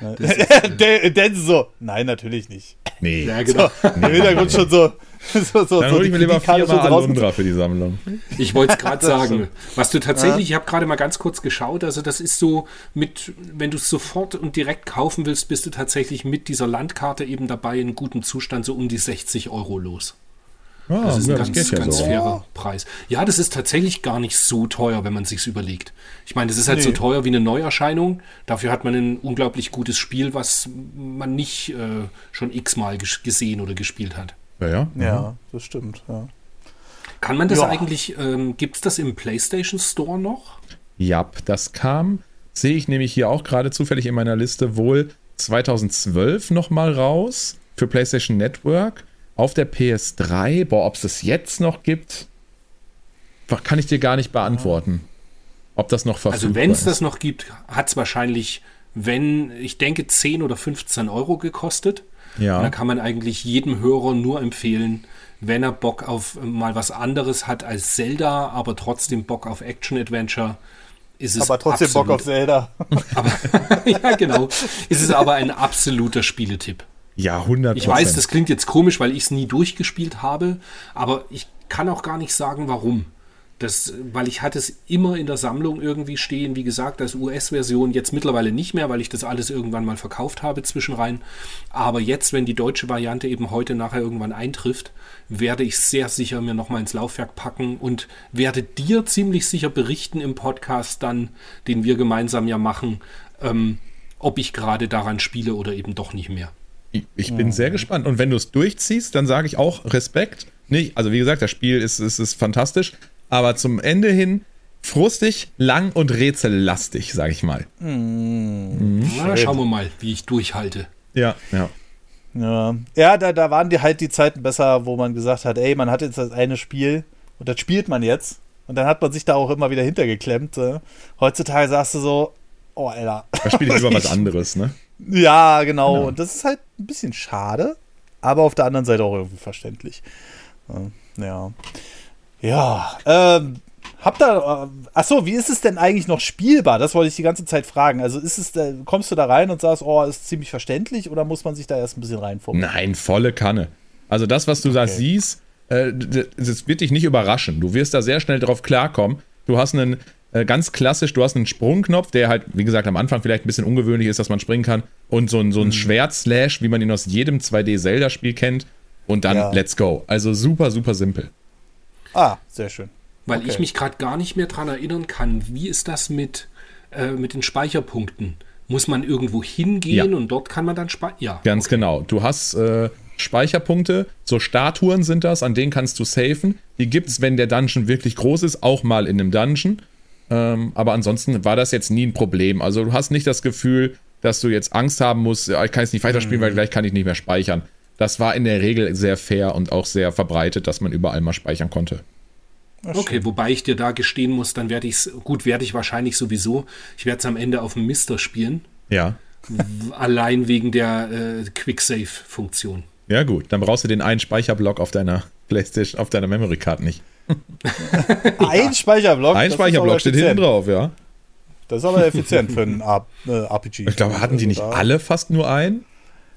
*laughs* Denn so, nein, natürlich nicht. Nee. Ja, genau. So, Im Hintergrund schon so. *laughs* so, so Dann hole ich mir lieber viermal Alundra für die Sammlung. Ich wollte es gerade *laughs* sagen. Was du tatsächlich, ja. ich habe gerade mal ganz kurz geschaut, also das ist so mit, wenn du es sofort und direkt kaufen willst, bist du tatsächlich mit dieser Landkarte eben dabei in gutem Zustand so um die 60 Euro los. Ah, das ist ein ja, das ganz, geht ja ganz so. fairer Preis. Ja, das ist tatsächlich gar nicht so teuer, wenn man sich's überlegt. Ich meine, das ist halt so Nee. teuer wie eine Neuerscheinung. Dafür hat man ein unglaublich gutes Spiel, was man nicht äh, schon x-mal ges- gesehen oder gespielt hat. Ja, ja. Ja, das stimmt. Ja. Kann man das Ja. eigentlich, ähm, gibt's das im PlayStation Store noch? Ja, das kam, sehe ich nämlich hier auch gerade zufällig in meiner Liste, wohl 2012 nochmal raus für PlayStation Network auf der PS3. Boah, ob es das jetzt noch gibt, kann ich dir gar nicht beantworten. Ob das noch verfügbar Also wenn es das noch gibt, hat's wahrscheinlich, wenn, ich denke, 10 oder 15 Euro gekostet. Ja. Und da kann man eigentlich jedem Hörer nur empfehlen, wenn er Bock auf mal was anderes hat als Zelda, aber trotzdem Bock auf Action-Adventure, ist es Aber trotzdem Bock auf absolut, Zelda. *laughs* aber, *laughs* Ja, genau. Ist es aber ein absoluter Spieletipp. Ja, 100 Ich weiß, das klingt jetzt komisch, weil ich es nie durchgespielt habe, aber ich kann auch gar nicht sagen, warum. Das, weil ich hatte es immer in der Sammlung irgendwie stehen, wie gesagt, als US-Version, jetzt mittlerweile nicht mehr, weil ich das alles irgendwann mal verkauft habe zwischenrein. Aber jetzt, wenn die deutsche Variante eben heute nachher irgendwann eintrifft, werde ich sehr sicher mir nochmal ins Laufwerk packen und werde dir ziemlich sicher berichten im Podcast dann, den wir gemeinsam ja machen, ähm, ob ich gerade daran spiele oder eben doch nicht mehr. Ich, ich bin sehr gespannt. Und wenn du es durchziehst, dann sage ich auch Respekt. Nicht, also wie gesagt, das Spiel ist, ist, ist fantastisch, aber zum Ende hin frustig, lang und rätsellastig, sage ich mal. Na, schauen wir mal, wie ich durchhalte. Ja, ja. Ja, ja da, da waren die halt die Zeiten besser, wo man gesagt hat, ey, man hat jetzt das eine Spiel und das spielt man jetzt. Und dann hat man sich da auch immer wieder hintergeklemmt. Äh. Heutzutage sagst du so, oh, Alter. Da spiele ich lieber *laughs* was anderes, ne? Ja, genau. Genau. Und das ist halt ein bisschen schade, aber auf der anderen Seite auch irgendwie verständlich. Äh, Ja. Ja, ähm, habt ihr, äh, achso, wie ist es denn eigentlich noch spielbar? Das wollte ich die ganze Zeit fragen. Also ist es, äh, kommst du da rein und sagst, oh, ist ziemlich verständlich oder muss man sich da erst ein bisschen reinfummeln? Nein, volle Kanne. Also das, was du da Okay. siehst, äh, das wird dich nicht überraschen. Du wirst da sehr schnell drauf klarkommen. Du hast einen, äh, ganz klassisch, du hast einen Sprungknopf, der halt, wie gesagt, am Anfang vielleicht ein bisschen ungewöhnlich ist, dass man springen kann. Und so ein, so ein Schwertslash, wie man ihn aus jedem 2D-Zelda-Spiel kennt. Und dann Ja. let's go. Also super, super simpel. Ah, sehr schön. Weil Okay. ich mich gerade gar nicht mehr dran erinnern kann, wie ist das mit, äh, mit den Speicherpunkten? Muss man irgendwo hingehen Ja. und dort kann man dann speichern? Ja, Ganz genau. Du hast äh, Speicherpunkte, so Statuen sind das, an denen kannst du safen. Die gibt's, wenn der Dungeon wirklich groß ist, auch mal in einem Dungeon. Ähm, aber ansonsten war das jetzt nie ein Problem. Also du hast nicht das Gefühl, dass du jetzt Angst haben musst, ja, ich kann jetzt nicht weiterspielen, weil gleich kann ich nicht mehr speichern. Das war in der Regel sehr fair und auch sehr verbreitet, dass man überall mal speichern konnte. Okay, wobei ich dir da gestehen muss, dann werde ich es, gut, werde ich wahrscheinlich sowieso, ich werde es am Ende auf dem Mister spielen, Ja. allein wegen der äh, Quick-Save-Funktion. Ja, gut. Dann brauchst du den einen Speicherblock auf deiner PlayStation, auf deiner Memory Card nicht. *laughs* Ein Speicherblock. Ein Speicherblock steht hinten drauf, ja. Das ist aber effizient für ein äh, RPG. Ich glaube, hatten die nicht Also da- alle fast nur einen?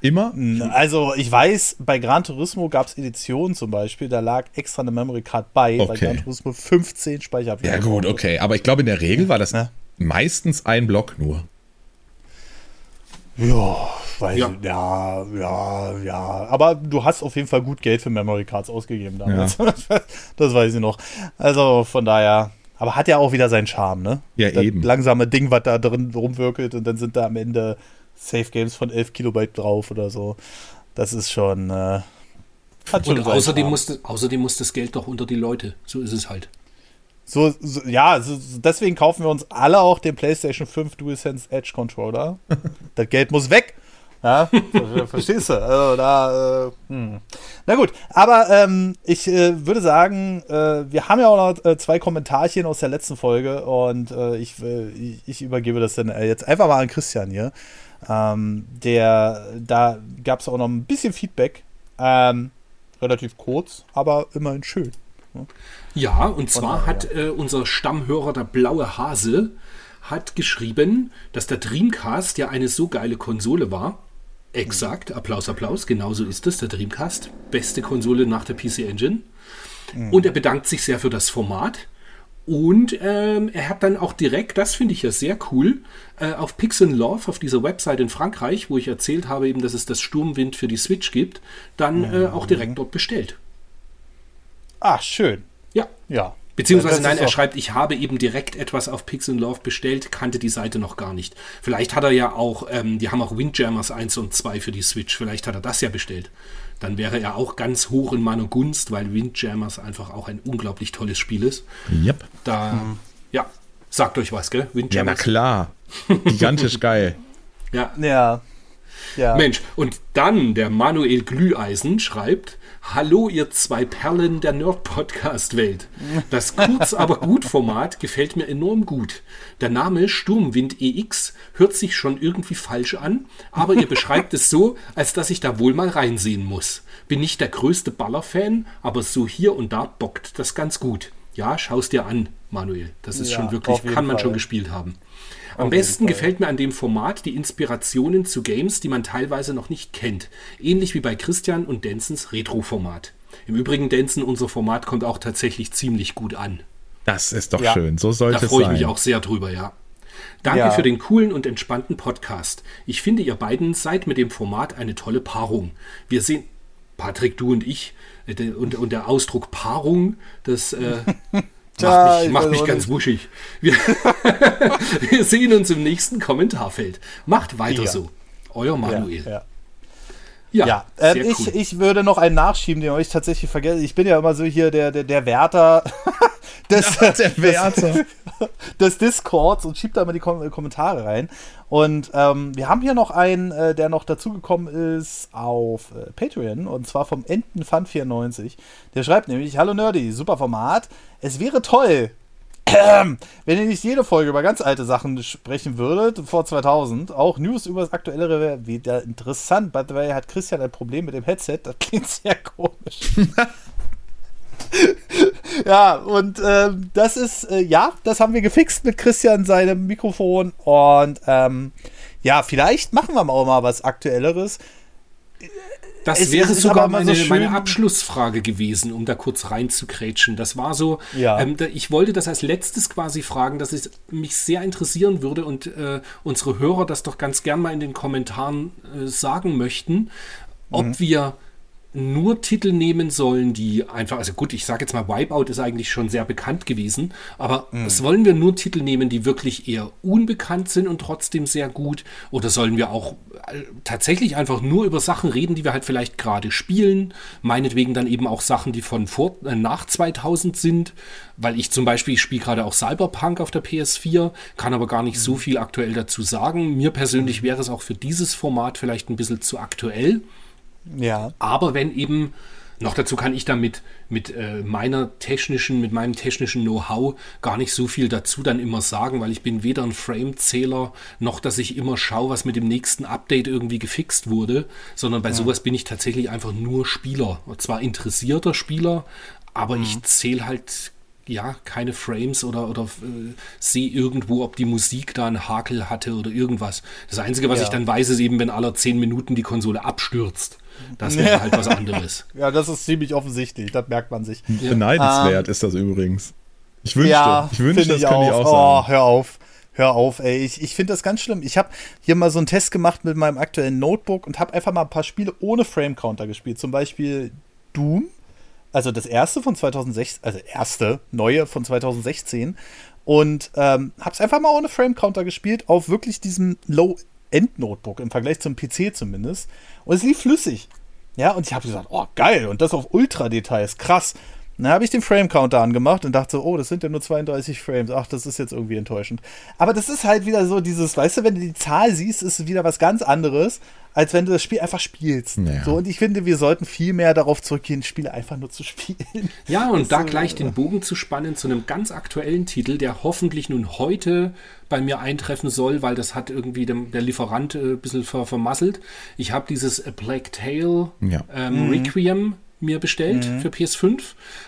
Immer? Also, ich weiß, bei Gran Turismo gab es Editionen zum Beispiel, da lag extra eine Memory Card bei, weil Okay. Gran Turismo 15 Speicherblöcke Ja, gut, okay. Aber ich glaube, in der Regel war das Ne? meistens ein Block nur. Ja, weiß Ja. ich, ja, ja, ja. Aber du hast auf jeden Fall gut Geld für Memory Cards ausgegeben damals. *laughs* das weiß ich noch. Also von daher. Aber hat ja auch wieder seinen Charme, ne? Ja, das eben. langsame Ding, was da drin rumwirkelt und dann sind da am Ende Safe Games von 11 Kilobyte drauf oder so. Das ist schon. Äh, hat schon Und außerdem muss, das- außerdem muss das Geld doch unter die Leute. So ist es halt. So, so, ja, so, deswegen kaufen wir uns alle auch den PlayStation 5 DualSense Edge Controller. *laughs* das Geld muss weg. Ja, ver- verstehst du? Also da, äh, hm. Na gut, aber ähm, ich äh, würde sagen, äh, wir haben ja auch noch äh, zwei Kommentarchen aus der letzten Folge und äh, ich, äh, ich, ich übergebe das dann jetzt einfach mal an Christian hier. Ähm, der, da gab es auch noch ein bisschen Feedback. Ähm, relativ kurz, aber immerhin schön. Ja, und zwar daher. hat äh, unser Stammhörer, der blaue Hase, hat geschrieben, dass der Dreamcast ja eine so geile Konsole war. Exakt, Applaus, Applaus, genauso ist es, der Dreamcast. Beste Konsole nach der PC Engine. Und er bedankt sich sehr für das Format. Und ähm, er hat dann auch direkt, das finde ich ja sehr cool, äh, auf Pixel Love, auf dieser Website in Frankreich, wo ich erzählt habe, eben, dass es das Sturmwind für die Switch gibt, dann äh, auch direkt dort bestellt. Ach, schön. Ja. Ja. Beziehungsweise nein, er schreibt, ich habe eben direkt etwas auf Pix Love bestellt, kannte die Seite noch gar nicht. Vielleicht hat er ja auch, ähm, die haben auch Windjammers 1 und 2 für die Switch, vielleicht hat er das ja bestellt. Dann wäre er auch ganz hoch in meiner Gunst, weil Windjammers einfach auch ein unglaublich tolles Spiel ist. Yep. Da, ja, sagt euch was, gell? Ja, na Windjammers. klar. *laughs* Gigantisch geil. Ja, Ja. Ja. Mensch, und dann der Manuel Glüheisen schreibt: Hallo, ihr zwei Perlen der Nerd-Podcast-Welt. Das Kurz *laughs* aber gut Format gefällt mir enorm gut. Der Name Sturmwind EX hört sich schon irgendwie falsch an, aber ihr beschreibt es so, als dass ich da wohl mal reinsehen muss. Bin nicht der größte Baller-Fan, aber so hier und da bockt das ganz gut. Ja, schau's dir an, Manuel. Das ist Ja, schon wirklich, kann man Fall. schon gespielt haben. Am besten gefällt mir an dem Format die Inspirationen zu Games, die man teilweise noch nicht kennt. Ähnlich wie bei Christian und Denzens Retro-Format. Im Übrigen, Denzen, unser Format kommt auch tatsächlich ziemlich gut an. Das ist doch Ja. schön. So Da sollte es freue ich sein. mich auch sehr drüber, ja. Danke Ja. für den coolen und entspannten Podcast. Ich finde, ihr beiden seid mit dem Format eine tolle Paarung. Wir sehen, Patrick, du und ich, äh, und, und der Ausdruck Paarung, das äh, *laughs* Tja, macht mich, weiß mich ganz wuschig. Wir, *laughs* wir sehen uns im nächsten Kommentarfeld. Macht weiter Ja. so. Euer Manuel. Ja. Ja, Ja, ähm, sehr ich, cool. ich würde noch einen nachschieben, den ich tatsächlich vergesse. Ich bin ja immer so hier der, der, der Wärter *laughs* des, der Wärter. *laughs* des Discords und schiebt da immer die Kom Kommentare rein. Und ähm, wir haben hier noch einen, äh, der noch dazugekommen ist auf äh, Patreon und zwar vom Entenfun94. Der schreibt nämlich: Hallo Nerdy, super Format. Es wäre toll, wenn ihr nicht jede Folge über ganz alte Sachen sprechen würdet, vor 2000, auch News über das aktuelle wäre wieder interessant. By the way, hat Christian ein Problem mit dem Headset, das klingt sehr komisch. *laughs* ja, und ähm, das ist, äh, ja, das haben wir gefixt mit Christian seinem Mikrofon und ähm, ja, vielleicht machen wir auch mal was Aktuelleres. Das Es wäre sogar meine, so meine Abschlussfrage gewesen, um da kurz reinzukrätschen. Das war so, Ja. ähm, da, ich wollte das als letztes quasi fragen, dass es mich sehr interessieren würde und äh, unsere Hörer das doch ganz gern mal in den Kommentaren äh, sagen möchten, ob Mhm. wir nur Titel nehmen sollen, die einfach, also gut, ich sage jetzt mal, Wipeout ist eigentlich schon sehr bekannt gewesen, aber Mhm. sollen wir nur Titel nehmen, die wirklich eher unbekannt sind und trotzdem sehr gut? Oder sollen wir auch äh, tatsächlich einfach nur über Sachen reden, die wir halt vielleicht gerade spielen? Meinetwegen dann eben auch Sachen, die von vor, äh, nach 2000 sind, weil ich zum Beispiel, ich spiele gerade auch Cyberpunk auf der PS4, kann aber gar nicht so viel aktuell dazu sagen. Mir persönlich wäre es auch für dieses Format vielleicht ein bisschen zu aktuell. Ja. Aber wenn eben, noch dazu kann ich damit mit äh, meiner technischen, mit meinem technischen Know-how gar nicht so viel dazu dann immer sagen, weil ich bin weder ein Frame-Zähler, noch dass ich immer schaue, was mit dem nächsten Update irgendwie gefixt wurde, sondern bei sowas bin ich tatsächlich einfach nur Spieler. Und zwar interessierter Spieler, aber ich zähle halt ja, keine Frames oder, oder äh, sehe irgendwo, ob die Musik da einen Hakel hatte oder irgendwas. Das Einzige, was Ja. ich dann weiß, ist eben, wenn alle zehn Minuten die Konsole abstürzt. Das wäre halt was anderes. *laughs* Ja, das ist ziemlich offensichtlich, das merkt man sich. Beneidenswert ist das übrigens. Ich wünschte, Ja, ich wünschte, das könnte ich auch. auch Oh, sagen. hör auf. Hör auf, ey. Ich, ich finde das ganz schlimm. Ich habe hier mal so einen Test gemacht mit meinem aktuellen Notebook und habe einfach mal ein paar Spiele ohne Frame-Counter gespielt. Zum Beispiel Doom, also das erste von 2016, also erste, neue von 2016. Und ähm, habe es einfach mal ohne Frame-Counter gespielt, auf wirklich diesem Low-End-Notebook, im Vergleich zum PC zumindest. Und es lief flüssig. Ja, und ich habe gesagt, oh, geil, und das auf Ultra-Details, krass. Dann habe ich den Frame-Counter angemacht und dachte so, oh, das sind ja nur 32 Frames. Ach, das ist jetzt irgendwie enttäuschend. Aber das ist halt wieder so dieses, weißt du, wenn du die Zahl siehst, ist es wieder was ganz anderes, als wenn du das Spiel einfach spielst. Ja. So, und ich finde, wir sollten viel mehr darauf zurückgehen, Spiele einfach nur zu spielen. Ja, und *laughs* da äh, gleich den Bogen zu spannen zu einem ganz aktuellen Titel, der hoffentlich nun heute bei mir eintreffen soll, weil das hat irgendwie dem, der Lieferant äh, ein bisschen ver vermasselt. Ich habe dieses A Plague Tale Ja. ähm, Requiem mir bestellt für PS5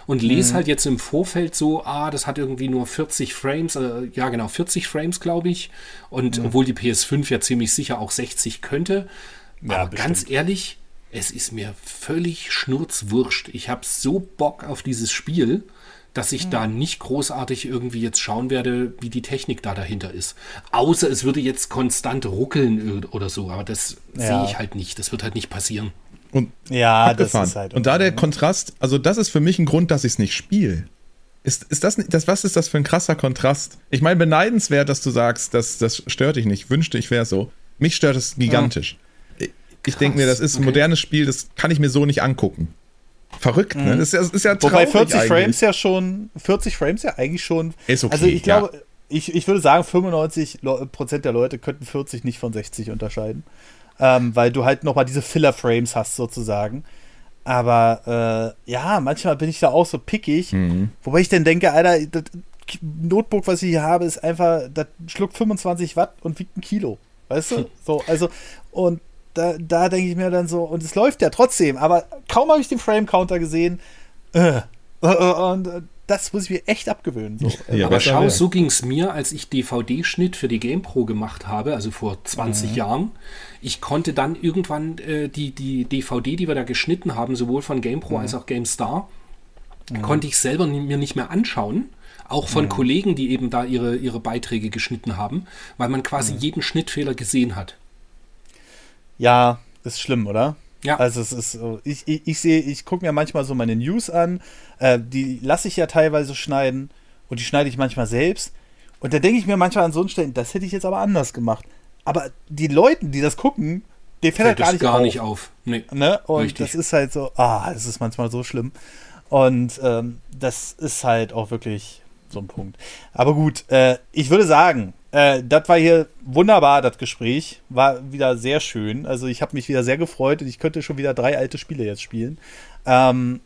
und lese halt jetzt im Vorfeld so, ah, das hat irgendwie nur 40 Frames, äh, ja genau, 40 Frames, glaube ich. Und obwohl die PS5 ja ziemlich sicher auch 60 könnte. Ja, aber ganz ehrlich, es ist mir völlig schnurzwurscht. Ich habe so Bock auf dieses Spiel, dass ich da nicht großartig irgendwie jetzt schauen werde, wie die Technik da dahinter ist. Außer es würde jetzt konstant ruckeln oder so, aber das Ja. sehe ich halt nicht. Das wird halt nicht passieren. Und Ja, das abgefahren. ist halt. und da der ne? Kontrast, also das ist für mich ein Grund, dass ich es nicht spiele. Ist, ist das nicht, das, was ist das für ein krasser Kontrast? Ich meine, beneidenswert, dass du sagst, das, das stört dich nicht. Wünschte, ich wäre so. Mich stört es gigantisch. Ich- Ich denke mir, das ist ein okay. modernes Spiel, das kann ich mir so nicht angucken. Verrückt, ne? Das ist, ja- das ist ja Wobei traurig 40 eigentlich. Frames ja schon, 40 Frames ja eigentlich schon. Ist okay, Also ich ja. glaube, ich, ich würde sagen, 95 Leu- Prozent der Leute könnten 40 nicht von 60 unterscheiden. Ähm, weil du halt nochmal diese Filler-Frames hast sozusagen. Aber äh, ja, manchmal bin ich da auch so pickig. Mhm. Wobei ich dann denke, Alter, das Notebook, was ich hier habe, ist einfach, das schluckt 25 Watt und wiegt ein Kilo. Weißt du? *laughs* So, also, und da, da denke ich mir dann so, und es läuft ja trotzdem, aber kaum habe ich den Frame-Counter gesehen. Äh, äh, und äh, das muss ich mir echt abgewöhnen. So. Ja, Aber schau, so ging es mir, als ich DVD-Schnitt für die GamePro gemacht habe, also vor 20 Mhm. Jahren. Ich konnte dann irgendwann äh, die, die DVD, die wir da geschnitten haben, sowohl von GamePro Mhm. als auch GameStar, konnte ich selber mir nicht mehr anschauen. Auch Mhm. von Kollegen, die eben da ihre, ihre Beiträge geschnitten haben, weil man quasi Mhm. jeden Schnittfehler gesehen hat. Ja, ist schlimm, oder? Ja. Also es ist so, ich, ich, ich sehe, ich gucke mir manchmal so meine News an, äh, die lasse ich ja teilweise schneiden und die schneide ich manchmal selbst. Und da denke ich mir manchmal an so einen Stellen, das hätte ich jetzt aber anders gemacht. Aber die Leute, die das gucken, denen fällt halt Fällt gar das nicht gar auf. nicht auf. Nee. Ne? Und Richtig. das ist halt so, ah, es ist manchmal so schlimm. Und ähm, das ist halt auch wirklich so ein Punkt. Aber gut, äh, ich würde sagen, äh, das war hier wunderbar, das Gespräch. War wieder sehr schön. Also ich habe mich wieder sehr gefreut und ich könnte schon wieder drei alte Spiele jetzt spielen. Ähm,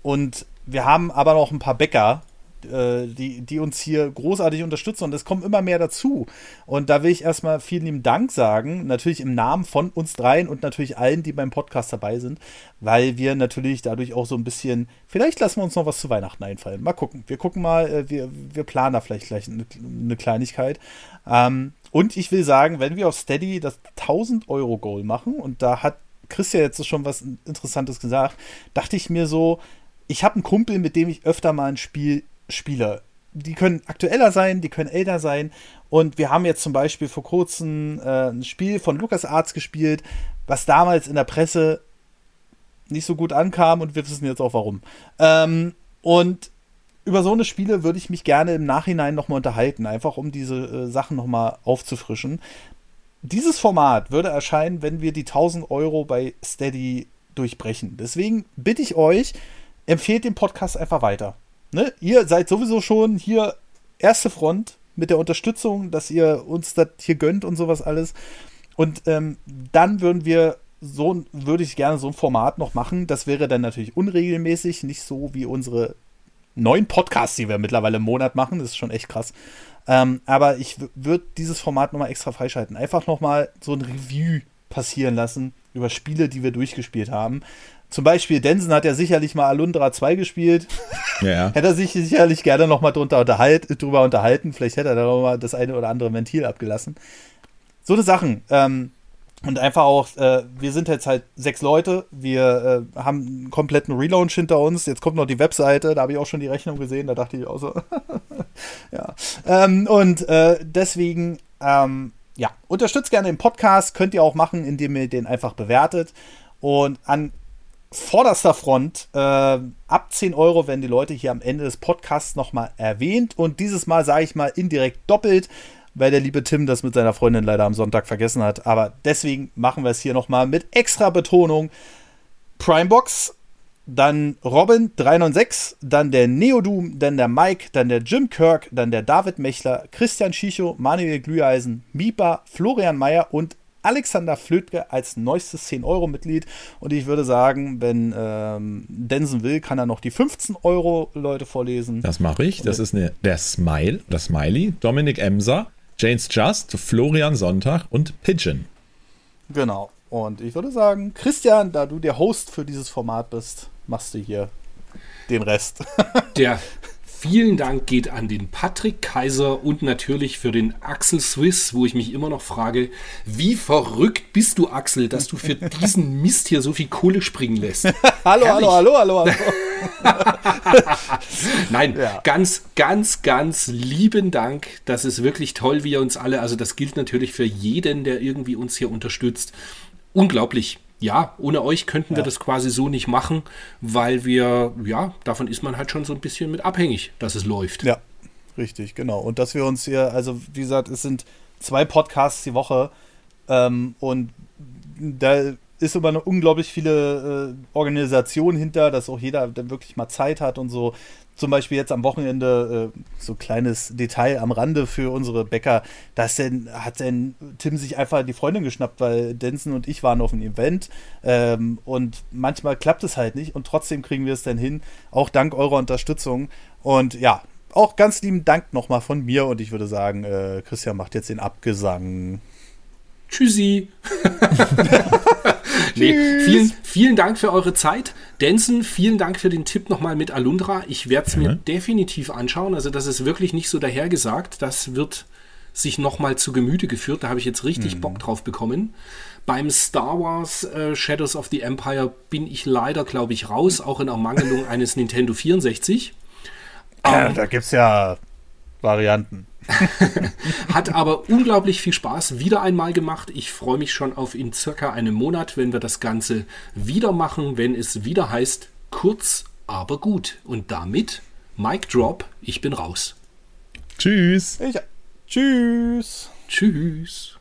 und wir haben aber noch ein paar Bäcker, äh, die, die uns hier großartig unterstützen und es kommen immer mehr dazu. Und da will ich erstmal vielen lieben Dank sagen, natürlich im Namen von uns dreien und natürlich allen, die beim Podcast dabei sind, weil wir natürlich dadurch auch so ein bisschen, vielleicht lassen wir uns noch was zu Weihnachten einfallen. Mal gucken. Wir gucken mal, äh, wir, wir planen da vielleicht gleich eine, Kleinigkeit. Ähm, und ich will sagen, wenn wir auf Steady das 1000 Euro Goal machen und da hat Christian jetzt schon was Interessantes gesagt, dachte ich mir so, ich habe einen Kumpel, mit dem ich öfter mal ein Spiel spiele. Die können aktueller sein, die können älter sein. Und wir haben jetzt zum Beispiel vor kurzem äh, ein Spiel von Lukas Arzt gespielt, was damals in der Presse nicht so gut ankam und wir wissen jetzt auch warum. Ähm, und über so eine Spiele würde ich mich gerne im Nachhinein nochmal unterhalten, einfach um diese äh, Sachen nochmal aufzufrischen. Dieses Format würde erscheinen, wenn wir die 1000 Euro bei Steady durchbrechen. Deswegen bitte ich euch, empfehlt den Podcast einfach weiter. Ne? Ihr seid sowieso schon hier erste Front mit der Unterstützung, dass ihr uns das hier gönnt und sowas alles. Und ähm, dann würden wir so, würde ich gerne so ein Format noch machen. Das wäre dann natürlich unregelmäßig, nicht so wie unsere neuen Podcasts, die wir mittlerweile im Monat machen. Das ist schon echt krass. Ähm, aber ich würde dieses Format nochmal extra freischalten. Einfach nochmal so ein Review passieren lassen über Spiele, die wir durchgespielt haben. Zum Beispiel, Densen hat ja sicherlich mal Alundra 2 gespielt. Ja, *laughs* Hätte er sich sicherlich gerne nochmal drunter unterhalt, drüber unterhalten. Vielleicht hätte er da noch mal das eine oder andere Ventil abgelassen. So eine Sachen. Ähm, und einfach auch, äh, wir sind jetzt halt sechs Leute. Wir äh, haben einen kompletten Relaunch hinter uns. Jetzt kommt noch die Webseite. Da habe ich auch schon die Rechnung gesehen. Da dachte ich auch so. *laughs* ja. Ähm, und äh, deswegen, ähm, ja, unterstützt gerne den Podcast. Könnt ihr auch machen, indem ihr den einfach bewertet. Und an vorderster Front. Äh, ab 10 Euro werden die Leute hier am Ende des Podcasts nochmal erwähnt. Und dieses Mal sage ich mal indirekt doppelt, weil der liebe Tim das mit seiner Freundin leider am Sonntag vergessen hat. Aber deswegen machen wir es hier nochmal mit extra Betonung. Primebox, dann Robin 396, dann der Neodum, dann der Mike, dann der Jim Kirk, dann der David Mechler, Christian Schicho, Manuel Glüheisen, Mipa, Florian Mayer und Alexander Flötke als neuestes 10-Euro-Mitglied. Und ich würde sagen, wenn ähm, Densen will, kann er noch die 15 Euro Leute vorlesen. das mache ich. Das ist eine, der Smile, das Smiley, Dominik Emser, James Just, Florian Sonntag und Pigeon. Genau. Und ich würde sagen, Christian, da du der Host für dieses Format bist, machst du hier den Rest. Der *laughs* vielen Dank geht an den Patrick Kaiser und natürlich für den Axel Swiss, wo ich mich immer noch frage, wie verrückt bist du, Axel, dass du für *laughs* diesen Mist hier so viel Kohle springen lässt. *laughs* hallo, hallo, hallo, hallo, *laughs* hallo. Nein, Ja. ganz, ganz, ganz lieben Dank. Das ist wirklich toll, wie ihr uns alle, also das gilt natürlich für jeden, der irgendwie uns hier unterstützt. Unglaublich. Ja, ohne euch könnten wir das quasi so nicht machen, weil wir, ja, davon ist man halt schon so ein bisschen mit abhängig, dass es läuft. Ja, richtig, genau. Und dass wir uns hier, also wie gesagt, es sind zwei Podcasts die Woche ähm, und da ist immer eine unglaublich viele äh, Organisation hinter, dass auch jeder dann wirklich mal Zeit hat und so. Zum Beispiel jetzt am Wochenende, äh, so kleines Detail am Rande für unsere Bäcker, dass denn, hat denn Tim sich einfach die Freundin geschnappt, weil Denson und ich waren auf einem Event ähm, und manchmal klappt es halt nicht und trotzdem kriegen wir es dann hin, auch dank eurer Unterstützung. Und ja, auch ganz lieben Dank nochmal von mir und ich würde sagen, äh, Christian macht jetzt den Abgesang. Tschüssi. *laughs* nee, vielen, vielen Dank für eure Zeit. Denson, vielen Dank für den Tipp nochmal mit Alundra. Ich werde es mir definitiv anschauen. Also, das ist wirklich nicht so dahergesagt. Das wird sich nochmal zu Gemüte geführt. Da habe ich jetzt richtig Bock drauf bekommen. Beim Star Wars äh, Shadows of the Empire bin ich leider, glaube ich, raus, auch in Ermangelung eines Nintendo 64. Ja, da gibt es ja Varianten. Hat aber unglaublich viel Spaß wieder einmal gemacht. Ich freue mich schon auf in circa einem Monat, wenn wir das Ganze wieder machen, wenn es wieder heißt, kurz, aber gut. Und damit, Mic Drop, ich bin raus. Tschüss. Ich, tschüss. Tschüss.